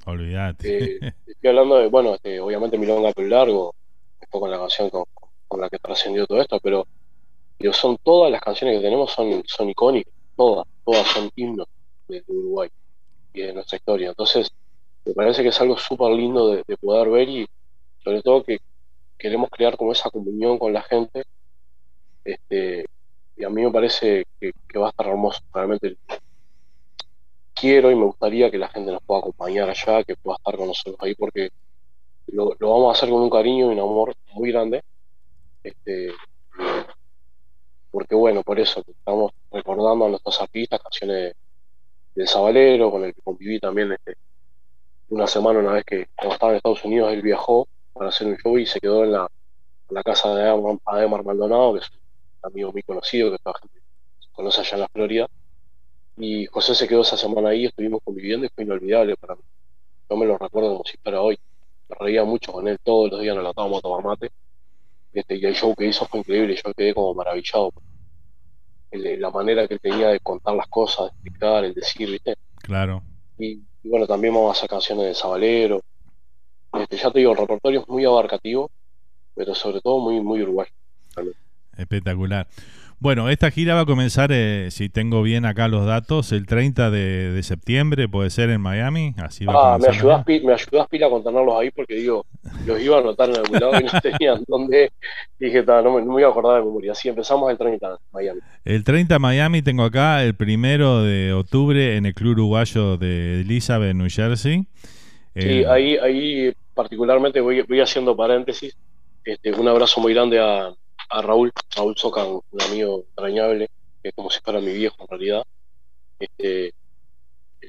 olvídate. [LAUGHS] estoy hablando de, bueno, este, obviamente Milonga Pelo Largo, después con la canción con, con la que trascendió todo esto, pero, pero son todas las canciones que tenemos son, son icónicas, todas, todas son himnos de Uruguay y de nuestra historia. Entonces, me parece que es algo súper lindo de, de poder ver y sobre todo que queremos crear como esa comunión con la gente. Este, y a mí me parece que, va a estar hermoso, realmente quiero y me gustaría que la gente nos pueda acompañar allá, que pueda estar con nosotros ahí, porque lo, lo vamos a hacer con un cariño y un amor muy grande. Este, porque bueno, por eso estamos recordando a nuestros artistas, canciones del Sabalero, con el que conviví también este, una semana, una vez que estaba en Estados Unidos, él viajó para hacer un show y se quedó en la, casa de Ademar, Ademar Maldonado, que es un amigo muy conocido, que toda gente conoce allá en la Florida. Y José se quedó esa semana ahí, estuvimos conviviendo y fue inolvidable para mí. Yo me lo recuerdo como si fuera hoy. Me reía mucho con él todos los días, nos la estábamos a tomar mate. Este, y el show que hizo fue increíble, yo quedé como maravillado. El- la manera que él tenía de contar las cosas, de explicar, el decir, ¿viste? Claro. Y, y bueno, también vamos a hacer canciones de Sabalero. Este, ya te digo, el repertorio es muy abarcativo, pero sobre todo muy, muy uruguayo. Espectacular. Bueno, esta gira va a comenzar, eh, si tengo bien acá los datos, el 30 de, de septiembre, puede ser en Miami. Así va a Ah, me comenzar. ayudás, me ayudás pila con tenerlos ahí porque digo, los iba a anotar en algún lado y no [LAUGHS] tenían dónde. Dije, "Ta, no me, no me iba a acordar de memoria. Sí, empezamos el 30 en Miami. El 30 Miami tengo acá, el primero de octubre en el Club Uruguayo de Elizabeth, New Jersey. Sí, ahí, ahí particularmente voy, voy haciendo paréntesis. Este, un abrazo muy grande a, a Raúl, Raúl Socan, un amigo entrañable, que es como si fuera mi viejo en realidad. Este,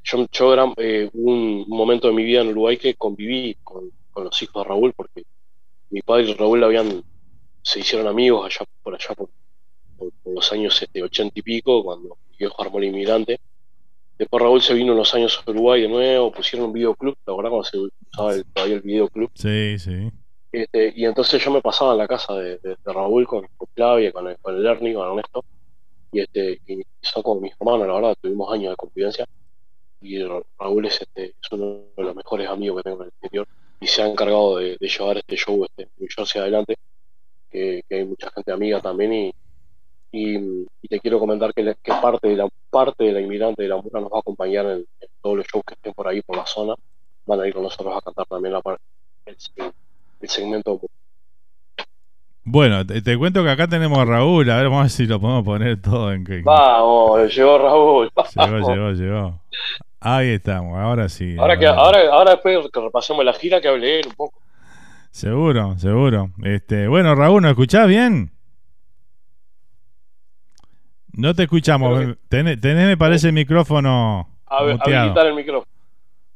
yo, yo era eh, un, momento de mi vida en Uruguay que conviví con, con los hijos de Raúl, porque mi padre y Raúl habían, se hicieron amigos allá por allá por, los años este, ochenta y pico, cuando mi viejo armó el inmigrante. Después Raúl se vino unos años a Uruguay de nuevo, pusieron un videoclub, ¿te acordás cuando se usaba el- todavía el videoclub? Sí, sí. Este, y entonces yo me pasaba en la casa de, de- Raúl con, con con, el, con el Ernie, con Ernesto, y este y son como mis hermanos, la verdad, tuvimos años de convivencia y Raúl es, este, es uno de los mejores amigos que tengo en el exterior y se ha encargado de, llevar este show este yo hacia adelante, que, hay mucha gente amiga también y, y, te quiero comentar que, parte de la parte de la inmigrante de la mura nos va a acompañar en, en todos los shows que estén por ahí por la zona, van a ir con nosotros a cantar también la parte el, el segmento Bueno, te, te cuento que acá tenemos a Raúl. A ver, vamos a ver si lo podemos poner todo en que. Vamos, llegó Raúl. Llegó, vamos. llegó, llegó. Ahí estamos, ahora sí. Ahora que ahora, ahora después que repasemos la gira que hable él un poco. Seguro, seguro. Este, bueno, Raúl, ¿nos escuchás bien? No te escuchamos. Tenés, tenés, me parece, el micrófono A ver, habilitar el micrófono.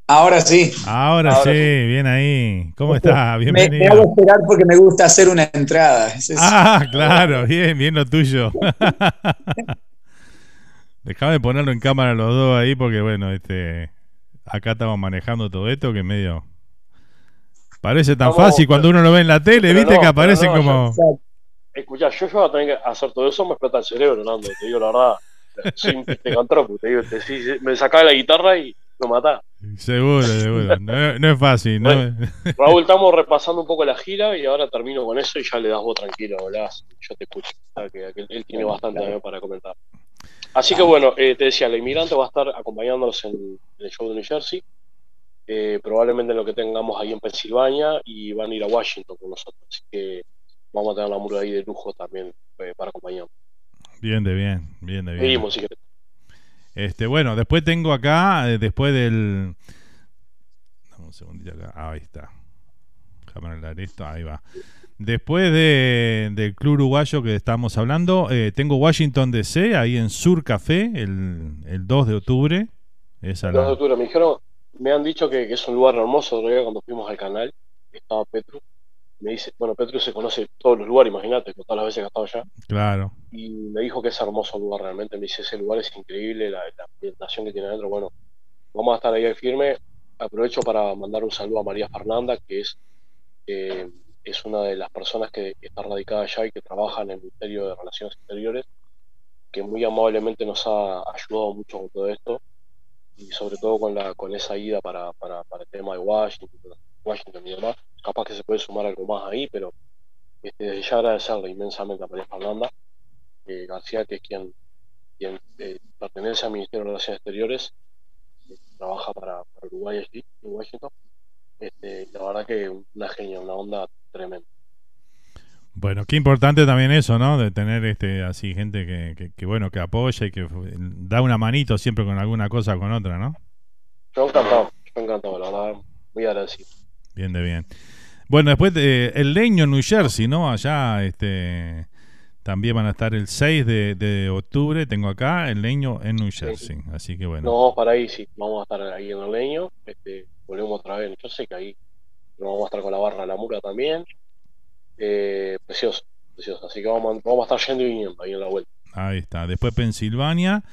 Ahora sí. Ahora, Ahora sí, bien ahí. ¿Cómo estás? Me, me Bienvenido. hago esperar porque me gusta hacer una entrada. Es- Ah, [LAUGHS] claro, bien, bien lo tuyo. [LAUGHS] Dejame ponerlo en cámara los dos ahí porque bueno, este acá estamos manejando todo esto que medio parece tan fácil cuando uno lo ve en la tele, pero viste no, que no, como Escuchá, yo, yo voy a tener que hacer todo eso, me explota el cerebro, Nando, te digo la verdad. Soy un te digo, te, sí, me sacaba la guitarra y lo matá. seguro, seguro. No, no es fácil, no Raúl, estamos repasando un poco la gira y ahora termino con eso y ya le das vos tranquilo, hablás, yo te escucho. que, que él tiene bastante para comentar. Así que bueno, eh, te decía, la inmigrante va a estar acompañándonos en, en el show de New Jersey, eh, probablemente lo que tengamos ahí en Pensilvania y van a ir a Washington con nosotros. Así que vamos a tener la murga ahí de lujo también eh, para acompañarnos. bien de bien, bien de bien. Seguimos, si querés. Este, bueno, después tengo acá, eh, después del. Dame un segundito acá. Ah, ahí está. Déjame arreglar esto. Ahí va. Después de, del club uruguayo que estamos hablando, eh, tengo Washington DC, ahí en Sur Café, el, el 2 de octubre. Esa El 2 de octubre me dijeron, me han dicho que, que es un lugar hermoso. Otro día cuando fuimos al canal, estaba Petru. Me dice, bueno, Petru se conoce todos los lugares, imagínate, con todas las veces que ha estado allá. Claro. y me dijo que es hermoso el lugar realmente. Me dice, ese lugar es increíble, la, la ambientación que tiene adentro. Bueno, vamos a estar ahí al firme. Aprovecho para mandar un saludo a María Fernanda, que es, eh, es una de las personas que está radicada allá y que trabaja en el Ministerio de Relaciones Exteriores, que muy amablemente nos ha ayudado mucho con todo esto y sobre todo con la con esa ida para, para, para el tema de Washington, Washington y demás. Capaz que se puede sumar algo más ahí, pero este, desde ya agradecerle inmensamente a María Fernanda eh, García, que es quien, quien eh, pertenece al Ministerio de Relaciones Exteriores, eh, trabaja para, para Uruguay allí, en Washington. Este, la verdad que una genia, una onda tremenda. Bueno, qué importante también eso, ¿no? De tener este así gente que, que, que, bueno, que apoya y que f- da una manito siempre con alguna cosa o con otra, ¿no? Yo encantado, yo encantado, la verdad, muy agradecido. Bien de bien. Bueno, después de, el leño en New Jersey, ¿no? Allá este también van a estar el 6 de, de octubre, tengo acá el leño en New Jersey. Así que bueno. Nos vamos para ahí, sí, vamos a estar ahí en el leño, este, volvemos otra vez, yo sé que ahí nos vamos a estar con la barra la mura también. Eh, precioso, precioso. Así que vamos, a- vamos a estar yendo y viniendo ahí en la vuelta. Ahí está. Después Pensilvania.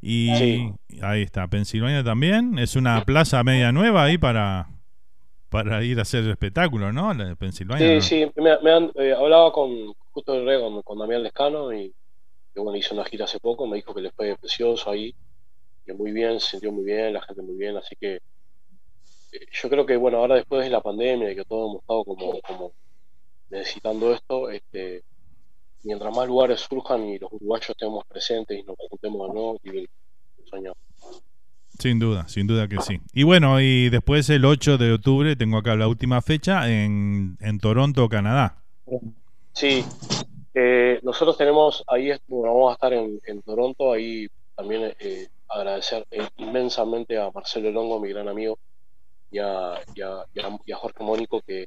Y Sí. ahí está. Pensilvania también. Es una plaza media nueva ahí para, para ir a hacer espectáculo, ¿no? La de Pensilvania. Sí, ¿no? sí, me, me han, eh, hablaba con justo el rey con, con Damián Lescano y que bueno, hizo una gira hace poco, me dijo que le fue precioso ahí, que muy bien, se sintió muy bien, la gente muy bien, así que eh, yo creo que bueno, ahora después de la pandemia y que todos hemos estado como, como necesitando esto, este, mientras más lugares surjan y los uruguayos estemos presentes y nos juntemos de nuevo, y soñamos. Sin duda, sin duda que sí. Y bueno, y después el 8 de octubre, tengo acá la última fecha, en, en Toronto, Canadá. Sí, eh, nosotros tenemos ahí, vamos a estar en, en Toronto, ahí también eh, agradecer eh, inmensamente a Marcelo Longo, mi gran amigo, y a, a- a Jorge Mónico, que,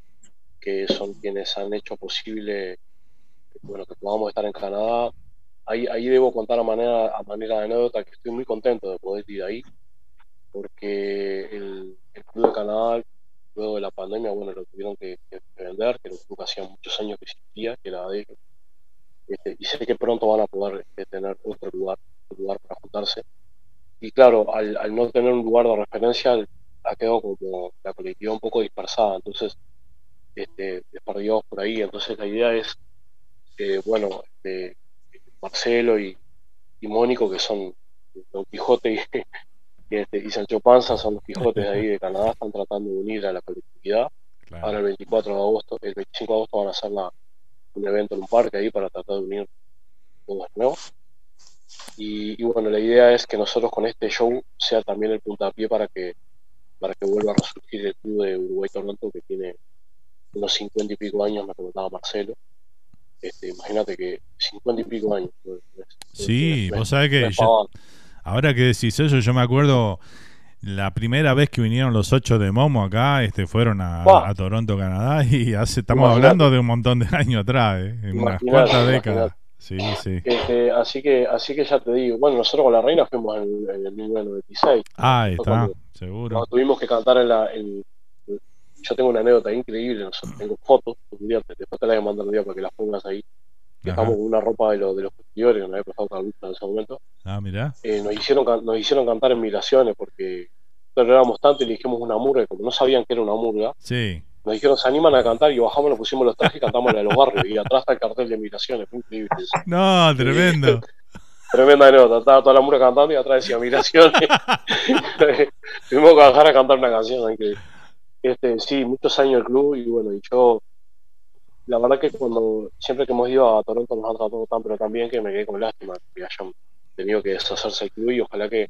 que son quienes han hecho posible bueno, que podamos estar en Canadá. Ahí, ahí debo contar a manera, a manera de anécdota que estoy muy contento de poder ir ahí, porque el, Club de Canadá, luego de la pandemia, bueno, lo tuvieron que, vender, que era un que hacía muchos años que existía, que era de. Este, y sé que pronto van a poder este, tener otro lugar, otro lugar para juntarse. Y claro, al, no tener un lugar de referencia, ha quedado como la colectividad un poco dispersada, entonces, este, desperdigados por ahí. Entonces, la idea es, eh, bueno, este, Marcelo y, y Mónico, que son Don Quijote y, este, y Sancho Panza, son los Quijotes de ahí [LAUGHS] de Canadá, están tratando de unir a la colectividad. Ahora el 24 de agosto, el 25 de agosto van a hacer la- un evento en un parque ahí para tratar de unir todos de nuevo. Y, y bueno, la idea es que nosotros con este show sea también el puntapié para que para que vuelva a resurgir el club de Uruguay Toronto que tiene unos 50 y pico años, me comentaba Marcelo. Este, imagínate que 50 y pico años. Sí, es- vos sabés que yo-. Ahora que decís eso, yo me acuerdo la primera vez que vinieron los ocho de Momo acá, este, fueron a, Toronto, Canadá, [LAUGHS] y hace, estamos hablando de un montón de años atrás, ¿eh? en unas cuantas décadas. Sí, sí. Este, así que así que ya te digo, bueno, nosotros con la reina fuimos en, en el 1996. Ahí Fue está, cuando- seguro. cuando tuvimos que cantar en la en- yo tengo una anécdota increíble, nosotros tengo fotos, un día te- después te las voy a mandar un día para que las pongas ahí. Estamos con una ropa de, los de los posteriores, que nos había prestado Carlito en ese momento. Ah, mirá. Eh, nos hicieron nos hicieron cantar en migraciones porque nosotros éramos tanto y le dijimos una murga, y como no sabían que era una murga, Sí. nos dijeron se animan a cantar y bajamos, nos pusimos los trajes y cantamos la de los barrios y atrás está el cartel de migraciones, fue increíble eso. No, tremendo. [LAUGHS] Tremenda anécdota, estaba toda la murga cantando y atrás decía migraciones. [LAUGHS] [LAUGHS] Tuvimos que bajar a cantar una canción increíble. Este, sí, muchos años el club y bueno, y yo, la verdad que cuando, siempre que hemos ido a Toronto nos han tratado tan pero tan bien que me quedé con lástima que hayan tenido que deshacerse el club y ojalá que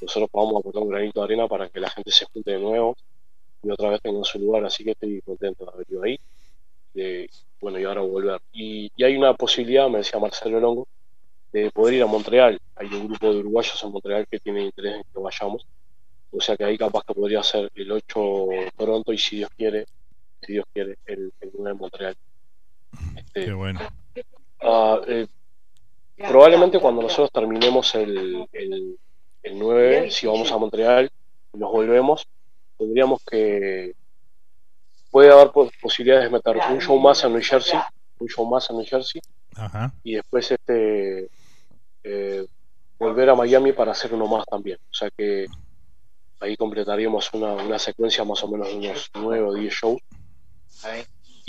nosotros podamos aportar un granito de arena para que la gente se junte de nuevo y otra vez tenga su lugar, así que estoy contento de haber ido ahí. De, bueno, y ahora volver. Y, hay una posibilidad, me decía Marcelo Longo, de poder ir a Montreal. Hay un grupo de uruguayos en Montreal que tiene interés en que vayamos. O sea que ahí capaz que podría ser el 8 Toronto y si Dios quiere, si Dios quiere, el, el 9 en Montreal. Qué bueno. ah, eh, probablemente cuando nosotros terminemos el, el, el 9, si vamos a Montreal y nos volvemos, tendríamos que... Puede haber pos- posibilidades de meter un show más en New Jersey, un show más en New Jersey, Ajá. y después este eh, volver a Miami para hacer uno más también. O sea que ahí completaríamos una, una secuencia más o menos de unos 9 o 10 shows.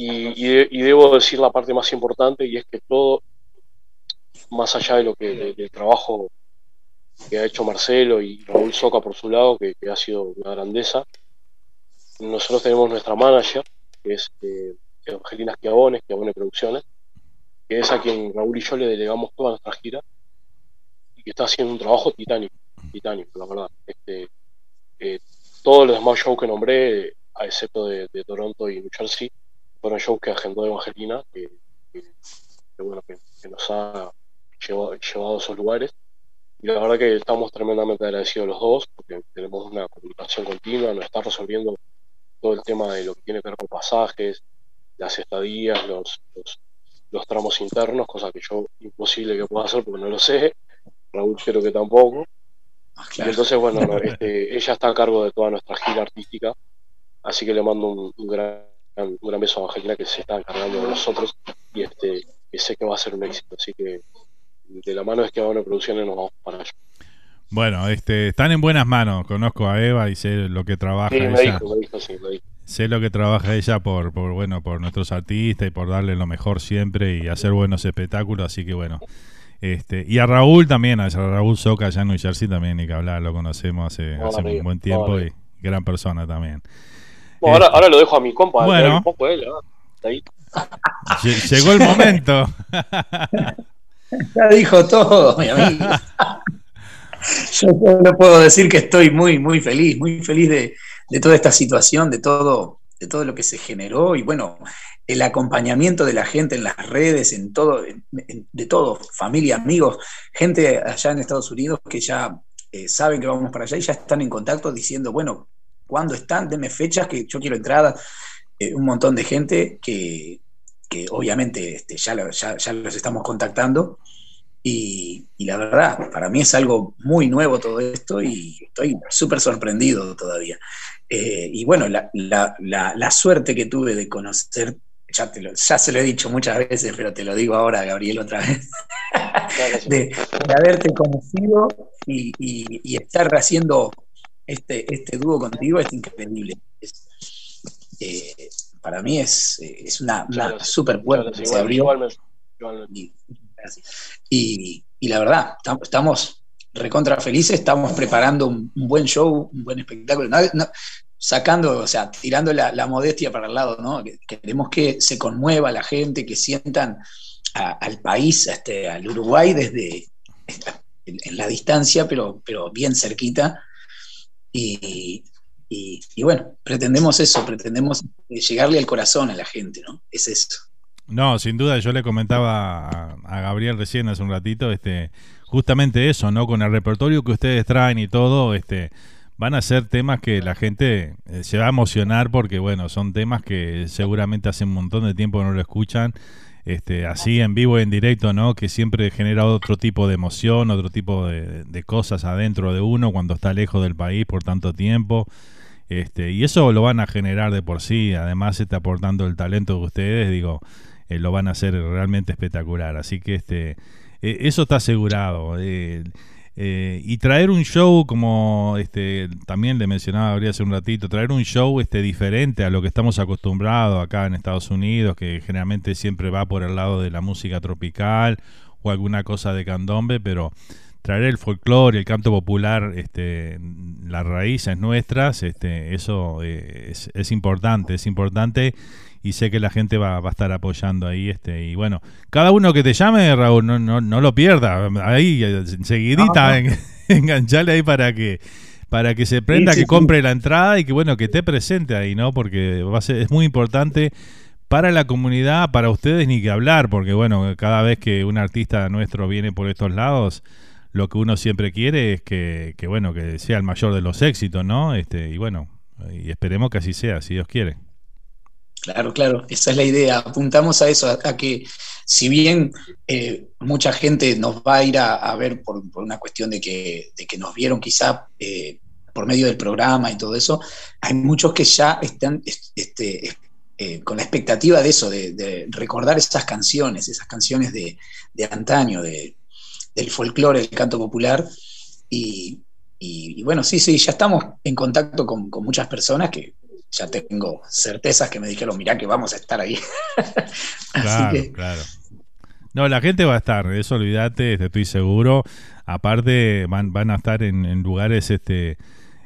Y, y, de- y debo decir la parte más importante y es que todo, más allá de lo que de- trabajo que ha hecho Marcelo y Raúl Soca por su lado, que, ha sido una grandeza, nosotros tenemos nuestra manager, que es eh, Evangelina Schiavone Producciones, que es a quien Raúl y yo le delegamos toda nuestra gira y que está haciendo un trabajo titánico, titánico, la verdad. Este, eh, todos los demás shows que nombré, a excepto de, de Toronto y New Jersey, fueron shows que agendó Evangelina, que, que- que, bueno, que, que nos ha llevado, llevado a esos lugares. Y la verdad que estamos tremendamente agradecidos los dos, porque tenemos una comunicación continua, nos está resolviendo todo el tema de lo que tiene que ver con pasajes, las estadías, los, los, los tramos internos, cosa que yo imposible que pueda hacer porque no lo sé, Raúl creo que tampoco. Y entonces, bueno, no, [LAUGHS] este, ella está a cargo de toda nuestra gira artística, así que le mando un, un gran, un gran beso a Angelina que se está encargando de nosotros y este, que sé que va a ser un éxito, así que de la mano de Esquiabano Producciones nos vamos para allá. Bueno, este, están en buenas manos. Conozco a Eva y sé lo que trabaja Sí, me ella. dijo, me dijo, sí, me dijo. Sé lo que trabaja ella por, por bueno, por nuestros artistas y por darle lo mejor siempre y hacer buenos espectáculos, así que bueno. Este, y a Raúl también, a Raúl Soca allá en New Jersey también, ni que hablar, lo conocemos hace, hace un buen tiempo y gran persona también. Bueno, ahora, ahora lo dejo a mi compa, Bueno. un poco de él, [LAUGHS] Llegó el momento. [LAUGHS] Ya dijo todo, mi amigo. [LAUGHS] Yo solo puedo decir que estoy muy, muy feliz, muy feliz de, de toda esta situación, de todo, de todo lo que se generó y bueno, el acompañamiento de la gente en las redes, en todo, en- en- de todo, familia, amigos, gente allá en Estados Unidos que ya eh, saben que vamos para allá y ya están en contacto diciendo, bueno, ¿cuándo están? Denme fechas que yo quiero entradas. Eh, un montón de gente que, que obviamente este, ya, lo- ya, ya los estamos contactando. Y, y la verdad, para mí es algo muy nuevo todo esto y estoy súper sorprendido todavía. Eh, y bueno, la, la- la- la suerte que tuve de conocer, ya, te lo- ya se lo he dicho muchas veces, pero te lo digo ahora, Gabriel, otra vez, [LAUGHS] de, de haberte conocido y, y- y estar haciendo este, este dúo contigo es increíble. Es- eh, para mí es, es una, una super puerta que se abrió. Y. Y, y la verdad, estamos recontra felices, estamos preparando un, buen show, un buen espectáculo, sacando, o sea, tirando la, modestia para el lado, ¿no? Queremos que se conmueva la gente, que sientan al país, este, al Uruguay desde en, la distancia, pero, pero bien cerquita. Y, bueno, pretendemos eso, pretendemos llegarle al corazón a la gente, ¿no? Es eso. No, sin duda, yo le comentaba a, Gabriel recién hace un ratito, este, justamente eso, ¿no? Con el repertorio que ustedes traen y todo, este, van a ser temas que la gente eh, se va a emocionar porque, bueno, son temas que seguramente hace un montón de tiempo no lo escuchan. Este, así en vivo y en directo, ¿no? Que siempre genera otro tipo de emoción, otro tipo de, cosas adentro de uno cuando está lejos del país por tanto tiempo. Este, y eso lo van a generar de por sí, además está aportando el talento de ustedes, digo, eh, lo van a hacer realmente espectacular. Así que este, eh, eso está asegurado. Eh, eh, y traer un show como este también le mencionaba Gabriel hace un ratito, traer un show este diferente a lo que estamos acostumbrados acá en Estados Unidos, que generalmente siempre va por el lado de la música tropical o alguna cosa de candombe, pero traer el folclore, el canto popular, este, las raíces nuestras, este, eso es, es importante, es importante y sé que la gente va, va, a estar apoyando ahí. este Y bueno, cada uno que te llame, Raúl, no, no, no lo pierda. Ahí, enseguidita, [LAUGHS] enganchale ahí para que para que se prenda, que compre la entrada y que bueno, que esté presente ahí, ¿no? Porque va a ser, es muy importante para la comunidad, para ustedes ni que hablar, porque bueno, cada vez que un artista nuestro viene por estos lados, lo que uno siempre quiere es que, que bueno, que sea el mayor de los éxitos, ¿no? Este, y bueno, y esperemos que así sea, si Dios quiere. Claro, claro, esa es la idea. Apuntamos a eso, a, que si bien eh, mucha gente nos va a ir a, ver por, una cuestión de que, nos vieron quizá eh, por medio del programa y todo eso, hay muchos que ya están este, eh, con la expectativa de eso, de, recordar esas canciones, esas canciones de, antaño, de, del folclore, del canto popular. Y, bueno, sí, sí, ya estamos en contacto con muchas personas que, ya tengo certezas que me dijeron, mirá que vamos a estar ahí. [LAUGHS] claro, claro. No, la gente va a estar, eso olvídate, estoy seguro. Aparte, van, van a estar en, lugares este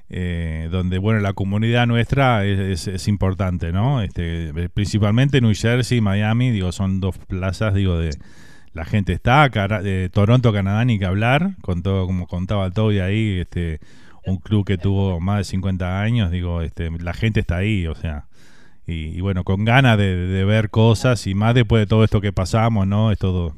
eh, donde, bueno, la comunidad nuestra es, es, importante, ¿no? Este, principalmente New Jersey, Miami, digo, son dos plazas, digo, de la gente está, de Toronto, Canadá, ni que hablar, con todo, como contaba Toby ahí, este un club que tuvo más de 50 años, digo, este, la gente está ahí, o sea, y, bueno, con ganas de, ver cosas y más después de todo esto que pasamos, ¿no? Estos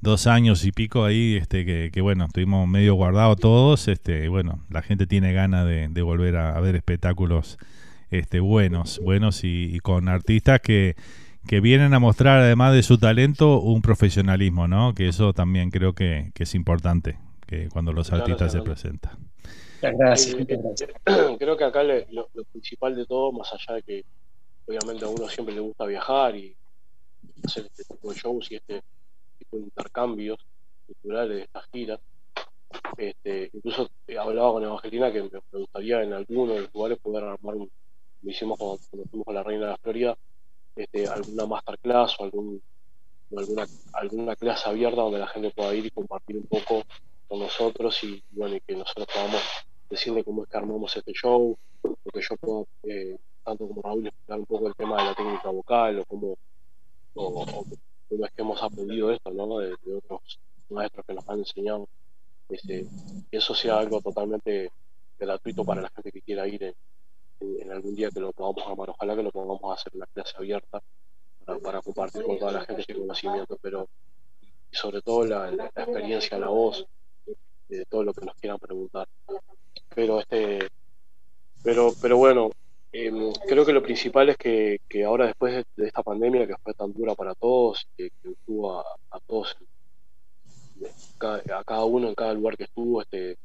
dos años y pico ahí, este, que, bueno, estuvimos medio guardados todos, este, y bueno, la gente tiene ganas de, volver a, ver espectáculos este, buenos, buenos y, con artistas que, que vienen a mostrar, además de su talento, un profesionalismo, ¿no? Que eso también creo que, es importante, que cuando los artistas se presentan. Gracias, [CLEARS THROAT] Creo que acá lo, principal de todo, más allá de que obviamente a uno siempre le gusta viajar y hacer este tipo de shows y este tipo de intercambios culturales de estas giras, este, incluso hablaba con Evangelina que me, gustaría en alguno de los lugares poder armar un, lo hicimos cuando, fuimos con la Reina de la Florida, este, alguna masterclass o algún, alguna, alguna clase abierta donde la gente pueda ir y compartir un poco con nosotros y bueno y que nosotros podamos decirle cómo es que armamos este show, o que yo puedo, eh, tanto como Raúl, explicar un poco el tema de la técnica vocal o cómo, o, es que hemos aprendido esto ¿no? de, otros maestros que nos han enseñado. Este, que eso sea algo totalmente gratuito para la gente que quiera ir en, algún día que lo podamos armar. Ojalá que lo podamos hacer una clase abierta para, compartir con toda la gente ese conocimiento, pero sobre todo la, la experiencia, la voz, de todo lo que nos quieran preguntar. Pero este pero pero bueno, em, creo que lo principal es que, que ahora después de, esta pandemia que fue tan dura para todos, que, estuvo a, todos, a cada uno en cada lugar que estuvo, este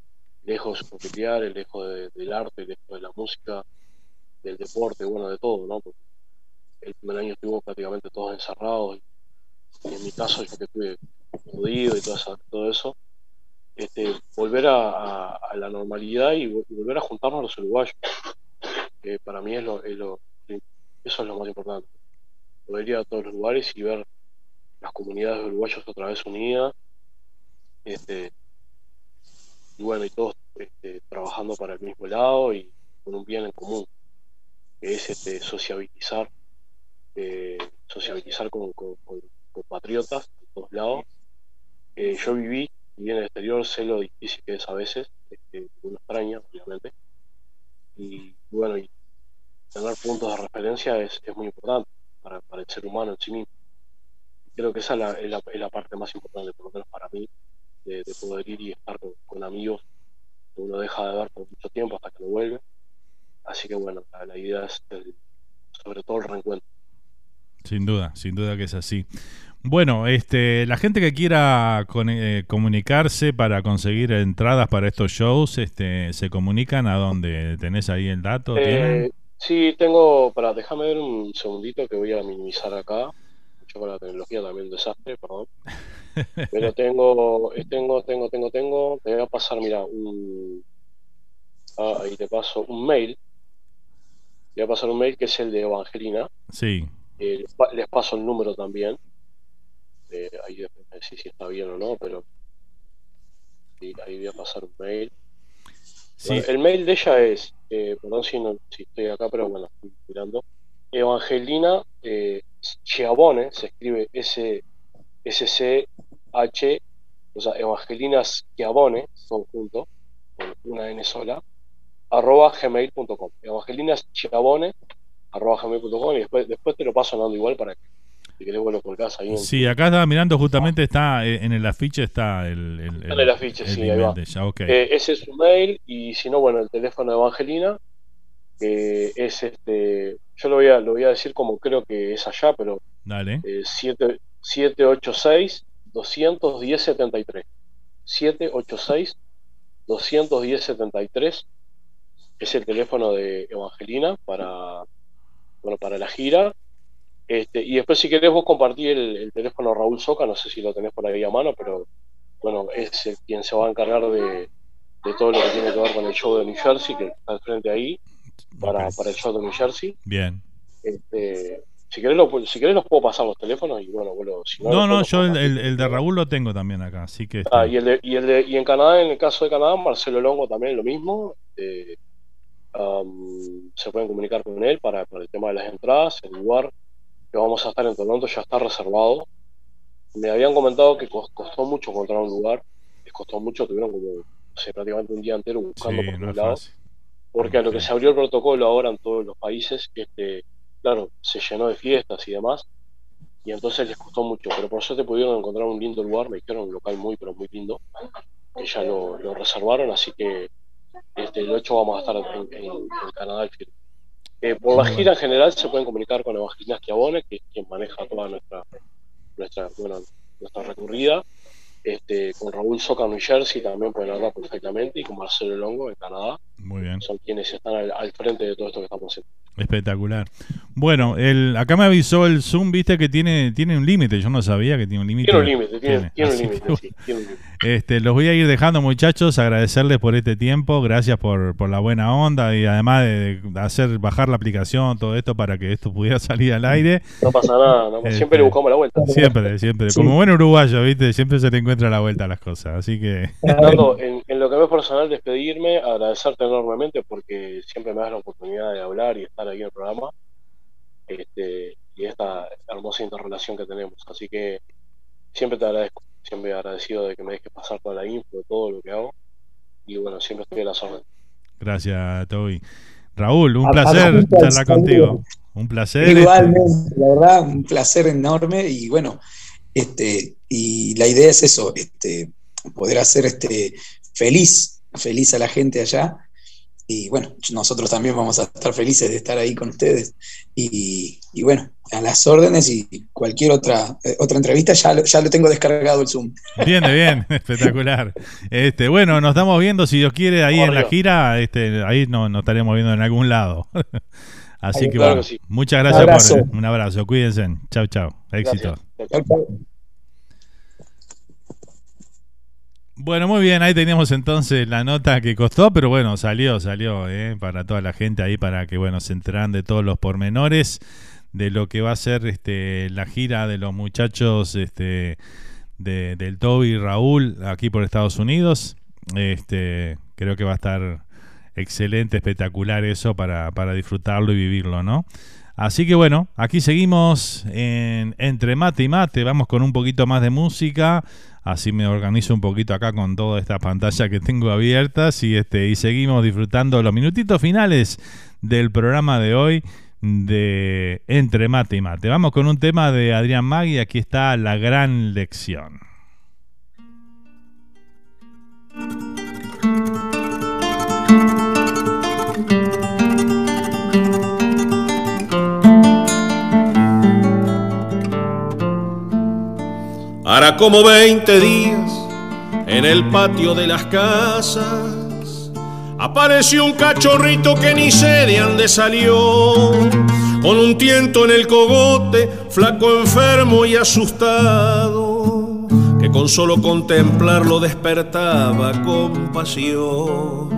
lejos de su familiar, lejos del arte, lejos de la música, del deporte, bueno, de todo, ¿no? Porque el primer año estuvimos prácticamente todos encerrados, y en mi caso yo que estuve jodido y todo todo eso este, volver a, la normalidad y, volver a juntarnos a los uruguayos. que para mí es lo, eso es lo más importante. Poder ir a todos los lugares y ver las comunidades uruguayas otra vez unidas Este, y bueno, y todos este, trabajando para el mismo lado y con un bien en común, que es este, sociabilizar, eh, sociabilizar con, con, de todos lados. Eh, yo viví, viví en el exterior, sé lo difícil que es a veces, este, uno extraña, obviamente, y bueno, y tener puntos de referencia es, es muy importante para, el ser humano en sí mismo. Creo que esa es la, es la- parte más importante, por lo menos para mí, de, de poder ir y estar con, amigos que uno deja de ver por mucho tiempo hasta que lo vuelve. Así que bueno, la, idea es sobre todo el reencuentro. Sin duda, sin duda que es así. Bueno, este, la gente que quiera con- eh, comunicarse para conseguir entradas para estos shows, este, se comunican a dónde tenés ahí el dato. Eh, sí, tengo, para déjame ver un segundito que voy a minimizar acá. Yo con la tecnología también un desastre, perdón. Pero [LAUGHS] tengo, eh, tengo, tengo, tengo, tengo. Te voy a pasar, mira, un. ah, ahí te paso un mail. Te voy a pasar un mail que es el de Evangelina. Sí, Eh, les paso el número también. Ahí me decís si está bien o no, pero. ahí voy a pasar un mail. Sí. Bueno, el mail de ella es, eh, perdón si, no, si estoy acá, pero bueno, estoy mirando. Evangelina eh, Schiavone, se escribe S, S C H, o sea, Evangelina Schiavone, todo junto, con una N sola, arroba gmail.com. Evangelina Schiavone, arroba gmail.com, y después, después te lo paso andando igual para que si querés vos lo colgás ahí en, sí, acá estaba mirando justamente está eh, en el afiche está el, el, en el afiche, el sí, ahí va. de ella, ok. Eh, ese es su mail y si no, bueno, el teléfono de Evangelina que es este, yo lo voy a, lo voy a decir como creo que es allá, pero Dale. eh, siete- 786 210 73 786 210 73 es el teléfono de Evangelina para bueno para la gira este, y después si querés vos compartir el, el teléfono Raúl Soca no sé si lo tenés por ahí a mano pero bueno es el quien se va a encargar de, de todo lo que tiene que ver con el show de New Jersey que está al frente ahí para, para el show de New Jersey Bien. este, si querés, lo, si querés los puedo pasar los teléfonos y bueno, lo- si no, No, no, yo el, compartir. el- el de Raúl lo tengo también acá, así que Ah, y, el de, y, el de, y en Canadá, en el caso de Canadá, Marcelo Longo también lo mismo. eh, am, se pueden comunicar con él para, para el tema de las entradas. El lugar que vamos a estar en Toronto ya está reservado. Me habían comentado que cos- costó mucho encontrar un lugar. Les costó mucho, tuvieron como no sé, prácticamente un día entero buscando Sí, por no fácil. Porque a lo que se abrió el protocolo ahora en todos los países, este, claro, se llenó de fiestas y demás, y entonces les costó mucho, pero por suerte pudieron encontrar un lindo lugar, me dijeron un local muy, pero muy lindo, que ya lo, lo reservaron, así que este, el 8 vamos a estar en, en- en Canadá. Eh, por la gira en general se pueden comunicar con Evangelina Schiavone, que es quien maneja toda nuestra, nuestra, bueno, nuestra recorrida, este, con Raúl Soca en New Jersey también pueden hablar perfectamente, y con Marcelo Longo en Canadá, Muy bien. son quienes están al, al frente de todo esto que estamos haciendo. Espectacular. Bueno, el, acá me avisó el Zoom, viste que tiene, tiene un límite. Yo no sabía que tiene un límite. Tiene un límite, tiene, tiene un límite, sí. Este, los voy a ir dejando, muchachos. Agradecerles por este tiempo. Gracias por, por la buena onda y además de, de hacer bajar la aplicación, todo esto para que esto pudiera salir al aire. No pasa nada, no- Este, siempre le buscamos la vuelta. Siempre, siempre. Sí. Como buen uruguayo, ¿viste? Siempre se le encuentra la vuelta a las cosas. Así que. Fernando, en, en lo que me es personal, despedirme, agradecerte enormemente porque siempre me das la oportunidad de hablar y estar ahí en el programa este, y esta hermosa interrelación que tenemos. Así que siempre te agradezco, siempre agradecido de que me dejes pasar toda la info de todo lo que hago y bueno, siempre estoy a las órdenes. Gracias, Toby. Raúl, un A- a placer charlar contigo. Un placer. este, Igualmente, la verdad, un placer enorme y bueno, este, y la idea es eso, este, poder hacer este feliz, feliz a la gente allá. Y bueno, nosotros también vamos a estar felices de estar ahí con ustedes. Y, y bueno, a las órdenes y cualquier otra, eh, otra entrevista, ya lo, ya lo tengo descargado el Zoom. Bien, bien, [LAUGHS] espectacular. Este, bueno, nos estamos viendo, si Dios quiere, ahí en la gira, este, ahí no- nos estaremos viendo en algún lado. [LAUGHS] Así Ahí, que claro bueno, que sí. muchas Un gracias abrazo. por un abrazo, cuídense. Chau, chau. Éxito. Bueno, muy bien, ahí teníamos entonces la nota que costó, pero bueno, salió, salió, ¿eh? para toda la gente ahí, para que bueno, se enteraran de todos los pormenores de lo que va a ser este, la gira de los muchachos este, de- del Toby y Raúl aquí por Estados Unidos. Este, creo que va a estar excelente, espectacular eso para, para disfrutarlo y vivirlo, ¿no? Así que bueno, aquí seguimos en Entre Mate y Mate, vamos con un poquito más de música, así me organizo un poquito acá con toda esta pantalla que tengo abiertas y este y seguimos disfrutando los minutitos finales del programa de hoy de Entre Mate y Mate. Vamos con un tema de Adrián Magui, aquí está la gran lección. Hará como 20 días en el patio de las casas apareció un cachorrito que ni sé de dónde salió, con un tiento en el cogote, flaco, enfermo y asustado, que con solo contemplarlo despertaba compasión.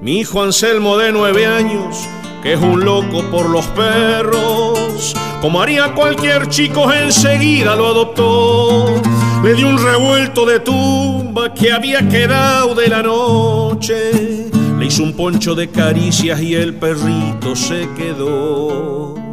Mi hijo Anselmo de nueve años, que es un loco por los perros, como haría cualquier chico enseguida lo adoptó. Le dio un revuelto de tumba que había quedado de la noche. Le hizo un poncho de caricias y el perrito se quedó.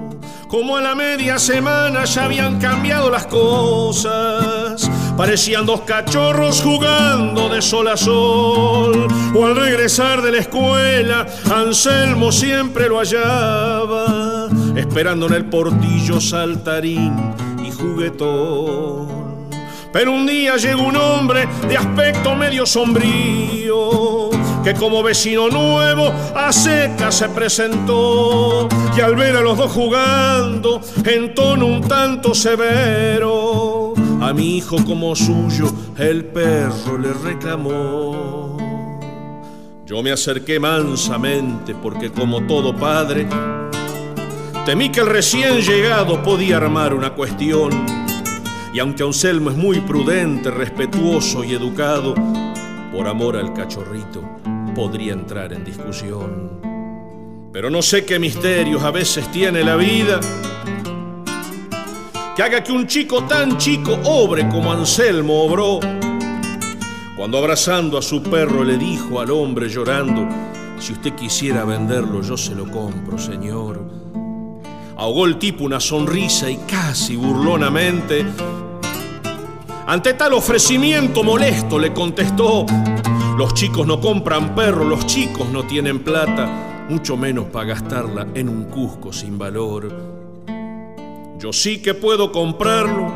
Como a la media semana ya habían cambiado las cosas. Parecían dos cachorros jugando de sol a sol. O al regresar de la escuela, Anselmo siempre lo hallaba, esperando en el portillo saltarín y juguetón. Pero un día llegó un hombre de aspecto medio sombrío, que como vecino nuevo a seca se presentó, y al ver a los dos jugando en tono un tanto severo, a mi hijo como suyo el perro le reclamó. Yo me acerqué mansamente porque como todo padre, temí que el recién llegado podía armar una cuestión y aunque Anselmo es muy prudente, respetuoso y educado, por amor al cachorrito podría entrar en discusión. Pero no sé qué misterios a veces tiene la vida que haga que un chico tan chico obre como Anselmo obró. Cuando abrazando a su perro le dijo al hombre llorando, si usted quisiera venderlo yo se lo compro, señor. Ahogó el tipo una sonrisa y casi burlonamente ante tal ofrecimiento molesto le contestó, los chicos no compran perro, los chicos no tienen plata, mucho menos para gastarla en un cusco sin valor. Yo sí que puedo comprarlo,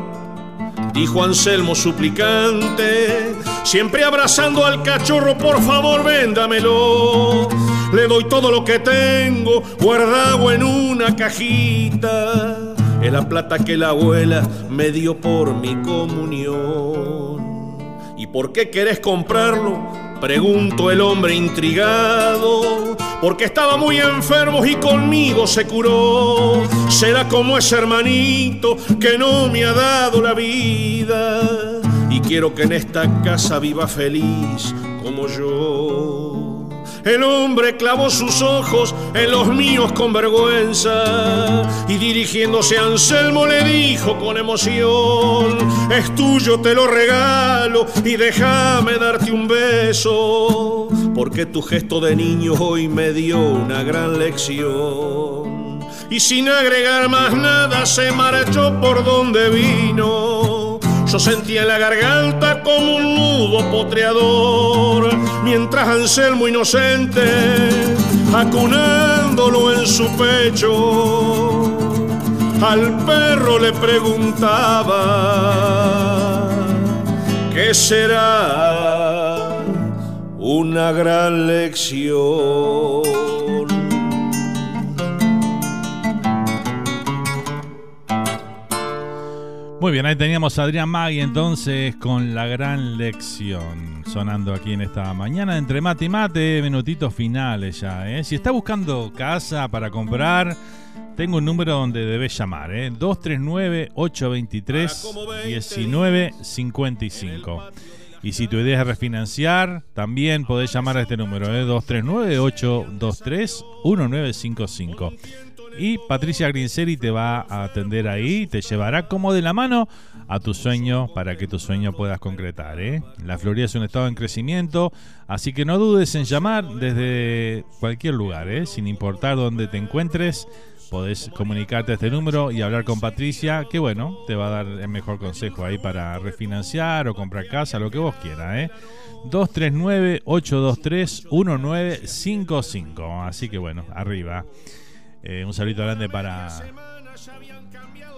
dijo Anselmo suplicante, siempre abrazando al cachorro, por favor véndamelo. Le doy todo lo que tengo, guardado en una cajita. Es la plata que la abuela me dio por mi comunión. ¿Y por qué querés comprarlo? Preguntó el hombre intrigado. Porque estaba muy enfermo y conmigo se curó. Será como ese hermanito que no me ha dado la vida. Y quiero que en esta casa viva feliz como yo. El hombre clavó sus ojos en los míos con vergüenza y dirigiéndose a Anselmo le dijo con emoción, es tuyo, te lo regalo y déjame darte un beso, porque tu gesto de niño hoy me dio una gran lección. Y sin agregar más nada se marchó por donde vino. Yo sentía en la garganta como un nudo potreador, mientras Anselmo inocente, acunándolo en su pecho, al perro le preguntaba, ¿qué será una gran lección? Muy bien, ahí teníamos a Adrián Magui entonces con la gran lección sonando aquí en esta mañana entre mate y mate, minutitos finales ya. ¿eh? Si está buscando casa para comprar, tengo un número donde debes llamar, ¿eh? 239-823-1955. Y si tu idea es refinanciar, también podés llamar a este número, ¿eh? 239-823-1955. Y Patricia Grinseri te va a atender ahí, te llevará como de la mano a tu sueño para que tu sueño puedas concretar. ¿eh? La Florida es un estado en crecimiento, así que no dudes en llamar desde cualquier lugar, ¿eh? sin importar dónde te encuentres. Podés comunicarte a este número y hablar con Patricia, que bueno, te va a dar el mejor consejo ahí para refinanciar o comprar casa, lo que vos quieras, ¿eh? 239-823-1955. Así que bueno, arriba. Eh, un saludo grande para,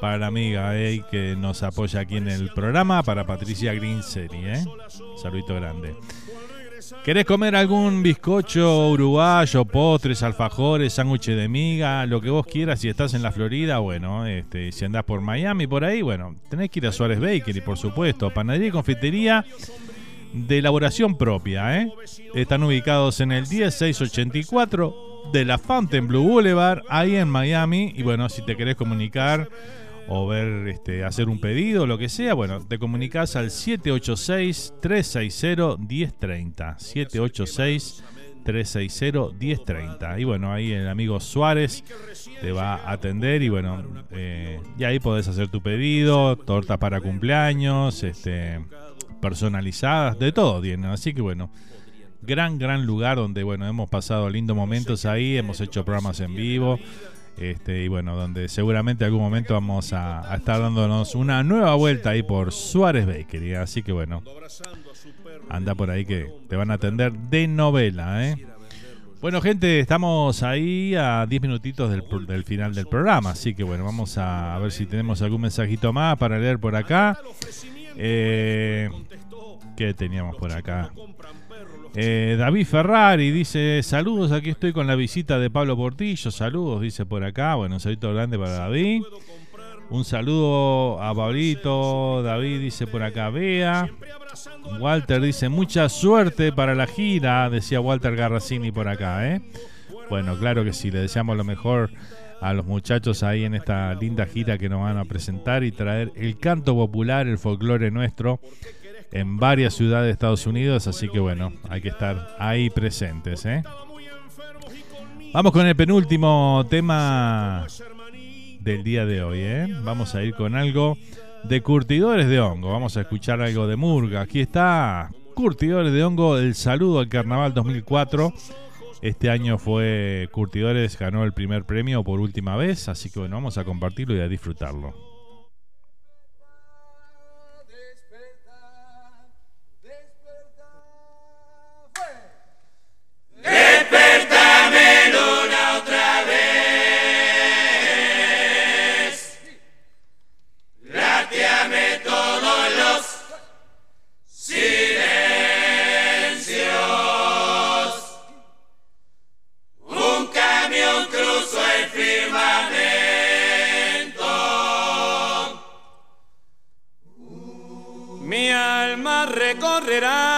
para la amiga eh, que nos apoya aquí en el programa, para Patricia Grinseri. Eh. Saludito grande. ¿Querés comer algún bizcocho uruguayo, postres, alfajores, sándwiches de miga, lo que vos quieras? Si estás en la Florida, bueno, este, si andás por Miami, por ahí, bueno, tenés que ir a Suárez Bakery, por supuesto. Panadería y confitería de elaboración propia. ¿eh? Están ubicados en el 10684 de la Fontainebleau Boulevard, ahí en Miami. Y bueno, si te querés comunicar o ver, este, hacer un pedido, lo que sea, bueno, te comunicas al 786-360-1030. 786-360-1030. Y bueno, ahí el amigo Suárez te va a atender y bueno, eh, y ahí podés hacer tu pedido, tortas para cumpleaños, este personalizadas, de todo tienen. Así que bueno, gran, gran lugar donde bueno, hemos pasado lindos momentos ahí, hemos hecho programas en vivo. Este, y bueno, donde seguramente en algún momento vamos a, estar dándonos una nueva vuelta ahí por Suárez Bakery. Así que bueno, anda por ahí que te van a atender de novela. ¿eh? Bueno, gente, estamos ahí a 10 minutitos del, del, final del programa. Así que bueno, vamos a, ver si tenemos algún mensajito más para leer por acá. Eh, ¿Qué teníamos por acá? Eh, David Ferrari dice: Saludos, aquí estoy con la visita de Pablo Portillo. Saludos, dice por acá. Bueno, un saludo grande para David. Un saludo a Pablito. David dice por acá: Vea. Walter dice: Mucha suerte para la gira, decía Walter Garracini por acá. ¿eh? Bueno, claro que sí, le deseamos lo mejor a los muchachos ahí en esta linda gira que nos van a presentar y traer el canto popular, el folclore nuestro en varias ciudades de Estados Unidos, así que bueno, hay que estar ahí presentes. ¿eh? Vamos con el penúltimo tema del día de hoy. ¿eh? Vamos a ir con algo de curtidores de hongo. Vamos a escuchar algo de Murga. Aquí está Curtidores de hongo, el saludo al Carnaval 2004. Este año fue Curtidores, ganó el primer premio por última vez, así que bueno, vamos a compartirlo y a disfrutarlo. será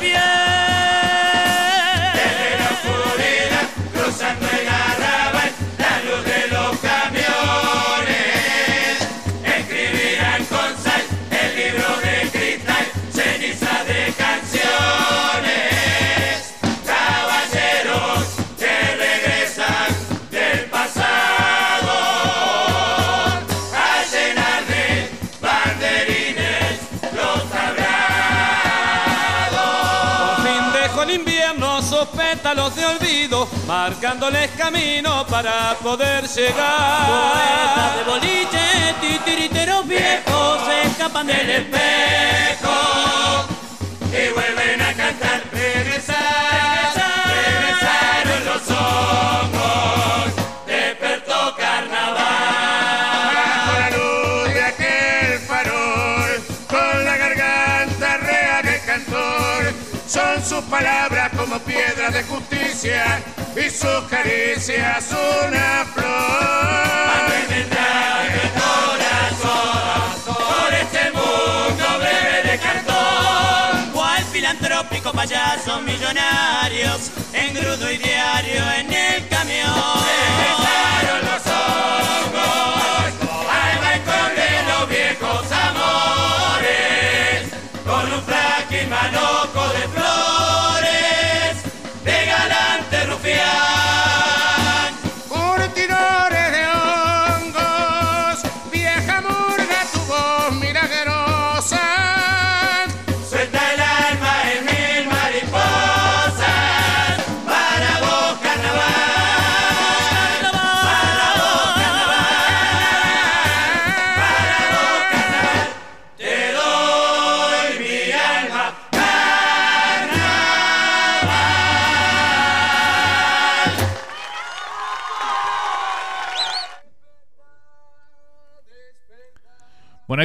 边。Pétalos de olvido, marcándoles camino para poder llegar. Poetas de boliche, titiriteros viejos, se escapan del espejo. y vuelven a cantar. Regresar, regresaron los ojos, son sus palabras como piedras de justicia y sus caricias una flor. el corazón por este mundo breve de cartón. Cual filantrópico payasos millonarios, engrudo y diario en el camión. Regresaron los ojos al balcón de los viejos amores, un frágil manojo de flores,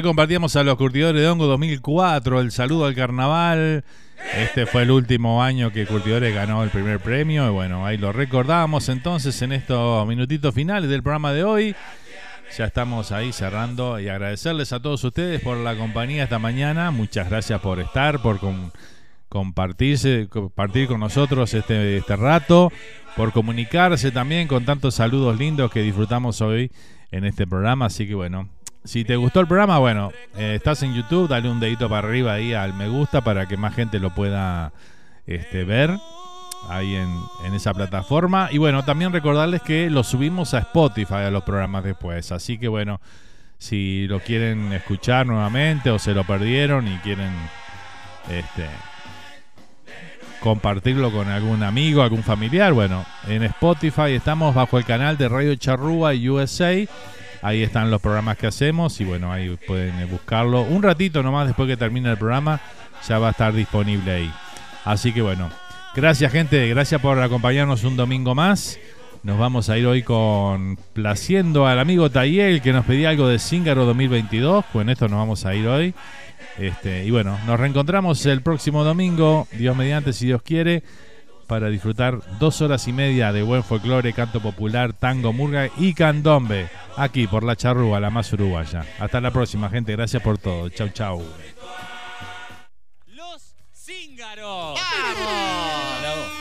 ahí compartíamos a los curtidores de hongo 2004, el saludo al carnaval. Este fue el último año que Curtidores ganó el primer premio. Y bueno, ahí lo recordamos entonces en estos minutitos finales del programa de hoy. Ya estamos ahí cerrando y agradecerles a todos ustedes por la compañía esta mañana. Muchas gracias por estar, por com- compartirse, compartir con nosotros este, este rato, por comunicarse también con tantos saludos lindos que disfrutamos hoy en este programa. Así que bueno, si te gustó el programa, bueno, eh, estás en YouTube, dale un dedito para arriba ahí al me gusta para que más gente lo pueda este, ver ahí en, en esa plataforma. Y bueno, también recordarles que lo subimos a Spotify a los programas después. Así que bueno, si lo quieren escuchar nuevamente o se lo perdieron y quieren este compartirlo con algún amigo, algún familiar, bueno, en Spotify estamos bajo el canal de Radio Charrúa USA. Ahí están los programas que hacemos y bueno, ahí pueden eh, buscarlo. Un ratito nomás después que termine el programa ya va a estar disponible ahí. Así que bueno, gracias gente, gracias por acompañarnos un domingo más. Nos vamos a ir hoy con placiendo al amigo Tayel que nos pedía algo de Zíngaro 2022. Con esto nos vamos a ir hoy. Este, y bueno, nos reencontramos el próximo domingo, Dios mediante, si Dios quiere, para disfrutar dos horas y media de buen folclore, canto popular, tango, murga y candombe, aquí por la charrúa, la más uruguaya. Hasta la próxima, gente. Gracias por todo. Chau, chau. Cíngaro. La